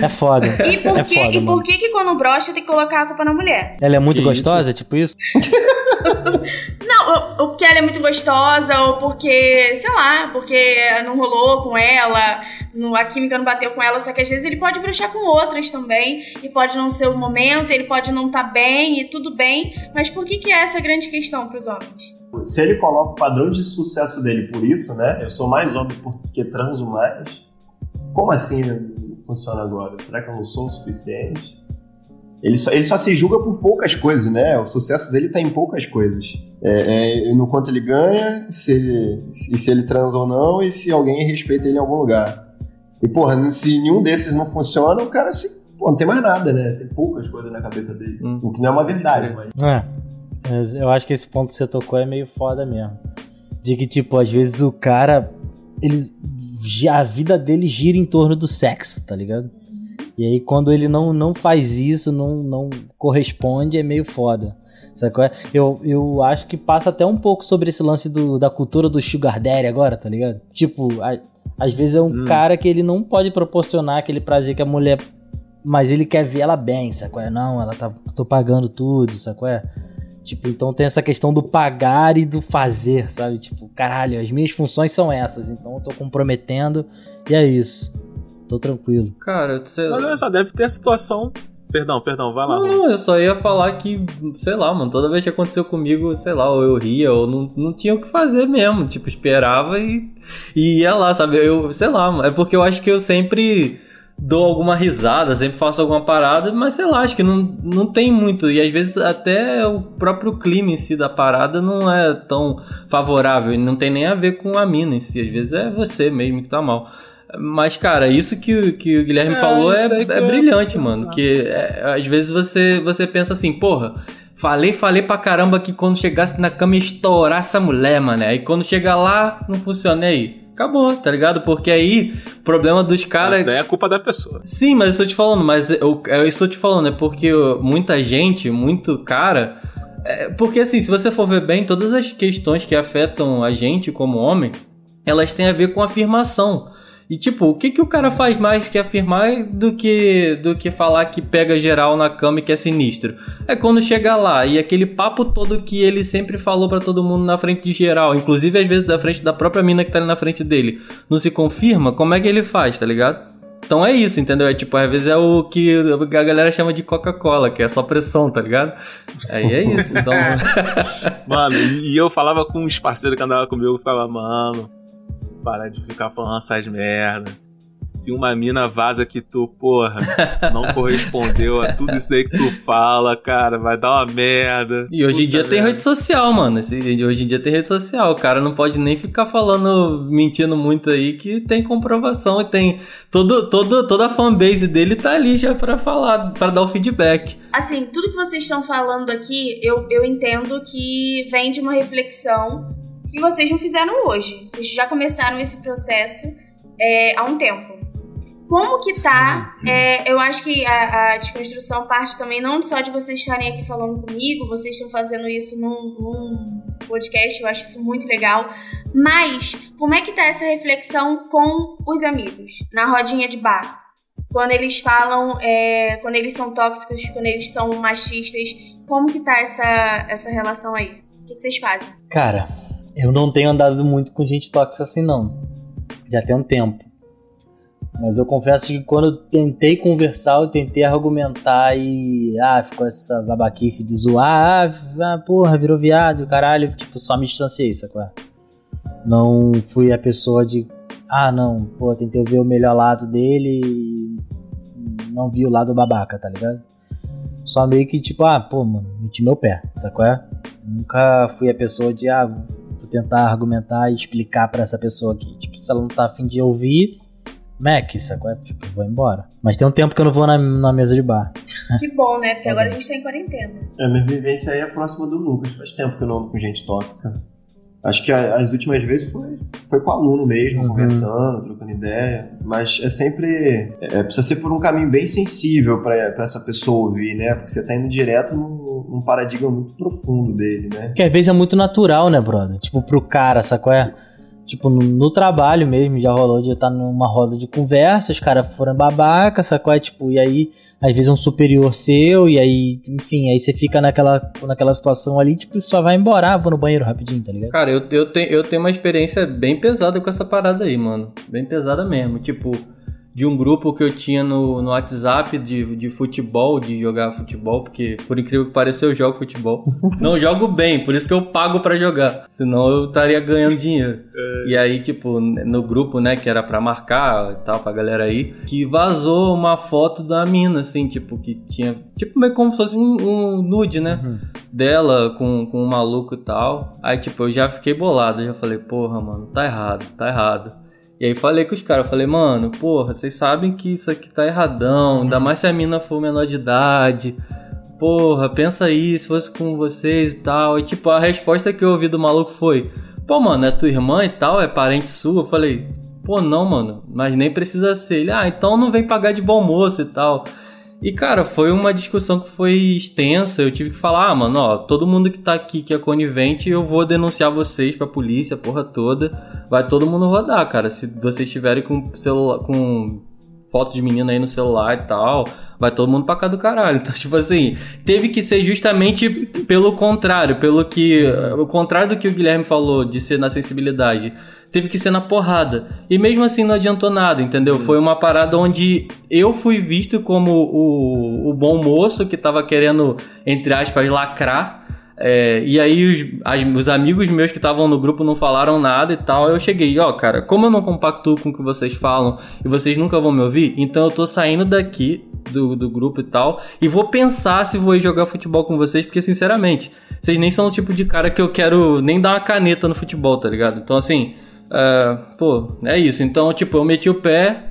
É foda. E por, é que, foda, e por que que quando brocha tem que colocar a culpa na mulher? Ela é muito que gostosa, isso? tipo isso? não, ou porque ela é muito gostosa, ou porque, sei lá, porque não rolou com ela, no, a química não bateu com ela, só que às vezes ele pode bruxar com outras também, e pode não ser o momento, ele pode não estar tá bem, e tudo bem, mas por que, que é essa grande questão para os homens? Se ele coloca o padrão de sucesso dele por isso, né? Eu sou mais homem porque transo mais. Como assim funciona agora? Será que eu não sou o suficiente? Ele só, ele só se julga por poucas coisas, né? O sucesso dele tá em poucas coisas. É, é, no quanto ele ganha, se ele, se, se ele transa ou não, e se alguém respeita ele em algum lugar. E, porra, se nenhum desses não funciona, o cara se. Pô, não tem mais nada, né? Tem poucas coisas na cabeça dele. Hum. O que não é uma verdade, mas. É. Eu acho que esse ponto que você tocou é meio foda mesmo. De que, tipo, às vezes o cara. Ele, a vida dele gira em torno do sexo, tá ligado? E aí quando ele não, não faz isso, não, não corresponde, é meio foda. Sabe qual é? Eu, eu acho que passa até um pouco sobre esse lance do, da cultura do sugar daddy agora, tá ligado? Tipo, a, às vezes é um hum. cara que ele não pode proporcionar aquele prazer que a mulher... Mas ele quer ver ela bem, sabe qual é? Não, ela tá... Tô pagando tudo, sabe qual é? Tipo, então tem essa questão do pagar e do fazer, sabe? Tipo, caralho, as minhas funções são essas, então eu tô comprometendo e é isso tô tranquilo. Cara, você... Mas olha só, deve ter a situação. Perdão, perdão, vai lá. Não, eu só ia falar que, sei lá, mano, toda vez que aconteceu comigo, sei lá, ou eu ria, ou não, não tinha o que fazer mesmo. Tipo, esperava e, e ia lá, sabe? Eu, sei lá, é porque eu acho que eu sempre dou alguma risada, sempre faço alguma parada, mas sei lá, acho que não, não tem muito. E às vezes até o próprio clima em si da parada não é tão favorável, e não tem nem a ver com a mina em si. Às vezes é você mesmo que tá mal. Mas, cara, isso que, que o Guilherme é, falou é, é brilhante, mano. Que é, às vezes você, você pensa assim, porra, falei, falei pra caramba que quando chegasse na cama ia estourar essa mulher, mano. Aí quando chega lá, não funciona aí. Acabou, tá ligado? Porque aí, o problema dos caras. Isso daí é culpa da pessoa. Sim, mas eu estou te falando, mas eu, eu estou te falando, é porque muita gente, muito cara. É, porque assim, se você for ver bem, todas as questões que afetam a gente como homem, elas têm a ver com afirmação. E tipo, o que, que o cara faz mais que afirmar do que do que falar que pega geral na cama e que é sinistro? É quando chega lá e aquele papo todo que ele sempre falou para todo mundo na frente de geral, inclusive às vezes da frente da própria mina que tá ali na frente dele, não se confirma, como é que ele faz, tá ligado? Então é isso, entendeu? É tipo, às vezes é o que a galera chama de Coca-Cola, que é só pressão, tá ligado? Aí é isso, então. mano, e eu falava com uns parceiros que andavam comigo, eu ficava, mano, parar de ficar falando essas merda. Se uma mina vaza que tu, porra, não correspondeu a tudo isso daí que tu fala, cara, vai dar uma merda. E hoje em dia merda. tem rede social, mano. Hoje em dia tem rede social. O cara não pode nem ficar falando, mentindo muito aí, que tem comprovação e tem. Todo, todo, toda a fanbase dele tá ali já pra falar, pra dar o feedback. Assim, tudo que vocês estão falando aqui, eu, eu entendo que vem de uma reflexão que vocês não fizeram hoje. Vocês já começaram esse processo é, há um tempo. Como que tá? É, eu acho que a, a, desconstrução parte também não só de vocês estarem aqui falando comigo, vocês estão fazendo isso num, num podcast, eu acho isso muito legal. Mas como é que tá essa reflexão com os amigos, na rodinha de bar? Quando eles falam, é, quando eles são tóxicos, quando eles são machistas, como que tá essa, essa relação aí? O que, que vocês fazem? Cara, eu não tenho andado muito com gente tóxica assim, não. Já tem um tempo. Mas eu confesso que quando eu tentei conversar, eu tentei argumentar e. Ah, ficou essa babaquice de zoar. Ah, ah porra, virou viado, caralho. Tipo, só me distanciei, sacou? Não fui a pessoa de. Ah, não, pô, tentei ver o melhor lado dele e. Não vi o lado babaca, tá ligado? Só meio que tipo, ah, pô, mano, meti meu pé, sacou? Nunca fui a pessoa de. Ah, tentar argumentar e explicar para essa pessoa aqui. Tipo, se ela não tá afim de ouvir, Mac, sacou? É, tipo, vou embora. Mas tem um tempo que eu não vou na, na mesa de bar. Que bom, né? Porque agora a gente tá em quarentena. É, minha vivência aí é próxima do Lucas. Faz tempo que eu não ando com gente tóxica. Acho que as últimas vezes foi, foi com aluno mesmo, uhum. conversando, trocando ideia. Mas é sempre. É, precisa ser por um caminho bem sensível para essa pessoa ouvir, né? Porque você tá indo direto num, num, paradigma muito profundo dele, né? Que às vezes é muito natural, né, brother? Tipo, pro cara, sacou? É? Tipo, no, no, trabalho mesmo, já rolou de estar numa roda de conversa, os caras foram babaca, sacou? É, tipo, e aí, às vezes é um superior seu, e aí, enfim, aí você fica naquela, naquela situação ali, tipo, só vai embora, ah, vou no banheiro rapidinho, tá ligado? Cara, eu, eu, tenho, eu tenho uma experiência bem pesada com essa parada aí, mano. Bem pesada mesmo. Tipo, de um grupo que eu tinha no, no WhatsApp de, de futebol, de jogar futebol, porque por incrível que pareça eu jogo futebol. Não jogo bem, por isso que eu pago para jogar, senão eu estaria ganhando dinheiro. É. E aí, tipo, no grupo, né, que era para marcar e tal, pra galera aí, que vazou uma foto da mina, assim, tipo, que tinha, tipo, meio como se fosse um, um nude, né, uhum. dela com, com um maluco e tal. Aí, tipo, eu já fiquei bolado, já falei, porra, mano, tá errado, tá errado. E aí falei com os caras, falei, mano, porra, vocês sabem que isso aqui tá erradão, ainda mais se a mina for menor de idade. Porra, pensa aí, se fosse com vocês e tal. E tipo, a resposta que eu ouvi do maluco foi: Pô, mano, é tua irmã e tal, é parente sua? Eu falei, pô, não, mano, mas nem precisa ser. Ele, ah, então não vem pagar de bom moço e tal. E, cara, foi uma discussão que foi extensa. Eu tive que falar, ah, mano, ó, todo mundo que tá aqui que é conivente, eu vou denunciar vocês pra polícia, porra toda. Vai todo mundo rodar, cara. Se vocês estiverem com celular, com foto de menina aí no celular e tal, vai todo mundo pra cá do caralho. Então, tipo assim, teve que ser justamente pelo contrário, pelo que. O contrário do que o Guilherme falou de ser na sensibilidade teve que ser na porrada. E mesmo assim não adiantou nada, entendeu? Foi uma parada onde eu fui visto como o, o bom moço que tava querendo, entre aspas, lacrar. É, e aí os, as, os amigos meus que estavam no grupo não falaram nada e tal. Eu cheguei, ó, cara, como eu não compactuo com o que vocês falam e vocês nunca vão me ouvir, então eu tô saindo daqui do, do grupo e tal. E vou pensar se vou ir jogar futebol com vocês, porque sinceramente, vocês nem são o tipo de cara que eu quero nem dar uma caneta no futebol, tá ligado? Então assim, Uh, pô, é isso. Então, tipo, eu meti o pé.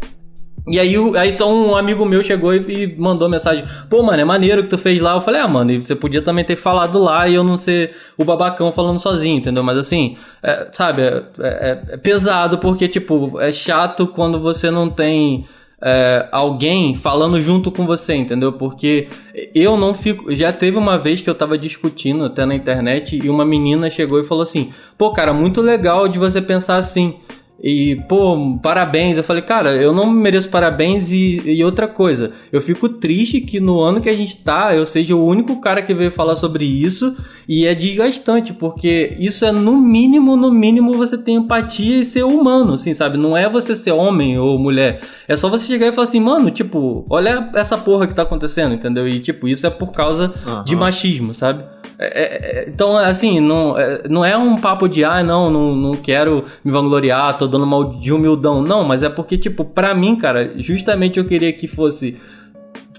E aí, aí só um amigo meu chegou e, mandou mensagem: Pô, mano, é maneiro que tu fez lá. Eu falei: Ah, mano, você podia também ter falado lá e eu não ser o babacão falando sozinho, entendeu? Mas assim, é, sabe, é, é, é pesado porque, tipo, é chato quando você não tem é, alguém falando junto com você, entendeu? Porque eu não fico. Já teve uma vez que eu tava discutindo até na internet e uma menina chegou e falou assim: pô, cara, muito legal de você pensar assim. E, pô, parabéns. Eu falei, cara, eu não mereço parabéns e, e, outra coisa. Eu fico triste que no ano que a gente tá, eu seja o único cara que veio falar sobre isso e é desgastante, porque isso é no mínimo, no mínimo você ter empatia e ser humano, assim, sabe? Não é você ser homem ou mulher. É só você chegar e falar assim, mano, tipo, olha essa porra que tá acontecendo, entendeu? E, tipo, isso é por causa uhum. de machismo, sabe? É, é, é, então, assim, não, é, não é um papo de, ah, não, não, não quero me vangloriar, tô dando mal de humildão. Não, mas é porque, tipo, pra mim, cara, justamente eu queria que fosse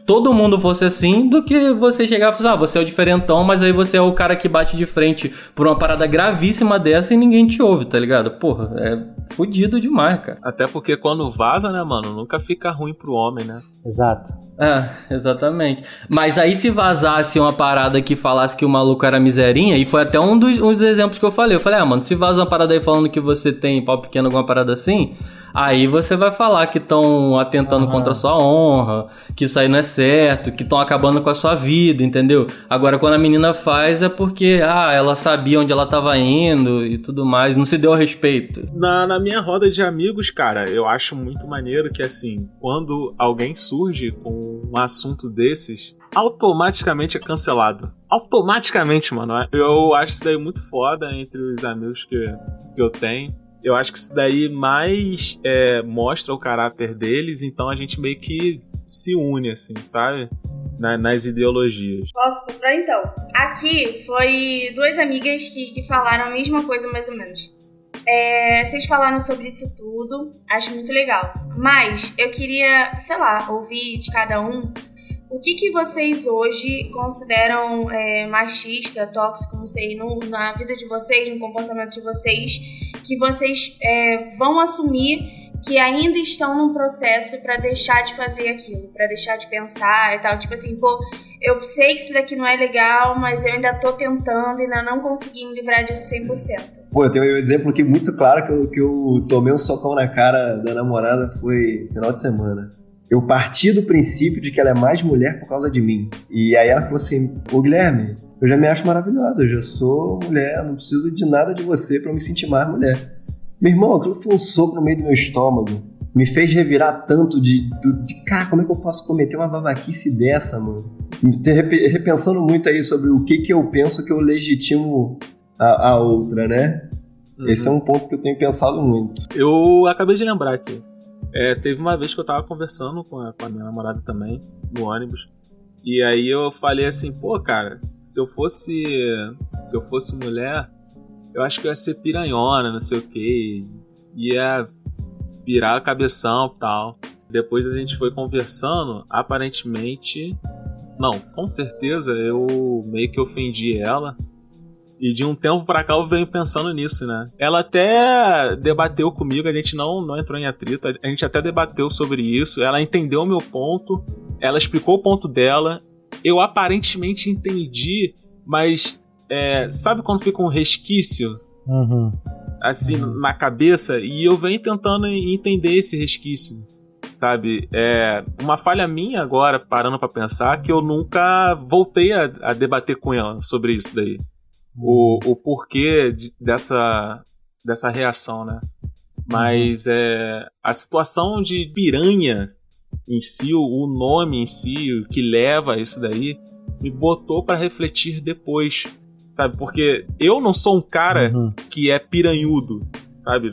todo mundo fosse assim do que você chegar e falar, ah, você é o diferentão, mas aí você é o cara que bate de frente por uma parada gravíssima dessa e ninguém te ouve, tá ligado? Porra, é fudido demais, cara. Até porque quando vaza, né, mano, nunca fica ruim pro homem, né? Exato. É, exatamente. Mas aí se vazasse uma parada que falasse que o maluco era miserinha, e foi até um dos, um dos exemplos que eu falei. Eu falei, ah, mano, se vaza uma parada aí falando que você tem pau pequeno, alguma parada assim, Aí você vai falar que estão atentando uhum. contra a sua honra, que isso aí não é certo, que estão acabando com a sua vida, entendeu? Agora, quando a menina faz, é porque, ah, ela sabia onde ela estava indo e tudo mais, não se deu a respeito. Na, na minha roda de amigos, cara, eu acho muito maneiro que, assim, quando alguém surge com um assunto desses, automaticamente é cancelado. Automaticamente, mano. Eu acho isso daí muito foda entre os amigos que, que eu tenho. Eu acho que isso daí mais é, mostra o caráter deles, então a gente meio que se une, assim, sabe? Na, nas ideologias. Posso comprar então? Aqui foi duas amigas que, que falaram a mesma coisa, mais ou menos. É, vocês falaram sobre isso tudo, acho muito legal. Mas eu queria, sei lá, ouvir de cada um o que, que vocês hoje consideram é, machista, tóxico, não sei, no, na vida de vocês, no comportamento de vocês, que vocês é, vão assumir que ainda estão num processo para deixar de fazer aquilo, para deixar de pensar e tal. Tipo assim, pô, eu sei que isso daqui não é legal, mas eu ainda tô tentando ainda não consegui me livrar disso 100%. Pô, eu tenho um exemplo aqui muito claro que eu, que eu tomei um socão na cara da namorada foi final de semana eu parti do princípio de que ela é mais mulher por causa de mim. E aí ela falou assim: Ô Guilherme, eu já me acho maravilhosa, eu já sou mulher, não preciso de nada de você para me sentir mais mulher. Meu irmão, aquilo foi um soco no meio do meu estômago. Me fez revirar tanto de, de, de cara, como é que eu posso cometer uma babaquice dessa, mano? Repensando muito aí sobre o que que eu penso que eu legitimo a, a outra, né? Uhum. Esse é um ponto que eu tenho pensado muito. Eu acabei de lembrar aqui. É, teve uma vez que eu tava conversando com a, com a minha namorada também, no ônibus. E aí eu falei assim, pô, cara, se eu fosse. Se eu fosse mulher, eu acho que ia ser piranhona, não sei o que. Ia virar a cabeção e tal. Depois a gente foi conversando, aparentemente. Não, com certeza eu meio que ofendi ela. E de um tempo para cá eu venho pensando nisso, né? Ela até debateu comigo, a gente não, não entrou em atrito, a gente até debateu sobre isso. Ela entendeu o meu ponto, ela explicou o ponto dela. Eu aparentemente entendi, mas é, sabe quando fica um resquício? Uhum. Assim, uhum. na cabeça, e eu venho tentando entender esse resquício sabe? É uma falha minha agora, parando para pensar, que eu nunca voltei a, a, debater com ela sobre isso daí o, o porquê de, dessa, dessa reação, né? Mas é, a situação de piranha em si, o nome em si, o que leva a isso daí, me botou para refletir depois, sabe? Porque eu não sou um cara uhum. que é piranhudo, sabe?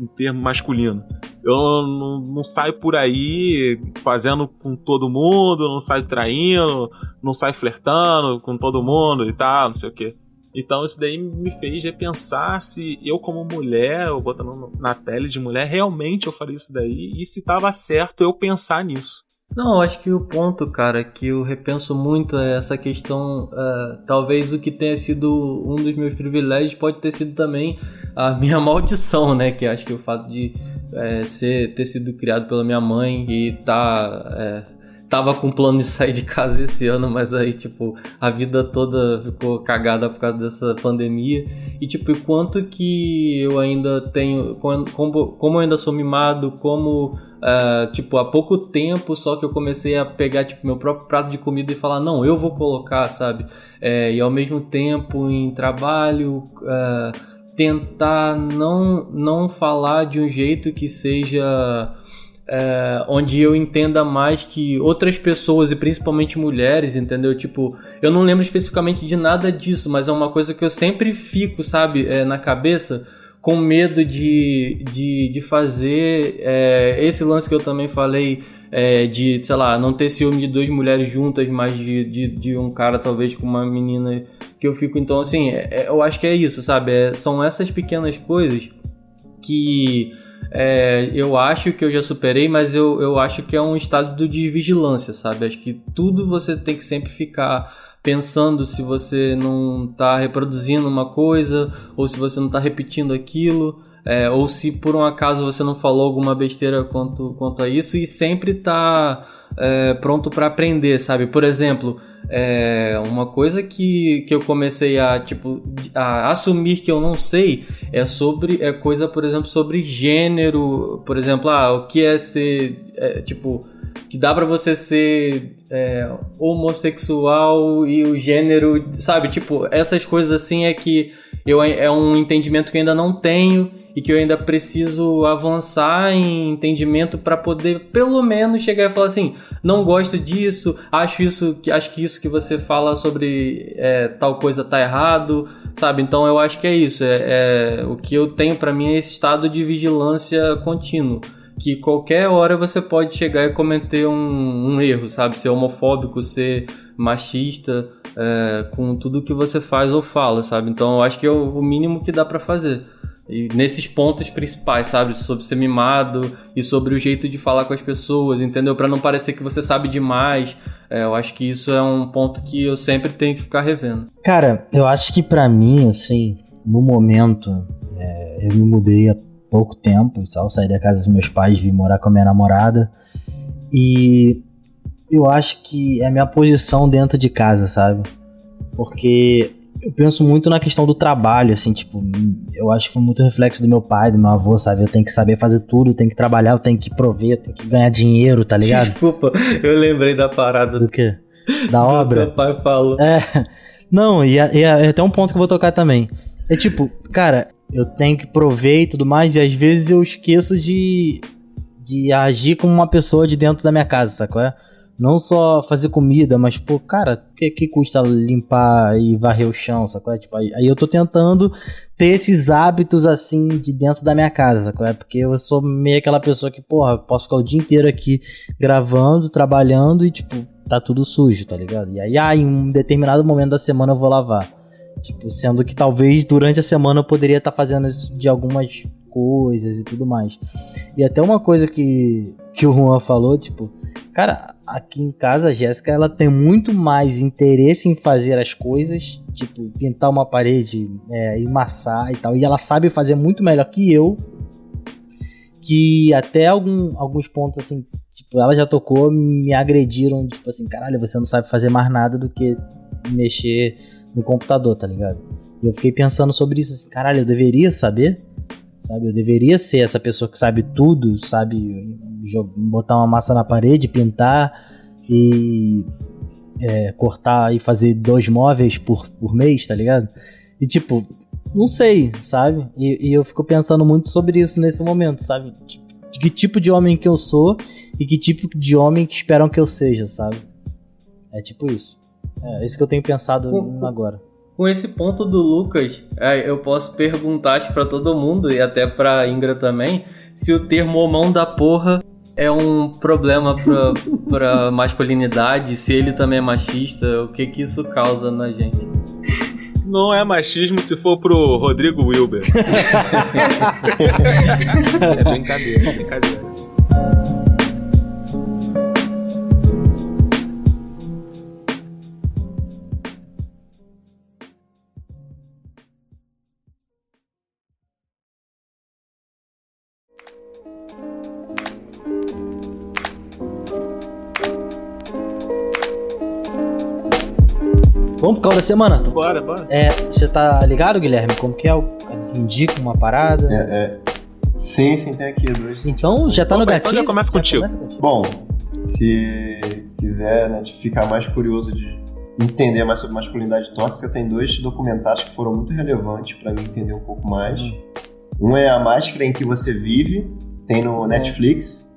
Um termo masculino. Eu não, não, saio por aí fazendo com todo mundo, não saio traindo, não saio flertando com todo mundo e tal, não sei o que. Então isso daí me fez repensar se eu como mulher, ou botando na pele de mulher, realmente eu faria isso daí e se tava certo eu pensar nisso. Não, acho que o ponto, cara, que eu repenso muito é essa questão. Uh, talvez o que tenha sido um dos meus privilégios pode ter sido também a minha maldição, né? Que acho que o fato de é, ser, ter sido criado pela minha mãe e tá. É, tava com plano de sair de casa esse ano, mas aí, tipo, a vida toda ficou cagada por causa dessa pandemia. E, tipo, o quanto que eu ainda tenho. Como, como eu ainda sou mimado, como. Uh, tipo, há pouco tempo só que eu comecei a pegar, tipo, meu próprio prato de comida e falar, não, eu vou colocar, sabe? É, e ao mesmo tempo em trabalho. Uh, tentar não, não falar de um jeito que seja é, onde eu entenda mais que outras pessoas e principalmente mulheres, entendeu? Tipo, eu não lembro especificamente de nada disso, mas é uma coisa que eu sempre fico, sabe, é, na cabeça, com medo de, de, de fazer é, esse lance que eu também falei, é, de, sei lá, não ter ciúme de duas mulheres juntas, mas de, de, de, um cara talvez com uma menina que eu fico. Então, assim, é, é, eu acho que é isso, sabe? são essas pequenas coisas que é, eu acho que eu já superei, mas eu, eu acho que é um estado de vigilância, sabe? Acho que tudo você tem que sempre ficar pensando se você não está reproduzindo uma coisa ou se você não está repetindo aquilo. É, ou se por um acaso você não falou alguma besteira quanto, quanto a isso e sempre tá é, pronto para aprender, sabe? Por exemplo, é, uma coisa que, que eu comecei a tipo a assumir que eu não sei é sobre é coisa, por exemplo, sobre gênero, por exemplo, ah, o que é ser é, tipo que dá para você ser é, homossexual e o gênero, sabe? Tipo, essas coisas assim é que eu é um entendimento que ainda não tenho e que eu ainda preciso avançar em entendimento para poder pelo menos chegar e falar assim, não gosto disso, acho isso, acho que isso que você fala sobre é, tal coisa tá errado, sabe? Então eu acho que é isso, é, é o que eu tenho para mim é esse estado de vigilância contínuo que qualquer hora você pode chegar e cometer um, um erro, sabe? Ser homofóbico, ser machista, é, com tudo que você faz ou fala, sabe? Então eu acho que é o, o mínimo que dá para fazer. E nesses pontos principais, sabe? Sobre ser mimado e sobre o jeito de falar com as pessoas, entendeu? Para não parecer que você sabe demais. É, eu acho que isso é um ponto que eu sempre tenho que ficar revendo. Cara, eu acho que para mim, assim, no momento, é, eu me mudei há pouco tempo, só saí da casa dos meus pais, vim morar com a minha namorada. E eu acho que é a minha posição dentro de casa, sabe? Porque eu penso muito na questão do trabalho, assim, tipo, eu acho que foi muito reflexo do meu pai, do meu avô, sabe? Eu tenho que saber fazer tudo, eu tenho que trabalhar, eu tenho que prover, eu tenho que ganhar dinheiro, tá ligado? Desculpa, eu lembrei da parada. Do quê? Da obra? Meu pai falou. É. Não, e, e é até um ponto que eu vou tocar também. É tipo, cara, eu tenho que prover e tudo mais, e às vezes eu esqueço de, de agir como uma pessoa de dentro da minha casa, sacou? É? Não só fazer comida, mas, pô, cara, o que, que custa limpar e varrer o chão, sacou? É? Tipo, aí, aí eu tô tentando ter esses hábitos, assim, de dentro da minha casa, sacou? É? Porque eu sou meio aquela pessoa que, porra, posso ficar o dia inteiro aqui gravando, trabalhando e, tipo, tá tudo sujo, tá ligado? E aí, ah, em um determinado momento da semana eu vou lavar. Tipo, sendo que talvez durante a semana eu poderia estar tá fazendo isso de algumas coisas e tudo mais. E até uma coisa que, que o Juan falou, tipo, cara, aqui em casa a Jéssica ela tem muito mais interesse em fazer as coisas, tipo pintar uma parede, é, emassar e tal, e ela sabe fazer muito melhor que eu. Que até algum, alguns pontos assim, tipo, ela já tocou, me agrediram, tipo assim, caralho, você não sabe fazer mais nada do que mexer no computador, tá ligado? E eu fiquei pensando sobre isso, assim, caralho, eu deveria saber, sabe? Eu deveria ser essa pessoa que sabe tudo, sabe botar uma massa na parede, pintar e é, cortar e fazer dois móveis por, por mês, tá ligado? E tipo, não sei, sabe? E, e eu fico pensando muito sobre isso nesse momento, sabe? De que tipo de homem que eu sou e que tipo de homem que esperam que eu seja, sabe? É tipo isso. É isso que eu tenho pensado com, agora. Com esse ponto do Lucas, é, eu posso perguntar para todo mundo e até pra Ingra também se o termo mão da porra é um problema pra, pra masculinidade, se ele também é machista, o que que isso causa na gente? Não é machismo se for pro Rodrigo Wilber. é brincadeira, é brincadeira. Da semana? Bora, bora. É, você tá ligado, Guilherme? Como que é? Indica uma parada? É, é. Sim, sim, tem aqui dois. Então já tá no gatilho? Então já começa contigo. começa contigo. Bom, se quiser né, ficar mais curioso de entender mais sobre masculinidade tóxica, tem dois documentários que foram muito relevantes para mim entender um pouco mais. Hum. Um é A Máscara em que Você Vive, tem no Netflix.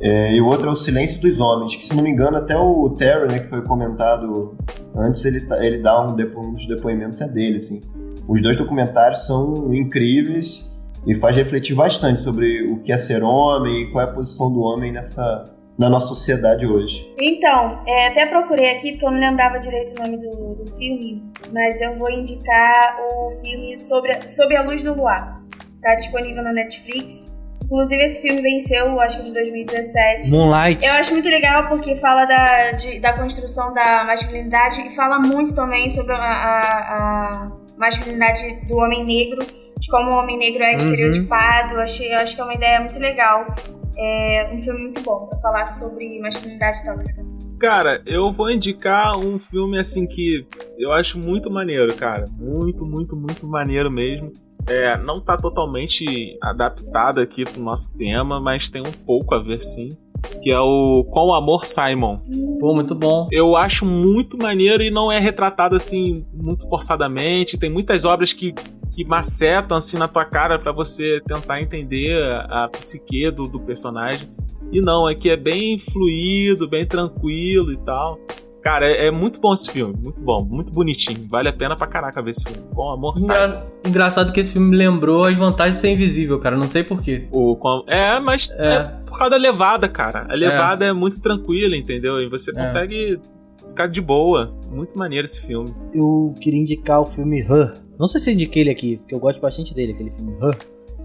É, e o outro é O Silêncio dos Homens, que se não me engano, até o Terry, né, que foi comentado antes, ele, tá, ele dá um, depo, um dos depoimentos é dele, assim. Os dois documentários são incríveis e faz refletir bastante sobre o que é ser homem e qual é a posição do homem nessa na nossa sociedade hoje. Então, é, até procurei aqui porque eu não lembrava direito o nome do, do filme, mas eu vou indicar o filme sobre, Sob a Luz do Luar. Tá disponível no Netflix. Inclusive, esse filme venceu, acho que de 2017. Moonlight. Eu acho muito legal porque fala da, de, da construção da masculinidade e fala muito também sobre a, a, a masculinidade do homem negro, de como o homem negro é uhum. estereotipado. Uhum. Achei, acho que é uma ideia muito legal. É um filme muito bom pra falar sobre masculinidade tóxica. Cara, eu vou indicar um filme assim que eu acho muito maneiro, cara. Muito, muito, muito maneiro mesmo é, não tá totalmente adaptado aqui pro nosso tema, mas tem um pouco a ver sim. Que é o Com Amor Simon. Pô, muito bom. Eu acho muito maneiro e não é retratado assim muito forçadamente. Tem muitas obras que, que macetam assim na tua cara para você tentar entender a, a psique do, do personagem. E não, é que é bem fluido, bem tranquilo e tal. Cara, é, é, muito bom esse filme, muito bom, muito bonitinho. Vale a pena pra caraca ver esse filme. Com amor Engra... Engraçado que esse filme me lembrou as vantagens de ser invisível, cara. Não sei porquê. O, com... É, mas é. é. por causa da levada, cara. A levada é, é muito tranquila, entendeu? E você é. consegue ficar de boa. Muito maneiro esse filme. Eu queria indicar o filme Her. Não sei se eu indiquei ele aqui, porque eu gosto bastante dele, aquele filme Her.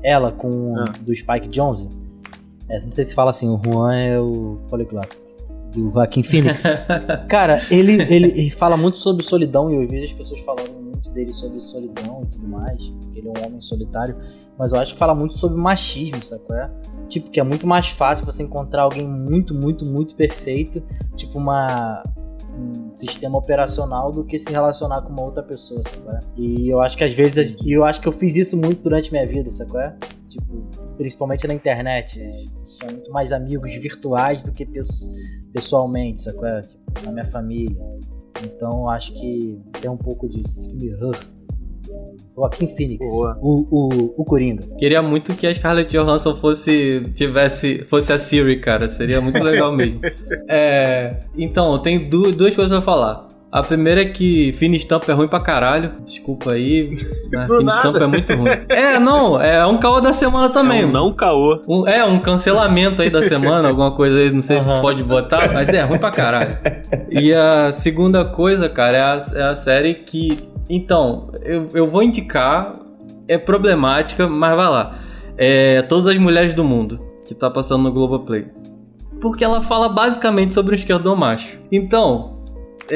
Ela com ah. do Spike Jonze. É, não sei se fala assim, o Juan é o poliglota do Joaquim Phoenix. Cara, ele, ele fala muito sobre solidão e eu vejo as pessoas falando muito dele sobre solidão e tudo mais, porque ele é um homem solitário, mas eu acho que fala muito sobre machismo, sabe qual é? Tipo, que é muito mais fácil você encontrar alguém muito, muito, muito perfeito, tipo uma um sistema operacional do que se relacionar com uma outra pessoa, sabe qual é? E eu acho que às vezes, e eu acho que eu fiz isso muito durante minha vida, sabe qual é? Tipo, principalmente na internet, tinha muito mais amigos virtuais do que pessoas pessoalmente, sacou? É, tipo, na minha família. Então acho que tem um pouco disso. Esse filme Her, Joaquim Phoenix, o, o, o Coringa. Queria muito que a Scarlett Johansson fosse tivesse fosse a Siri, cara. Seria muito legal mesmo. É, então, tem duas, duas coisas pra falar. A primeira é que Fini Stamp é ruim pra caralho. Desculpa aí. Mas Fini Stamp é muito ruim. É, não, é um caô da semana também. É um não caô. Um, é, um cancelamento aí da semana, alguma coisa aí, não sei uhum. se pode botar, mas é ruim pra caralho. E a segunda coisa, cara, é a, é a série que. Então, eu, eu vou indicar. É problemática, mas vai lá. É Todas as Mulheres do Mundo, que tá passando no Globoplay. Porque ela fala basicamente sobre o esquerdo macho. Então,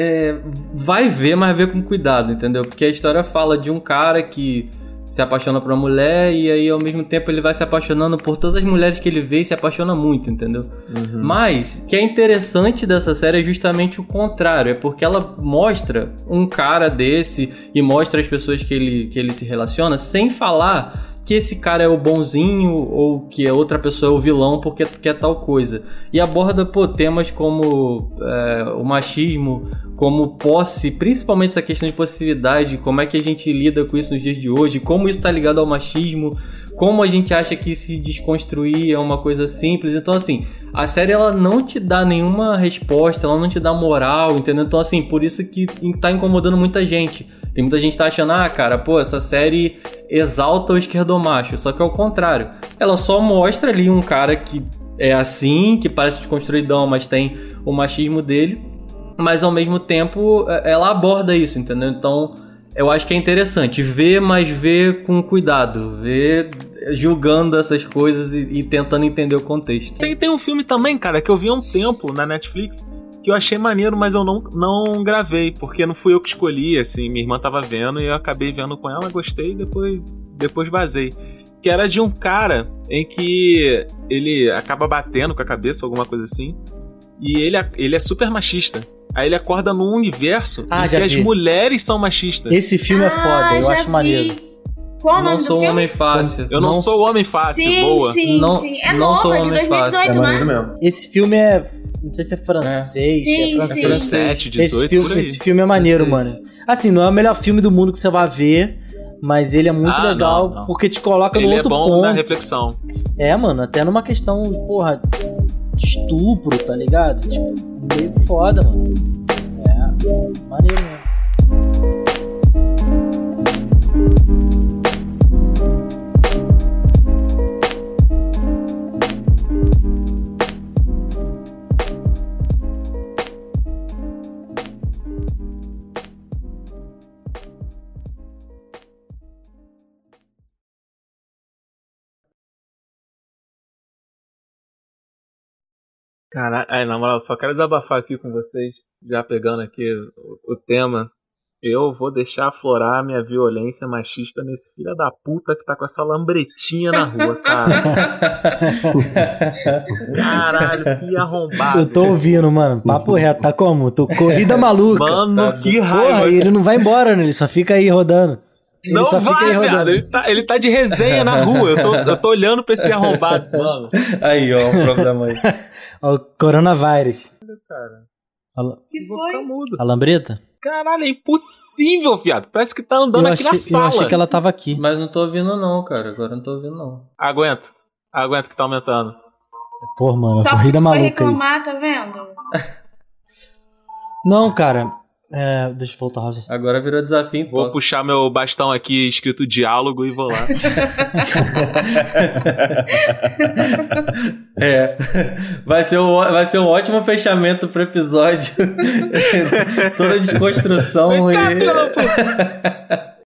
é, vai ver, mas ver com cuidado, entendeu? Porque a história fala de um cara que se apaixona por uma mulher e aí ao mesmo tempo ele vai se apaixonando por todas as mulheres que ele vê e se apaixona muito, entendeu? Uhum. Mas o que é interessante dessa série é justamente o contrário, é porque ela mostra um cara desse e mostra as pessoas que ele, que ele se relaciona sem falar que esse cara é o bonzinho ou que a outra pessoa é o vilão porque quer tal coisa. E aborda pô, temas como é, o machismo, como posse, principalmente essa questão de possessividade, como é que a gente lida com isso nos dias de hoje, como isso está ligado ao machismo, como a gente acha que se desconstruir é uma coisa simples. Então, assim, a série ela não te dá nenhuma resposta, ela não te dá moral, entendeu? Então, assim, por isso que tá incomodando muita gente. Tem muita gente que tá achando, ah, cara, pô, essa série exalta o esquerdomacho. Só que é o contrário. Ela só mostra ali um cara que é assim, que parece desconstruidão, mas tem o machismo dele. Mas ao mesmo tempo, é, ela aborda isso, entendeu? Então, eu acho que é interessante ver, mas ver com cuidado, ver julgando essas coisas e, e, tentando entender o contexto. Tem, tem um filme também, cara, que eu vi há um tempo na Netflix que eu achei maneiro, mas eu não, não gravei, porque não fui eu que escolhi, assim, minha irmã tava vendo e eu acabei vendo com ela, gostei e depois, depois vazei. Que era de um cara em que ele acaba batendo com a cabeça, alguma coisa assim, e ele, ele é super machista. Aí ele acorda num universo ah, em que vi. as mulheres são machistas. Esse filme é foda, ah, eu acho vi. maneiro. Qual o nome não sou filme? homem fácil. Eu não, não sou homem fácil, sim, boa. Sim, não, sim. É não novo, é de 2018, é né? Esse filme é. Não sei se é francês, é. Sim, é francês. Sim. 17, 18, esse filme, esse filme é maneiro, mano. Assim, não é o melhor filme do mundo que você vai ver, mas ele é muito ah, legal não, não. porque te coloca ele no outro ponto. Ele é bom ponto. na reflexão. É, mano, até numa questão, porra, de estupro, tá ligado? Tipo, meio foda, mano. É, maneiro mesmo. Caralho, é, na moral, só quero desabafar aqui com vocês, já pegando aqui o, o tema. Eu vou deixar aflorar minha violência machista nesse filho da puta que tá com essa lambretinha na rua, cara. Caralho, que arrombado. Eu tô ouvindo, mano. Papo reto, tá como? Tô corrida maluca. Mano, que raiva. Porra, ele não vai embora, né? Ele só fica aí rodando. Ele não vai, viado. Ele tá, ele tá de resenha na rua. Eu tô, eu tô olhando pra esse arrombado, mano. Aí, ó, o problema aí. o coronavírus. Cara. Que foi? A lambreta? Caralho, é impossível, viado. Parece que tá andando eu aqui achei, na sala. Eu achei que ela tava aqui. Mas não tô ouvindo não, cara. Agora não tô ouvindo não. Aguenta. Aguenta que tá aumentando. Pô, mano, Só corrida maluca reclamar, isso. tá vendo? não, cara. É, deixa eu voltar ao Agora virou desafio. Vou puxar meu bastão aqui escrito diálogo e vou lá. é. Vai ser, um, vai ser um ótimo fechamento pro episódio. Toda desconstrução Vem cá, e.